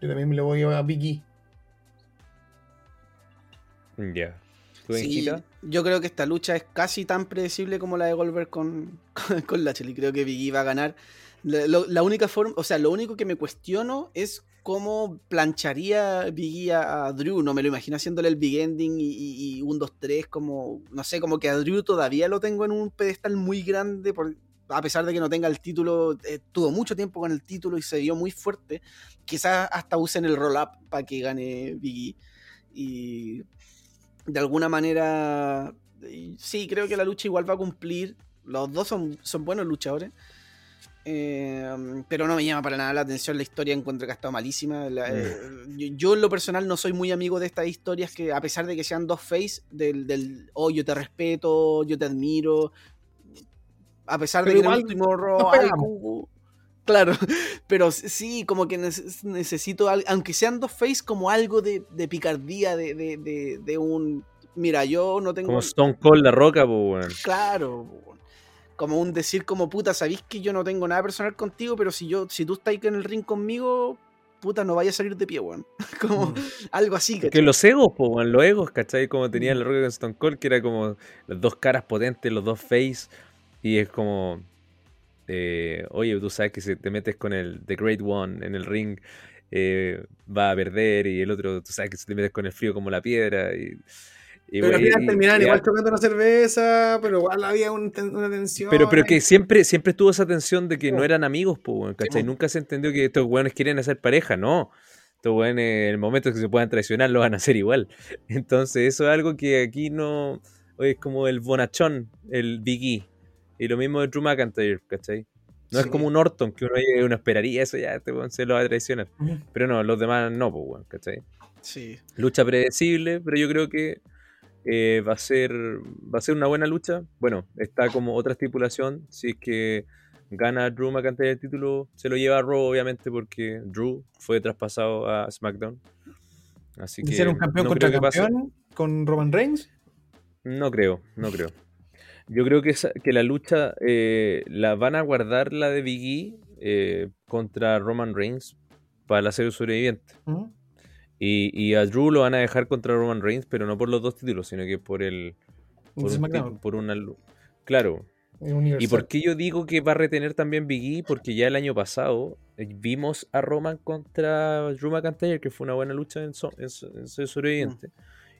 Yo también me le voy a Big E. Ya. ¿Tú, Sí? Yo creo que esta lucha es casi tan predecible como la de Goldberg con, (laughs) con, con. Creo que Biggie va a ganar. La, la única forma, o sea, lo único que me cuestiono es cómo plancharía Biggie a, a Drew. No me lo imagino haciéndole el big ending y, y, y un 2-3, como, no sé, como que a Drew todavía lo tengo en un pedestal muy grande. Por, a pesar de que no tenga el título, eh, tuvo mucho tiempo con el título y se vio muy fuerte. Quizás hasta usen el roll-up para que gane Biggie. Y de alguna manera, sí, creo que la lucha igual va a cumplir. Los dos son, son buenos luchadores. Eh, pero no me llama para nada la atención la historia, encuentro que ha estado malísima. La- Mm. eh, yo, yo en lo personal no soy muy amigo de estas historias que a pesar de que sean dos face, del, del oh yo te respeto, yo te admiro, a pesar Pero de que en el igual último algo- Claro, (laughs) pero sí, como que neces- necesito, aunque sean dos face, como algo de, de picardía, de, de, de, de un... Mira, yo no tengo... Como Stone Cold La Roca, pues, weón. Claro, po. como un decir como puta, sabéis que yo no tengo nada personal contigo, pero si yo, si tú estás en el ring conmigo, puta, no vaya a salir de pie, weón. (laughs) Como Mm. algo así, Que los egos, pues, weón, los egos, ¿cachai? Como tenía La Roca con Stone Cold, que era como las dos caras potentes, los dos face, y es como, eh, oye, tú sabes que si te metes con el The Great One en el ring, eh, va a perder, y el otro, tú sabes que si te metes con el frío como la piedra, y... y, Pero al final y- igual tomando una cerveza, pero igual había un una tensión. Pero, pero que siempre, siempre estuvo esa tensión de que no eran amigos, weón, ¿cachai? po. Nunca se entendió que estos weones quieren hacer pareja, no. Estos weones, en el momento que se puedan traicionar, lo van a hacer igual. Entonces, eso es algo que aquí no. Oye, es como el bonachón, el Biggie. Y lo mismo de Drew McIntyre, ¿cachai? No es como un Orton, que uno, uno esperaría eso, ya este weón se lo va a traicionar. Ujú. Pero no, los demás no, pues, weón, ¿cachai? Sí. Lucha predecible, pero yo creo que eh, va a ser va a ser una buena lucha. Bueno, está como otra estipulación. Si es que gana Drew McIntyre el título, se lo lleva a Raw, obviamente, porque Drew fue traspasado a SmackDown. Así ¿De que un campeón no contra campeón con Roman Reigns? No creo, no creo. Yo creo que, esa- que la lucha eh, la van a guardar la de Big E eh, contra Roman Reigns para la serie sobreviviente. Ujú. Y, y a Drew lo van a dejar contra Roman Reigns, pero no por los dos títulos, sino que por el. Por, un ti- por una. Claro. ¿Y por qué yo digo que va a retener también Big E? Porque ya el año pasado eh, vimos a Roman contra Drew McIntyre, que fue una buena lucha en, so- en, sobreviviente.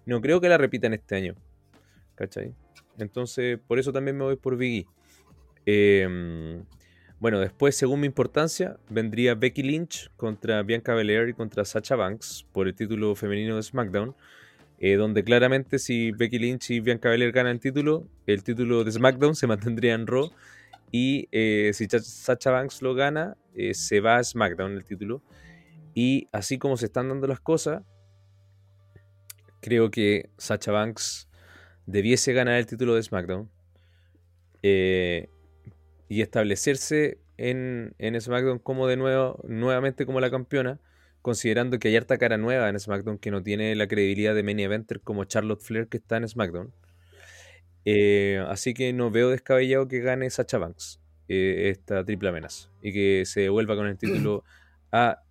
No creo que la repitan este año. ¿Cachai? Entonces, por eso también me voy por Big E. Em, bueno, después, según mi importancia, vendría Becky Lynch contra Bianca Belair y contra Sacha Banks por el título femenino de SmackDown. eh, donde claramente si Becky Lynch y Bianca Belair ganan el título, el título de SmackDown se mantendría en Raw. Y eh, si Cha- Sacha Banks lo gana, eh, se va a SmackDown el título. Y así como se están dando las cosas, creo que Sacha Banks debiese ganar el título de SmackDown eh, y establecerse en, en SmackDown como de nuevo, nuevamente como la campeona, considerando que hay harta cara nueva en SmackDown que no tiene la credibilidad de main eventer como Charlotte Flair que está en SmackDown. Eh, así que no veo descabellado que gane Sacha Banks eh, esta triple amenaza y que se devuelva con el título (clears throat) a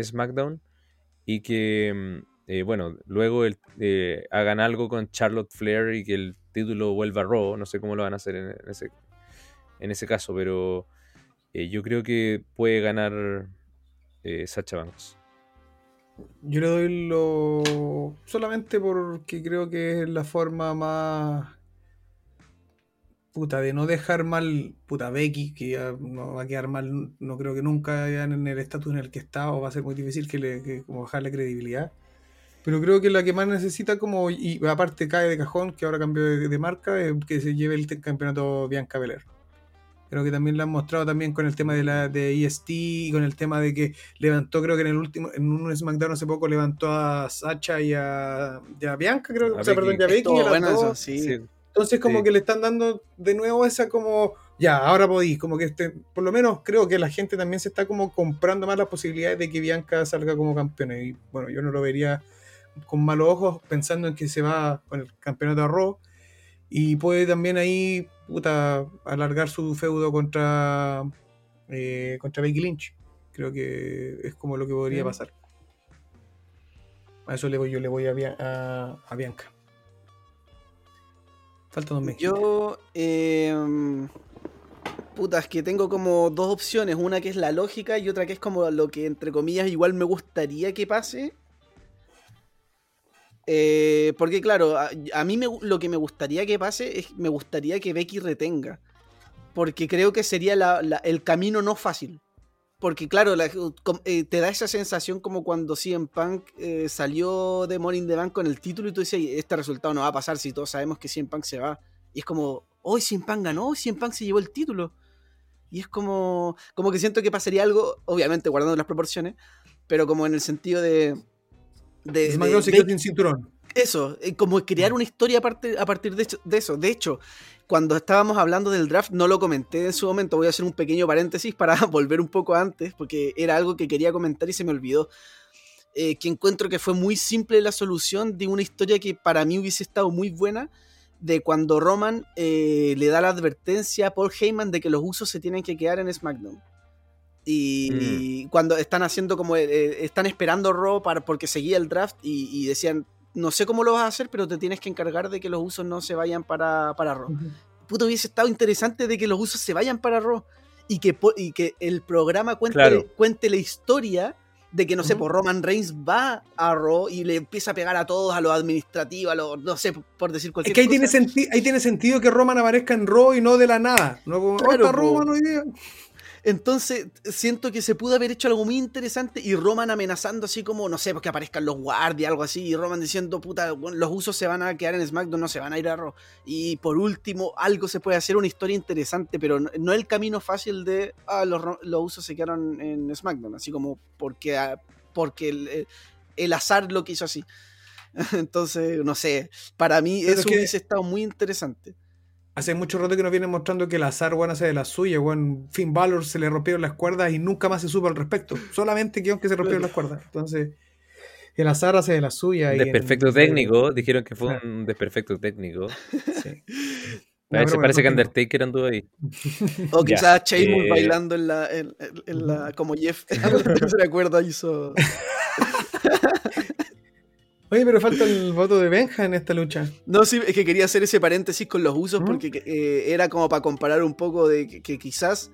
SmackDown y que, mm, eh, bueno, luego el- eh, hagan algo con Charlotte Flair y que el título vuelva a Raw. No sé cómo lo van a hacer en, ese, en ese caso, pero eh, yo creo que puede ganar eh, Sacha Banks. Yo le doy lo. solamente porque creo que es la forma más. Puta, de no dejar mal. Puta, Becky, que ya no va a quedar mal, no creo que nunca ya en el estatus en el que está, o va a ser muy difícil que le que como bajarle credibilidad. Pero creo que la que más necesita, como. Y aparte cae de cajón, que ahora cambió de, de marca, es que se lleve el campeonato Bianca Belair. Creo que también lo han mostrado también con el tema de la de EST y con el tema de que levantó, creo que en el último, en un SmackDown hace poco levantó a Sacha y a, y a Bianca, creo que, A o sea, perdón, y a Becky, a bueno eso, sí. Sí. Entonces como Sí. que le están dando de nuevo esa como, ya, ahora podéis, como que este, por lo menos creo que la gente también se está como comprando más las posibilidades de que Bianca salga como campeona. Y bueno, yo no lo vería con malos ojos pensando en que se va con el campeonato a Raw y puede también ahí, puta, alargar su feudo contra, eh, contra Becky Lynch. Creo que es como lo que podría pasar. A eso le voy, yo le voy a, a, a Bianca. Falta dos meses. Yo, eh, puta, es que tengo como dos opciones, una que es la lógica y otra que es como lo que entre comillas igual me gustaría que pase. Eh, porque claro, a, mí lo que me gustaría que pase es me gustaría que Becky retenga. Porque creo que sería el camino no fácil. Porque claro, eh, te da esa sensación como cuando CM Punk eh, salió de Morning the Bank con el título y tú dices, este resultado no va a pasar si todos sabemos que CM Punk se va. Y es como, hoy CM Punk ganó, CM Punk se llevó el título. Y es como, como que siento que pasaría algo, obviamente guardando las proporciones, pero como en el sentido de... de, SmackDown se quedó sin cinturón. eso, eh, como crear una historia a partir, a partir de, hecho- de eso. De hecho, cuando estábamos hablando del draft, no lo comenté en su momento. Voy a hacer un pequeño paréntesis para (laughs) volver un poco antes, porque era algo que quería comentar y se me olvidó. Eh, que encuentro que fue muy simple la solución de una historia que para mí hubiese estado muy buena. De cuando Roman eh, le da la advertencia a Paul Heyman de que los usos se tienen que quedar en SmackDown. Y, y cuando están haciendo como. eh, están esperando Raw para, porque seguía el draft y, y decían: No sé cómo lo vas a hacer, pero te tienes que encargar de que los usos no se vayan para, para Raw. Puta, hubiese estado interesante de que los usos se vayan para Raw y que, y que el programa cuente, Claro. cuente la historia de que, no sé, por Roman Reigns va a Raw y le empieza a pegar a todos, a lo administrativo, a lo, no sé, por decir Es cualquier que ahí tiene, cosa. senti- ahí tiene sentido que Roman aparezca en Raw y no de la nada. No como, Claro, "Oh, está po. Roman hoy día". Entonces, siento que se pudo haber hecho algo muy interesante y Roman amenazando así como, no sé, pues que aparezcan los guardias, algo así, y Roman diciendo, puta, los usos se van a quedar en SmackDown, no se van a ir a Raw. Y por último, algo se puede hacer, una historia interesante, pero no, no el camino fácil de, ah, los, los usos se quedaron en SmackDown, así como porque, ah, porque el, el- azar lo quiso así. (laughs) Entonces, no sé, para mí Pero eso es que- hubiese estado muy interesante. Hace mucho rato que nos vienen mostrando que el azar, bueno, hace de la suya, bueno, Finn Balor se le rompieron las cuerdas y nunca más se supo al respecto. Solamente que aunque se rompieron las cuerdas. Entonces, el azar hace de la suya. y en- Desperfecto técnico, dijeron que fue Claro. un desperfecto técnico. (laughs) Sí. Parece, pero bueno, parece que. Undertaker anduvo ahí. (laughs) O quizás Sheamus eh, bailando en la, en, en- en la como Jeff (laughs) se acuerda hizo. Oye, pero falta el (laughs) voto de Benja en esta lucha. No, sí, es que quería hacer ese paréntesis con los usos ¿Mm? porque eh, era como para comparar un poco de que, que quizás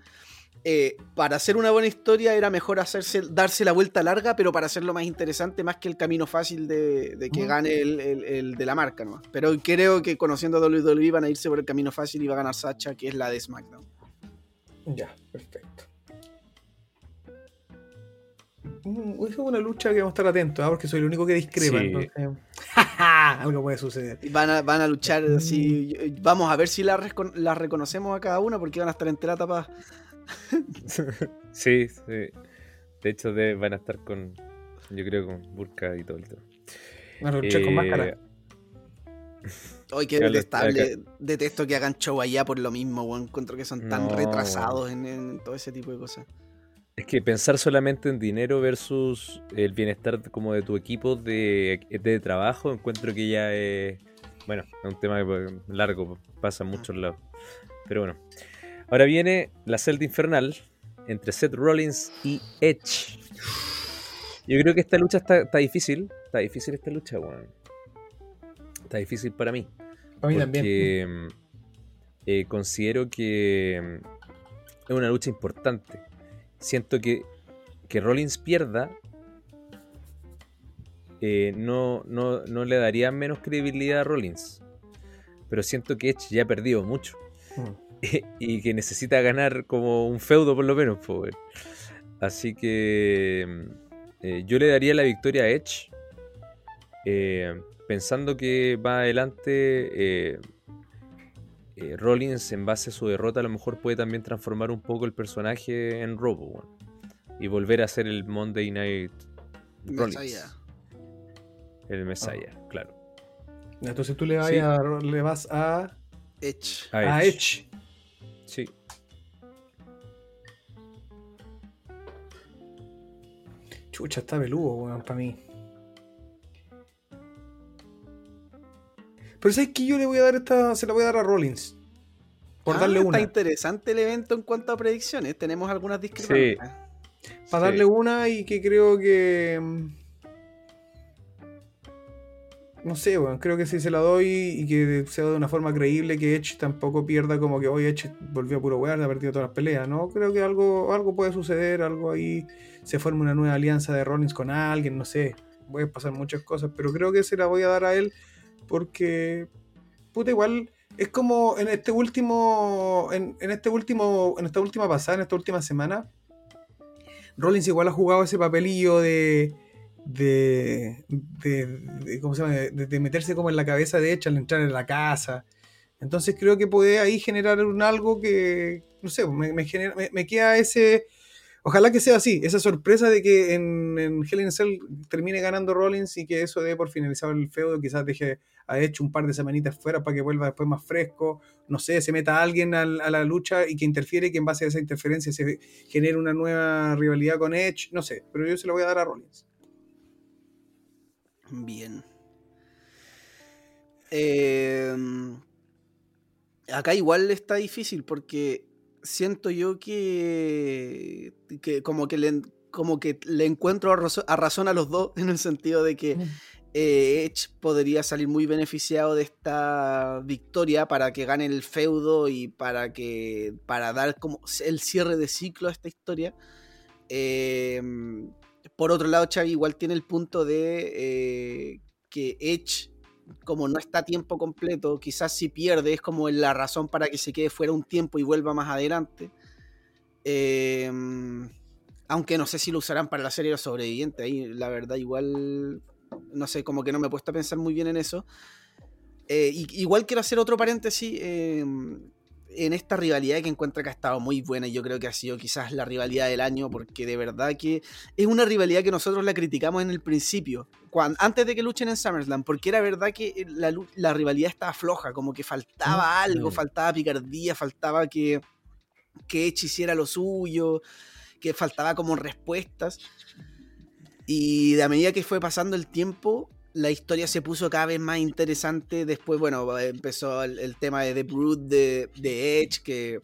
eh, para hacer una buena historia era mejor hacerse, darse la vuelta larga, pero para hacerlo más interesante, más que el camino fácil de, de que ¿Mm? gane el, el- el de la marca. ¿no? Pero creo que conociendo a WWE van a irse por el camino fácil y va a ganar Sacha, que es la de SmackDown. Ya, perfecto. Es una lucha que vamos a estar atentos, ¿ah? porque soy el único que discrepa. Sí. entonces, (laughs) Algo puede suceder. Y Van a, van a luchar Mm. así. Vamos a ver si las recon- las reconocemos a cada una porque van a estar entera tapadas. (laughs) sí, sí. De hecho, de- van a estar con. Yo creo con Burka y todo el tema. Van a luchar con Eh, máscara. (laughs) Hoy qué detestable. Detesto que hagan show allá por lo mismo, weón. Encuentro que son tan No, retrasados en, en todo ese tipo de cosas. Es que pensar solamente en dinero versus el bienestar como de tu equipo de, de trabajo, encuentro que ya es. Bueno, es un tema que, largo, pasa en muchos lados. Pero bueno. Ahora viene la celda infernal entre Seth Rollins y Edge. Yo creo que esta lucha está, está difícil. Está difícil esta lucha, weón. Está difícil para mí. Para mí también. porque eh, considero que mm, es una lucha importante. Siento que, que Rollins pierda eh, no, no, no le darían menos credibilidad a Rollins. Pero siento que Edge ya ha perdido mucho. Mm. (laughs) y que necesita ganar como un feudo por lo menos. po, weón. Así que eh, yo le daría la victoria a Edge. eh, pensando que va adelante eh, Rollins en base a su derrota a lo mejor puede también transformar un poco el personaje en Robo. Y volver a ser el Monday Night Rollins. Messiah. El Messiah, claro. Entonces tú le vas, Sí. a, le vas a, Edge. A a Edge. Edge. Sí. Chucha, está peludo, weón, para mí. Pero ¿sabes que Yo le voy a dar esta. Se la voy a dar a Rollins. Por Ah, darle Está una. interesante el evento en cuanto a predicciones. Tenemos algunas discrepancias. Para Sí. darle una y que creo que. mm, No sé, weón. Creo que si se la doy y que sea de una forma creíble, que Edge tampoco pierda como que hoy Edge volvió a puro wear, ha perdido todas las peleas, ¿no? Creo que algo, algo puede suceder, algo ahí. Se forma una nueva alianza de Rollins con alguien, no sé. Pueden pasar muchas cosas, pero creo que se la voy a dar a él porque. Puta, igual. Es como en este último. En, en este último. En esta última pasada, en esta última semana. Rollins igual ha jugado ese papelillo de. De, de, ¿cómo se llama? De, meterse como en la cabeza de Edge al entrar en la casa. Entonces creo que puede ahí generar un algo que, no sé, me, me genera- me- me queda ese, ojalá que sea así, esa sorpresa de que en, Hell in Cell termine ganando Rollins y que eso dé por finalizado el feudo, quizás deje a Edge un par de semanitas fuera para que vuelva después más fresco, no sé, se meta alguien al- a, la lucha y que interfiere que en base a esa interferencia se genere una nueva rivalidad con Edge, no sé, pero yo se lo voy a dar a Rollins. Bien. Eh, acá igual está difícil porque siento yo que, que como que le, como que le encuentro a, razón a los dos (laughs) en el sentido de que eh, Edge podría salir muy beneficiado de esta victoria para que gane el feudo y para que para dar como el cierre de ciclo a esta historia. Eh, por otro lado, Xavi igual tiene el punto de eh, que Edge, como no está a tiempo completo, quizás si pierde es como la razón para que se quede fuera un tiempo y vuelva más adelante. Eh, aunque no sé si lo usarán para la serie de los sobrevivientes. Ahí la verdad igual, no sé, como que no me he puesto a pensar muy bien en eso. Eh, igual quiero hacer otro paréntesis eh, en esta rivalidad que encuentro que ha estado muy buena y yo creo que ha sido quizás la rivalidad del año porque de verdad que es una rivalidad que nosotros la criticamos en el principio, cuan- antes de que luchen en SummerSlam, porque era verdad que la, la rivalidad estaba floja, como que faltaba algo, Mm. faltaba picardía, faltaba que, que Edge hiciera lo suyo, que faltaba como respuestas. Y a medida que fue pasando el tiempo, la historia se puso cada vez más interesante. Después, bueno, empezó el, el tema de The Brood de, de Edge, que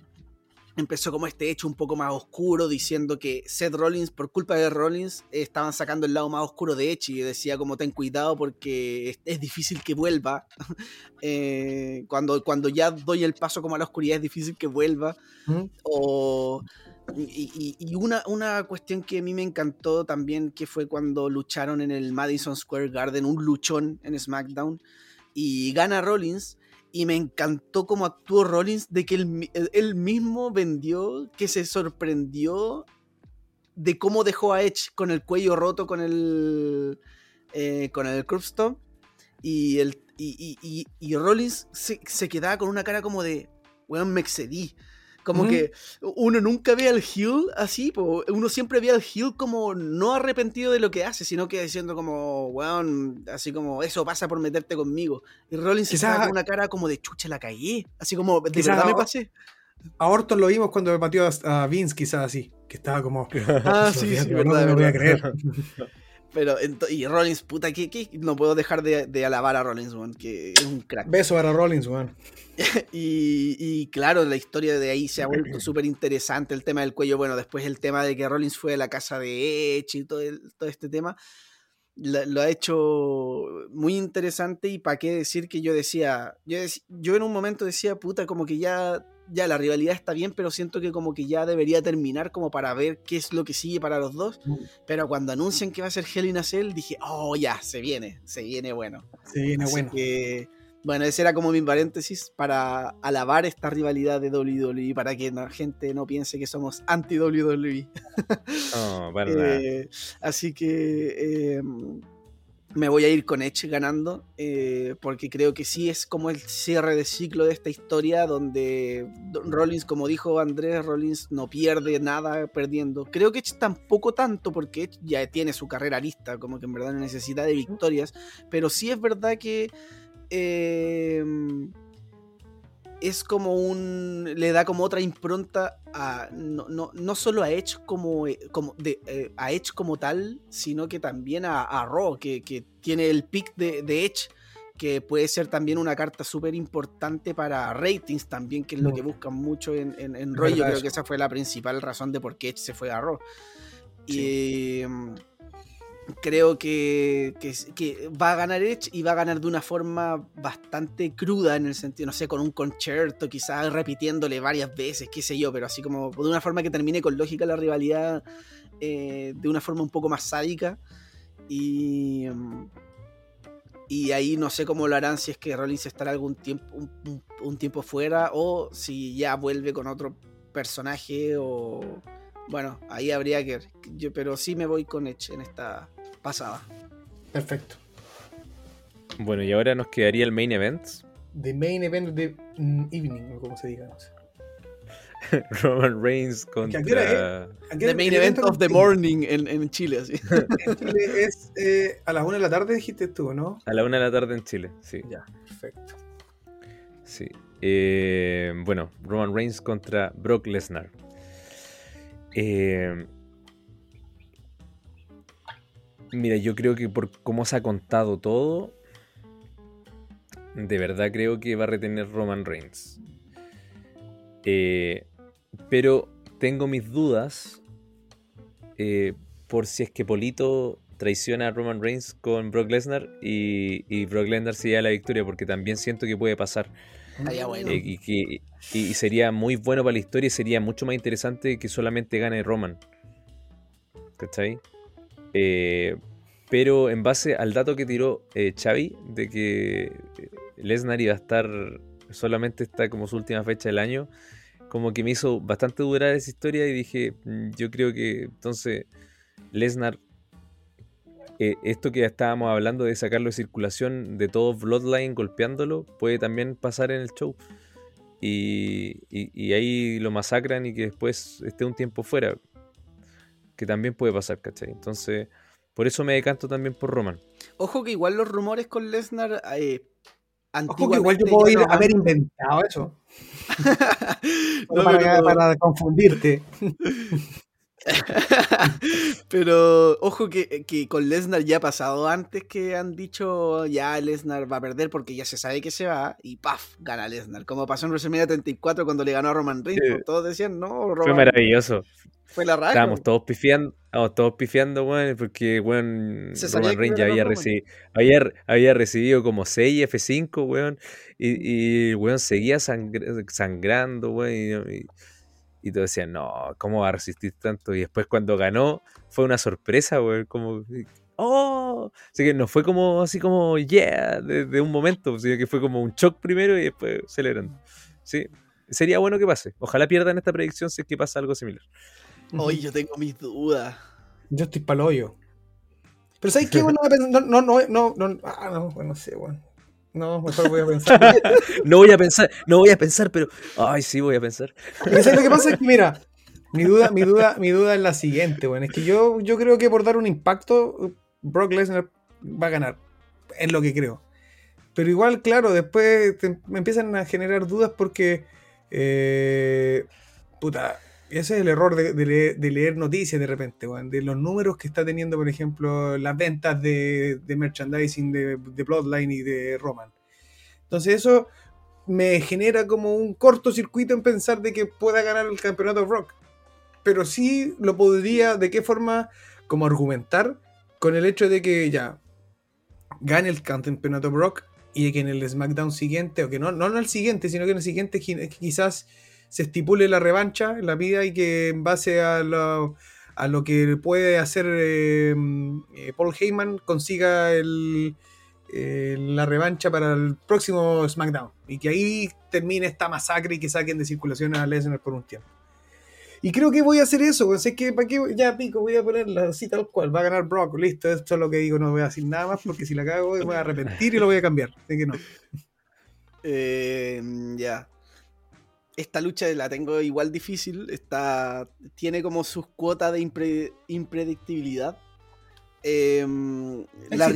empezó como este hecho un poco más oscuro, diciendo que Seth Rollins, por culpa de Rollins, estaban sacando el lado más oscuro de Edge y decía como ten cuidado porque es, es difícil que vuelva. (laughs) Eh, cuando, cuando ya doy el paso como a la oscuridad es difícil que vuelva. ¿Mm? O, y una, una cuestión que a mí me encantó también, que fue cuando lucharon en el Madison Square Garden, un luchón en SmackDown, y gana Rollins, y me encantó cómo actuó Rollins, de que él, él- mismo vendió, que se sorprendió de cómo dejó a Edge con el cuello roto con el, eh, con el curb y, el, y, y- y- Rollins se, se quedaba con una cara como de, weón, me excedí. Como que uno nunca ve al heel así, po. uno siempre ve al heel como no arrepentido de lo que hace, sino que diciendo como, weón, así como, eso pasa por meterte conmigo. Y Rollins se Quizás- queda con una cara como de chucha, la cagué. Así como, de Quizás- verdad me pasé. A Orton lo vimos cuando me pateó a, a Vince, quizás así, que estaba como. Ah, (laughs) sí, sí, no verdad, me lo voy a verdad. creer. (laughs) Pero, y Rollins, puta, que, que no puedo dejar de, de alabar a Rollins, weón, que es un crack. Beso para Rollins, weón. (laughs) Y, y claro, la historia de ahí se ha vuelto (clears throat) súper interesante. El tema del cuello, bueno, después el tema de que Rollins fue a la casa de Edge y todo, el- todo este tema, lo, lo ha hecho muy interesante. Y para qué decir que yo decía, yo, dec- yo en un momento decía, puta, como que ya ya la rivalidad está bien, pero siento que como que ya debería terminar como para ver qué es lo que sigue para los dos. Mm. Pero cuando anuncian que va a ser Hell in a Cell, dije, oh, ya, se viene, se viene bueno. Se viene Así bueno. que, bueno, ese era como mi paréntesis para alabar esta rivalidad de WWE, para que la gente no piense que somos anti-WWE. Para (laughs) nada. Eh, así que eh, me voy a ir con Edge ganando, eh, porque creo que sí es como el cierre de ciclo de esta historia, donde Don Rollins, como dijo Andrés, Rollins no pierde nada perdiendo. Creo que Edge tampoco tanto, porque Edge ya tiene su carrera lista, como que en verdad no necesita de victorias, pero sí es verdad que... eh, es como un. le da como otra impronta a. no, no, no solo a Edge como. eh, como de, eh, a Edge como tal, sino que también a, a Raw, que, que tiene el pick de, de Edge, que puede ser también una carta súper importante para ratings también, que es lo que buscan mucho en, en, en Raw. Yo creo eso. que esa fue la principal razón de por qué Edge se fue a Raw. Y. creo que, que, va a ganar Edge y va a ganar de una forma bastante cruda en el sentido, no sé, con un concierto, quizás repitiéndole varias veces, qué sé yo, pero así como de una forma que termine con lógica la rivalidad eh, de una forma un poco más sádica. Y, y ahí no sé cómo lo harán si es que Rollins estará algún tiempo, un tiempo fuera o si ya vuelve con otro personaje o... Bueno, ahí habría que ver. Yo, pero sí me voy con Edge en esta pasada. Perfecto. Bueno, y ahora nos quedaría el main event. The main event de mm, evening, o como se diga. No sé. (laughs) Roman Reigns contra... ¿A qué hora Aquí The main event of the morning en, en Chile, así. (laughs) En Chile es eh, a las 1 de la tarde, dijiste tú, ¿no? A la una de la tarde en Chile, sí. Ya, perfecto. Sí. Eh, bueno, Roman Reigns contra Brock Lesnar. Eh, mira, yo creo que por cómo se ha contado todo, de verdad creo que va a retener Roman Reigns. Eh, pero tengo mis dudas eh, por si es que Polito traiciona a Roman Reigns con Brock Lesnar y, y Brock Lesnar se lleva la victoria, porque también siento que puede pasar. Estaría bueno. Eh, y, que- y- y sería muy bueno para la historia y sería mucho más interesante que solamente gane Roman. ¿Cachai? Eh, pero en base al dato que tiró eh, Xavi de que eh, Lesnar iba a estar solamente está como su última fecha del año, como que me hizo bastante durar esa historia y dije, "Mm, yo creo que entonces Lesnar, eh, esto que estábamos hablando de sacarlo de circulación de todo Bloodline golpeándolo, puede también pasar en el show. Y, y- y ahí lo masacran y que después esté un tiempo fuera. Que también puede pasar, ¿cachai? Entonces, por eso me decanto también por Roman. Ojo que igual los rumores con Lesnar. Eh, Ojo que igual yo puedo ya ir no a haber inventado eso. (laughs) No, para, pero- para confundirte. (laughs) (laughs) Pero ojo que, que con Lesnar ya ha pasado antes que han dicho ya Lesnar va a perder porque ya se sabe que se va y ¡paf! gana Lesnar. Como pasó en WrestleMania 34 cuando le ganó a Roman Reigns. Sí. pues, Todos decían, no, Fue Roman maravilloso. fue la raja. Estábamos todos pifiando, estábamos todos pifiando, weón, porque, weón, Roman Reigns ya había, recibido había, había recibido como 6 F5, weón, y, y weón seguía sangr- sangrando, weón, y, y, y todos decían, no, ¿cómo va a resistir tanto? Y después cuando ganó, fue una sorpresa, weón, como, ¡oh! Así que no fue como, así como, yeah, de, de un momento, sino que fue como un shock primero y después celebrando. Sí, sería bueno que pase. Ojalá pierdan esta predicción si es que pasa algo similar. Hoy yo tengo mis dudas. Yo estoy pa'l hoyo. Pero ¿sabes qué? (laughs) Bueno, no, no, no, no, no, ah, no, bueno, no sé, bueno. No, mejor voy a pensar. (laughs) No voy a pensar, no voy a pensar, pero. Ay, sí voy a pensar. Porque ¿sabes lo que pasa? Es que, mira, (laughs) mi duda, mi duda, mi duda es la siguiente, bueno, es que yo, yo creo que por dar un impacto, Brock Lesnar va a ganar. Es lo que creo. Pero igual, claro, después te- me empiezan a generar dudas porque. eh, puta. Ese es el error de, leer, noticias de repente, de los números que está teniendo, por ejemplo, las ventas de, merchandising de, de Bloodline y de Roman. Entonces eso me genera como un cortocircuito en pensar de que pueda ganar el campeonato Rock. Pero sí lo podría, ¿de qué forma? Como argumentar con el hecho de que ya gane el campeonato Brock y que en el SmackDown siguiente, o que no, no en el siguiente, sino que en el siguiente qui- quizás se estipule la revancha en la vida y que en base a lo, a lo que puede hacer eh, eh, Paul Heyman consiga el, la revancha para el próximo SmackDown. Y que ahí termine esta masacre y que saquen de circulación a Lesnar por un tiempo. Y creo que voy a hacer eso, pues, que para qué ya pico, voy a ponerla así tal cual, va a ganar Brock, listo, esto es lo que digo, no voy a decir nada más porque si la cago me voy a arrepentir y lo voy a cambiar, así que no. (laughs) Eh, ya. Esta lucha la tengo igual difícil, está, tiene como sus cuotas de impre- impredictibilidad. Eh, la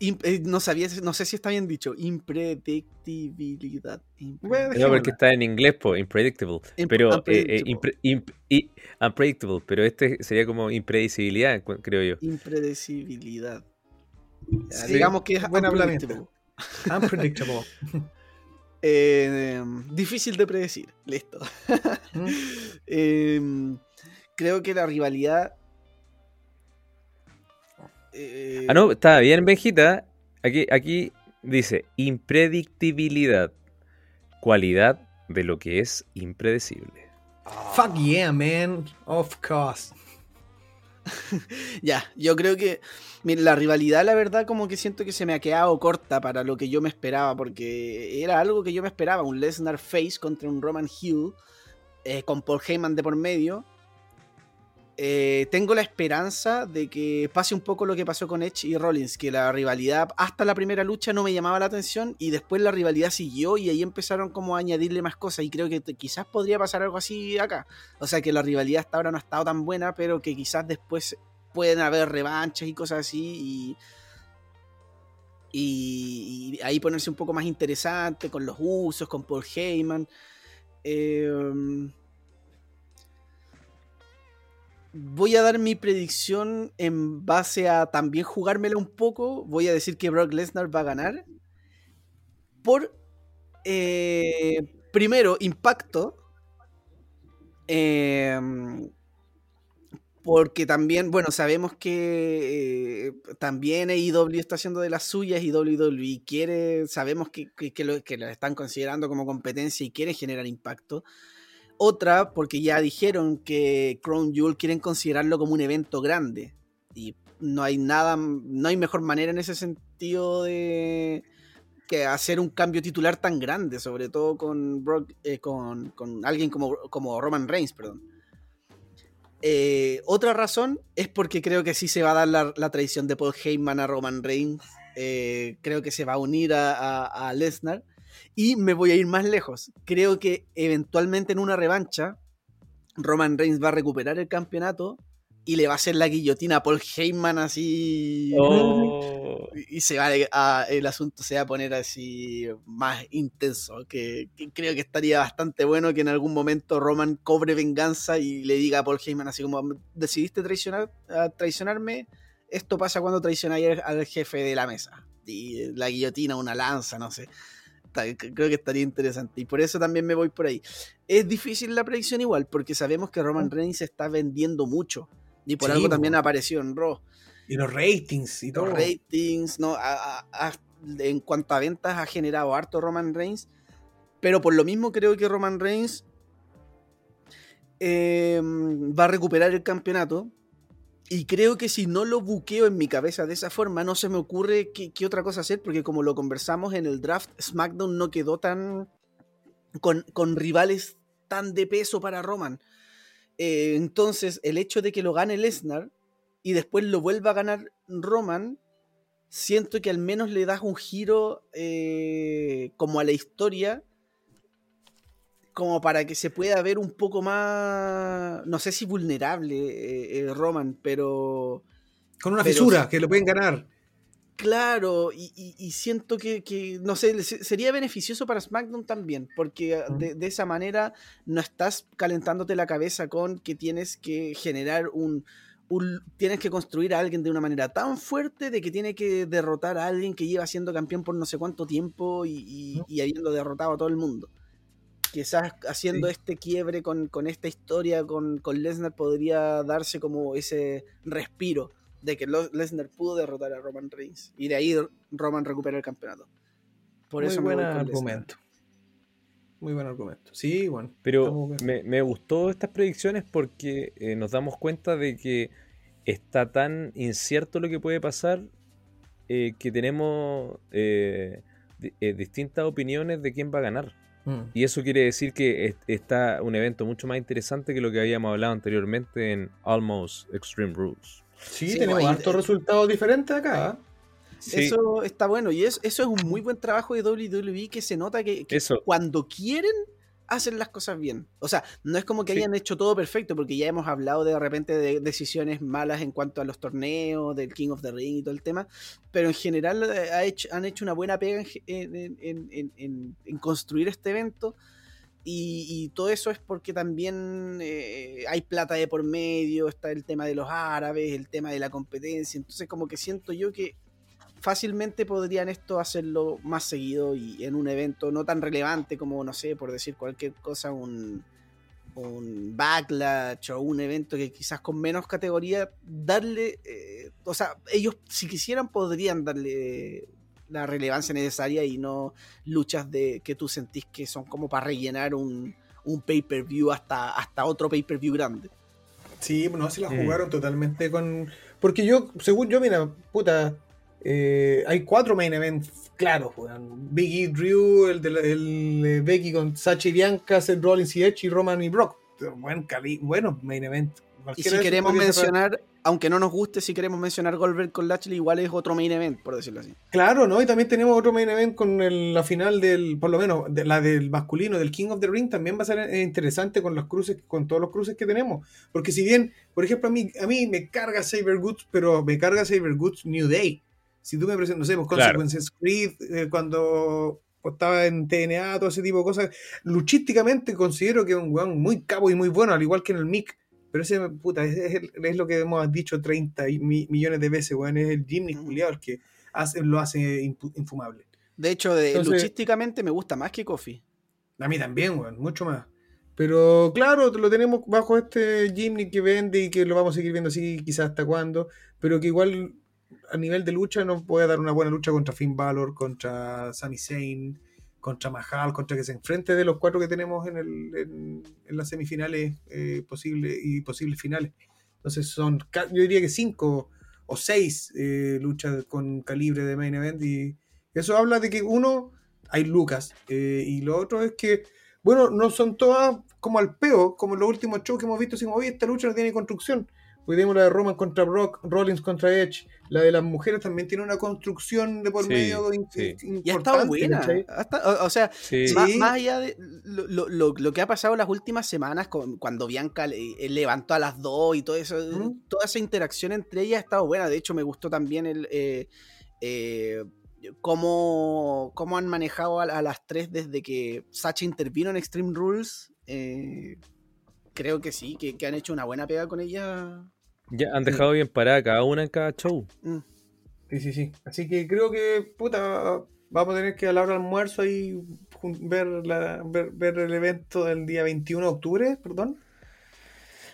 eh, no sabía, no sé si está bien dicho. Impredictibilidad. Impre- Bueno, No, porque está en inglés, pues, unpredictable. Imp- Pero, eh, eh, unpredictable. impre- imp- i- unpredictable, pero este sería como impredecibilidad, creo yo. Impredecibilidad. Sí, digamos que es buen unpredictable. Unpredictable. (laughs) Eh, difícil de predecir. Listo. ¿Mm? (laughs) Eh, creo que la rivalidad. eh, Ah, no, está bien, Benjita. Aquí, aquí dice impredictibilidad, cualidad de lo que es impredecible. Fuck yeah, man. Of course. (laughs) Ya, yo creo que mira, la rivalidad, la verdad, como que siento que se me ha quedado corta para lo que yo me esperaba, porque era algo que yo me esperaba, un Lesnar Face contra un Roman Hill, eh, con Paul Heyman de por medio. Eh, tengo la esperanza de que pase un poco lo que pasó con Edge y Rollins, que la rivalidad hasta la primera lucha no me llamaba la atención y después la rivalidad siguió y ahí empezaron como a añadirle más cosas y creo que quizás podría pasar algo así acá. O sea que la rivalidad hasta ahora no ha estado tan buena, pero que quizás después pueden haber revanchas y cosas así y, ahí ponerse un poco más interesante con los usos, con Paul Heyman. Eh, voy a dar mi predicción en base a también jugármela un poco. Voy a decir que Brock Lesnar va a ganar. Por, eh, primero, impacto. Eh, porque también, bueno, sabemos que eh, también AEW está haciendo de las suyas y WWE quiere, sabemos que, que, que lo, que lo están considerando como competencia y quiere generar impacto. Otra, porque ya dijeron que Crown Jewel quieren considerarlo como un evento grande. Y no hay nada, no hay mejor manera en ese sentido de que hacer un cambio titular tan grande, sobre todo con Brock, eh, con, con, alguien como, como Roman Reigns, perdón. Eh, otra razón es porque creo que sí se va a dar la, traición de Paul Heyman a Roman Reigns. Eh, creo que se va a unir a, a Lesnar. Y me voy a ir más lejos. Creo que eventualmente en una revancha, Roman Reigns va a recuperar el campeonato y le va a hacer la guillotina a Paul Heyman así. Oh. (laughs) Y se va a, el asunto se va a poner así más intenso. Que, que, creo que estaría bastante bueno que en algún momento Roman cobre venganza y le diga a Paul Heyman así como decidiste traicionar, traicionarme. Esto pasa cuando traicionáis al jefe de la mesa. Y la guillotina, una lanza, no sé creo que estaría interesante. Y por eso también me voy por ahí. Es difícil la predicción igual, porque sabemos que Roman Reigns está vendiendo mucho. Y por sí, algo también apareció en Raw. Y los ratings y todo. Los ratings, ¿no? A, a, a, en cuanto a ventas ha generado harto Roman Reigns. Pero por lo mismo creo que Roman Reigns eh, va a recuperar el campeonato. Y creo que si no lo buqueo en mi cabeza de esa forma, no se me ocurre qué, qué, otra cosa hacer, porque como lo conversamos en el draft, SmackDown no quedó tan. con, con rivales tan de peso para Roman. Eh, entonces, el hecho de que lo gane Lesnar y después lo vuelva a ganar Roman, siento que al menos le das un giro eh, como a la historia como para que se pueda ver un poco más, no sé si vulnerable eh, Roman, pero... Con una pero, fisura, que lo pueden ganar. Claro, y, y, y siento que, que, no sé, sería beneficioso para SmackDown también, porque -huh. de, de, esa manera no estás calentándote la cabeza con que tienes que generar un, un, Tienes que construir a alguien de una manera tan fuerte de que tiene que derrotar a alguien que lleva siendo campeón por no sé cuánto tiempo y, habiendo derrotado a todo el mundo quizás haciendo sí. este quiebre con, con, esta historia con, con Lesnar podría darse como ese respiro de que Lesnar pudo derrotar a Roman Reigns y de ahí Roman recupera el campeonato. Por Muy eso buen argumento. muy buen argumento. Sí, bueno. Pero me, me gustó estas predicciones porque eh, nos damos cuenta de que está tan incierto lo que puede pasar eh, que tenemos eh, di- eh, distintas opiniones de quién va a ganar. Mm. Y eso quiere decir que es- está un evento mucho más interesante que lo que habíamos hablado anteriormente en Almost Extreme Rules. Sí, Sí, tenemos hartos resultados diferentes acá. ¿ah? Sí, Eso está bueno y es, eso es un muy buen trabajo de WWE que se nota que, que eso. cuando quieren hacen las cosas bien. O sea, no es como que Sí. hayan hecho todo perfecto, porque ya hemos hablado de repente de decisiones malas en cuanto a los torneos, del King of the Ring y todo el tema, pero en general eh, ha hecho- han hecho una buena pega en construir este evento. Y, y todo eso es porque también eh, hay plata de por medio, está el tema de los árabes, el tema de la competencia. Entonces, como que siento yo que fácilmente podrían esto hacerlo más seguido y en un evento no tan relevante como, no sé, por decir cualquier cosa, un, un backlash o un evento que quizás con menos categoría, darle, eh, o sea, ellos si quisieran podrían darle la relevancia necesaria y no luchas de que tú sentís que son como para rellenar un, un pay-per-view hasta, hasta otro pay-per-view grande. Sí, no, se la jugaron totalmente con. Porque yo, según yo, mira, puta, eh, hay cuatro main events claros, weón. Biggie Drew, el de la- el, eh, Becky con Sacha y Bianca, Seth Rollins y Edge y Roman y Brock. Buen cali bueno, main event. Y si queremos cerrar. mencionar, aunque no nos guste, si queremos mencionar Goldberg con Lashley, igual es otro main event, por decirlo así. Claro, ¿no? Y también tenemos otro main event con el- la final del, por lo menos, de la del masculino, del King of the Ring, también va a ser eh, interesante con los cruces, con todos los cruces que tenemos. Porque si bien, por ejemplo, a mí, a mí me carga Saber Goods, pero me carga Saber Goods New Day. Si tú me presentas, no sé, pues, Claro. Consequences Creed, eh, cuando estaba en TNA, todo ese tipo de cosas, luchísticamente considero que es un weón muy cabo y muy bueno, al igual que en el Mick. Pero ese, puta, es, es- es lo que hemos dicho 30 y mi- millones de veces, weón, es el Jimmy Ujú. culiao el que hace, lo hace infumable. De hecho, de, Entonces- luchísticamente me gusta más que Kofi. A mí también, weón, mucho más. Pero claro, lo tenemos bajo este Jimny que vende y que lo vamos a seguir viendo así quizás hasta cuándo, pero que igual a nivel de lucha nos puede dar una buena lucha contra Finn Balor, contra Sami Zayn, contra Mahal, contra que se enfrente de los cuatro que tenemos en, el, en, en las semifinales eh, posibles y posibles finales. Entonces son, yo diría que cinco o seis eh, luchas con calibre de main event y eso habla de que uno, hay Lucas eh, y lo otro es que bueno, no son todas como al peo, como en los últimos shows que hemos visto, decimos, oye, esta lucha no tiene construcción. Hoy tenemos la de Roman contra Brock, Rollins contra Edge, la de las mujeres también tiene una construcción de por Sí, medio in- sí. Y ha estado buena. o, o sea, Sí. Más, más allá de lo, lo- lo- lo que ha pasado las últimas semanas, con- cuando Bianca le- eh, levantó a las dos y todo eso, toda esa interacción entre ellas ha estado buena. De hecho, me gustó también el eh, eh, cómo, cómo han manejado a, a las tres desde que Sacha intervino en Extreme Rules. Eh, creo que sí, que, que han hecho una buena pega con ella. Ya han dejado bien parada cada una en cada show. Mm. Sí, sí, sí. Así que creo que, puta, vamos a tener que a la hora del almuerzo ahí jun- ver, la, ver, ver el evento del día 21 de octubre, perdón.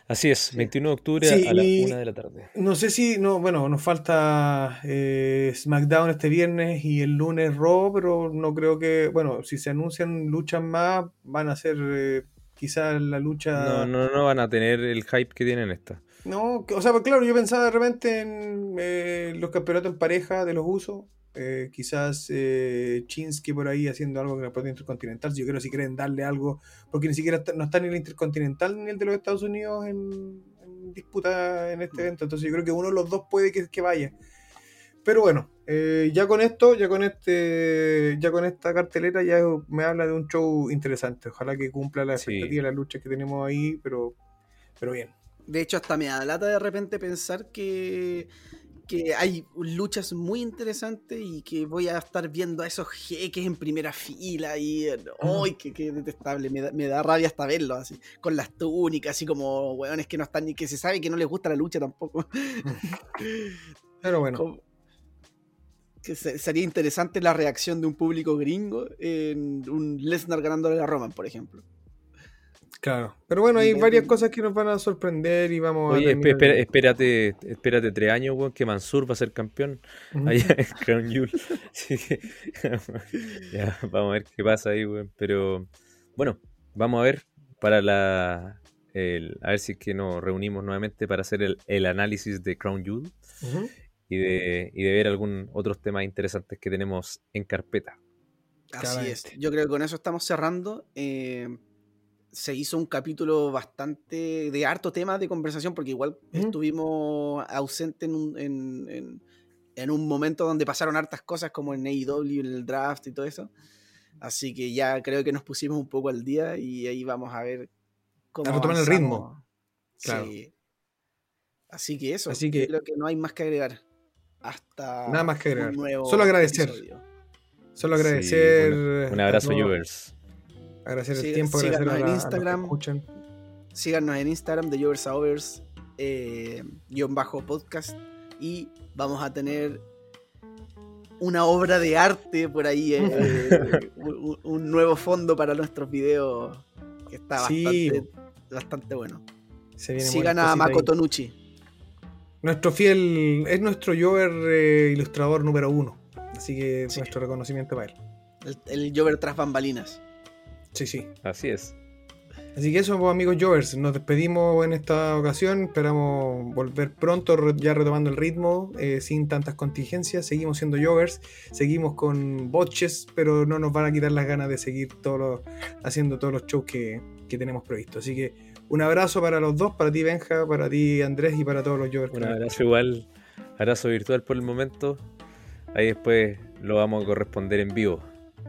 Así es, 21 de octubre Sí, a las y- 1 de la tarde. No sé si, no, bueno, nos falta eh, SmackDown este viernes y el lunes Raw, pero no creo que, bueno, si se anuncian luchas más, van a ser eh, quizás la lucha... No, no, no van a tener el hype que tienen esta. No, o sea, pues claro, yo pensaba de repente en eh, los campeonatos en pareja de los usos. eh, quizás eh, Chinsky por ahí haciendo algo con el campeonato intercontinental. Yo creo si quieren darle algo, porque ni siquiera está- no está ni el intercontinental ni el de los Estados Unidos en, en disputa en este evento. Entonces yo creo que uno de los dos puede que, que vaya. Pero bueno, eh, ya con esto, ya con este, ya con esta cartelera ya me habla de un show interesante. Ojalá que cumpla la Sí. expectativa, las luchas que tenemos ahí, pero, pero bien. De hecho, hasta me da lata de repente pensar que, que hay luchas muy interesantes y que voy a estar viendo a esos jeques en primera fila y ¡ay, qué, qué detestable! Me da, me da rabia hasta verlos así, con las túnicas, así como hueones que no están ni que se sabe que no les gusta la lucha tampoco. (laughs) Pero bueno. Como- que se- sería interesante la reacción de un público gringo en un Lesnar ganándole a Roman, por ejemplo. Claro, pero bueno, hay varias cosas que nos van a sorprender y vamos Oye, a terminar espera- espérate, espérate tres años, weón, que Mansur va a ser campeón allá (laughs) en Crown Jewel. Así que, (laughs) ya, vamos a ver qué pasa ahí, weón. Pero Bueno, vamos a ver para la. el- a ver si es que nos reunimos nuevamente para hacer el, el análisis de Crown Jewel y de, y de ver algún otros temas interesantes que tenemos en carpeta. Así es. Yo creo que con eso estamos cerrando. Eh, se hizo un capítulo bastante de harto tema de conversación porque igual estuvimos ausentes en un, en, en- en un momento donde pasaron hartas cosas como en AEW, en el draft y todo eso. Así que ya creo que nos pusimos un poco al día y ahí vamos a ver cómo A retomar el ritmo. Claro. Sí. Así que eso. Así que- creo que no hay más que agregar. Hasta Nada más que agregar. un nuevo Solo agradecer. episodio. Solo Sí, agradecer. un, abrazo, Jovers. Agradecer el Sí, tiempo, agradecer a, síganos en la- a los que Instagram. Síganos en Instagram de Jovers a Overs, eh, guion bajo podcast. Y vamos a tener una obra de arte por ahí, eh, un, (laughs) un nuevo fondo para nuestros videos que está Sí. bastante, bastante bueno. Se Sigan a. Makoto Nucci. Nuestro fiel, es nuestro Jover eh, ilustrador número uno. Así que Sí. nuestro reconocimiento para él. El, el Jover tras bambalinas. Sí, sí. Así es. Así que eso, pues, amigos Jovers, nos despedimos en esta ocasión. Esperamos volver pronto, ya retomando el ritmo, eh, sin tantas contingencias. Seguimos siendo Jovers, seguimos con botches, pero no nos van a quitar las ganas de seguir todos los- haciendo todos los shows que, que tenemos previstos. Así que un abrazo para los dos, para ti Benja, para ti Andrés y para todos los Jovers. Un abrazo igual, abrazo virtual por el momento. Ahí después lo vamos a corresponder en vivo.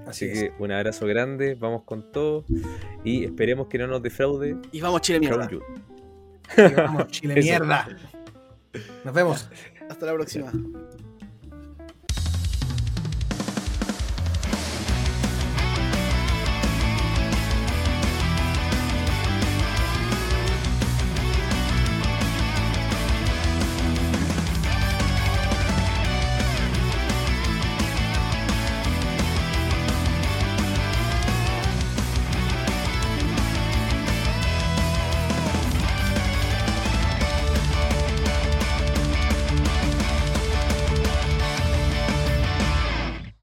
Así que un abrazo grande, vamos con todo y esperemos que no nos defraude Y vamos, Chile mierda. Y vamos, Chile (laughs) mierda. Nos vemos. (laughs) Hasta la próxima.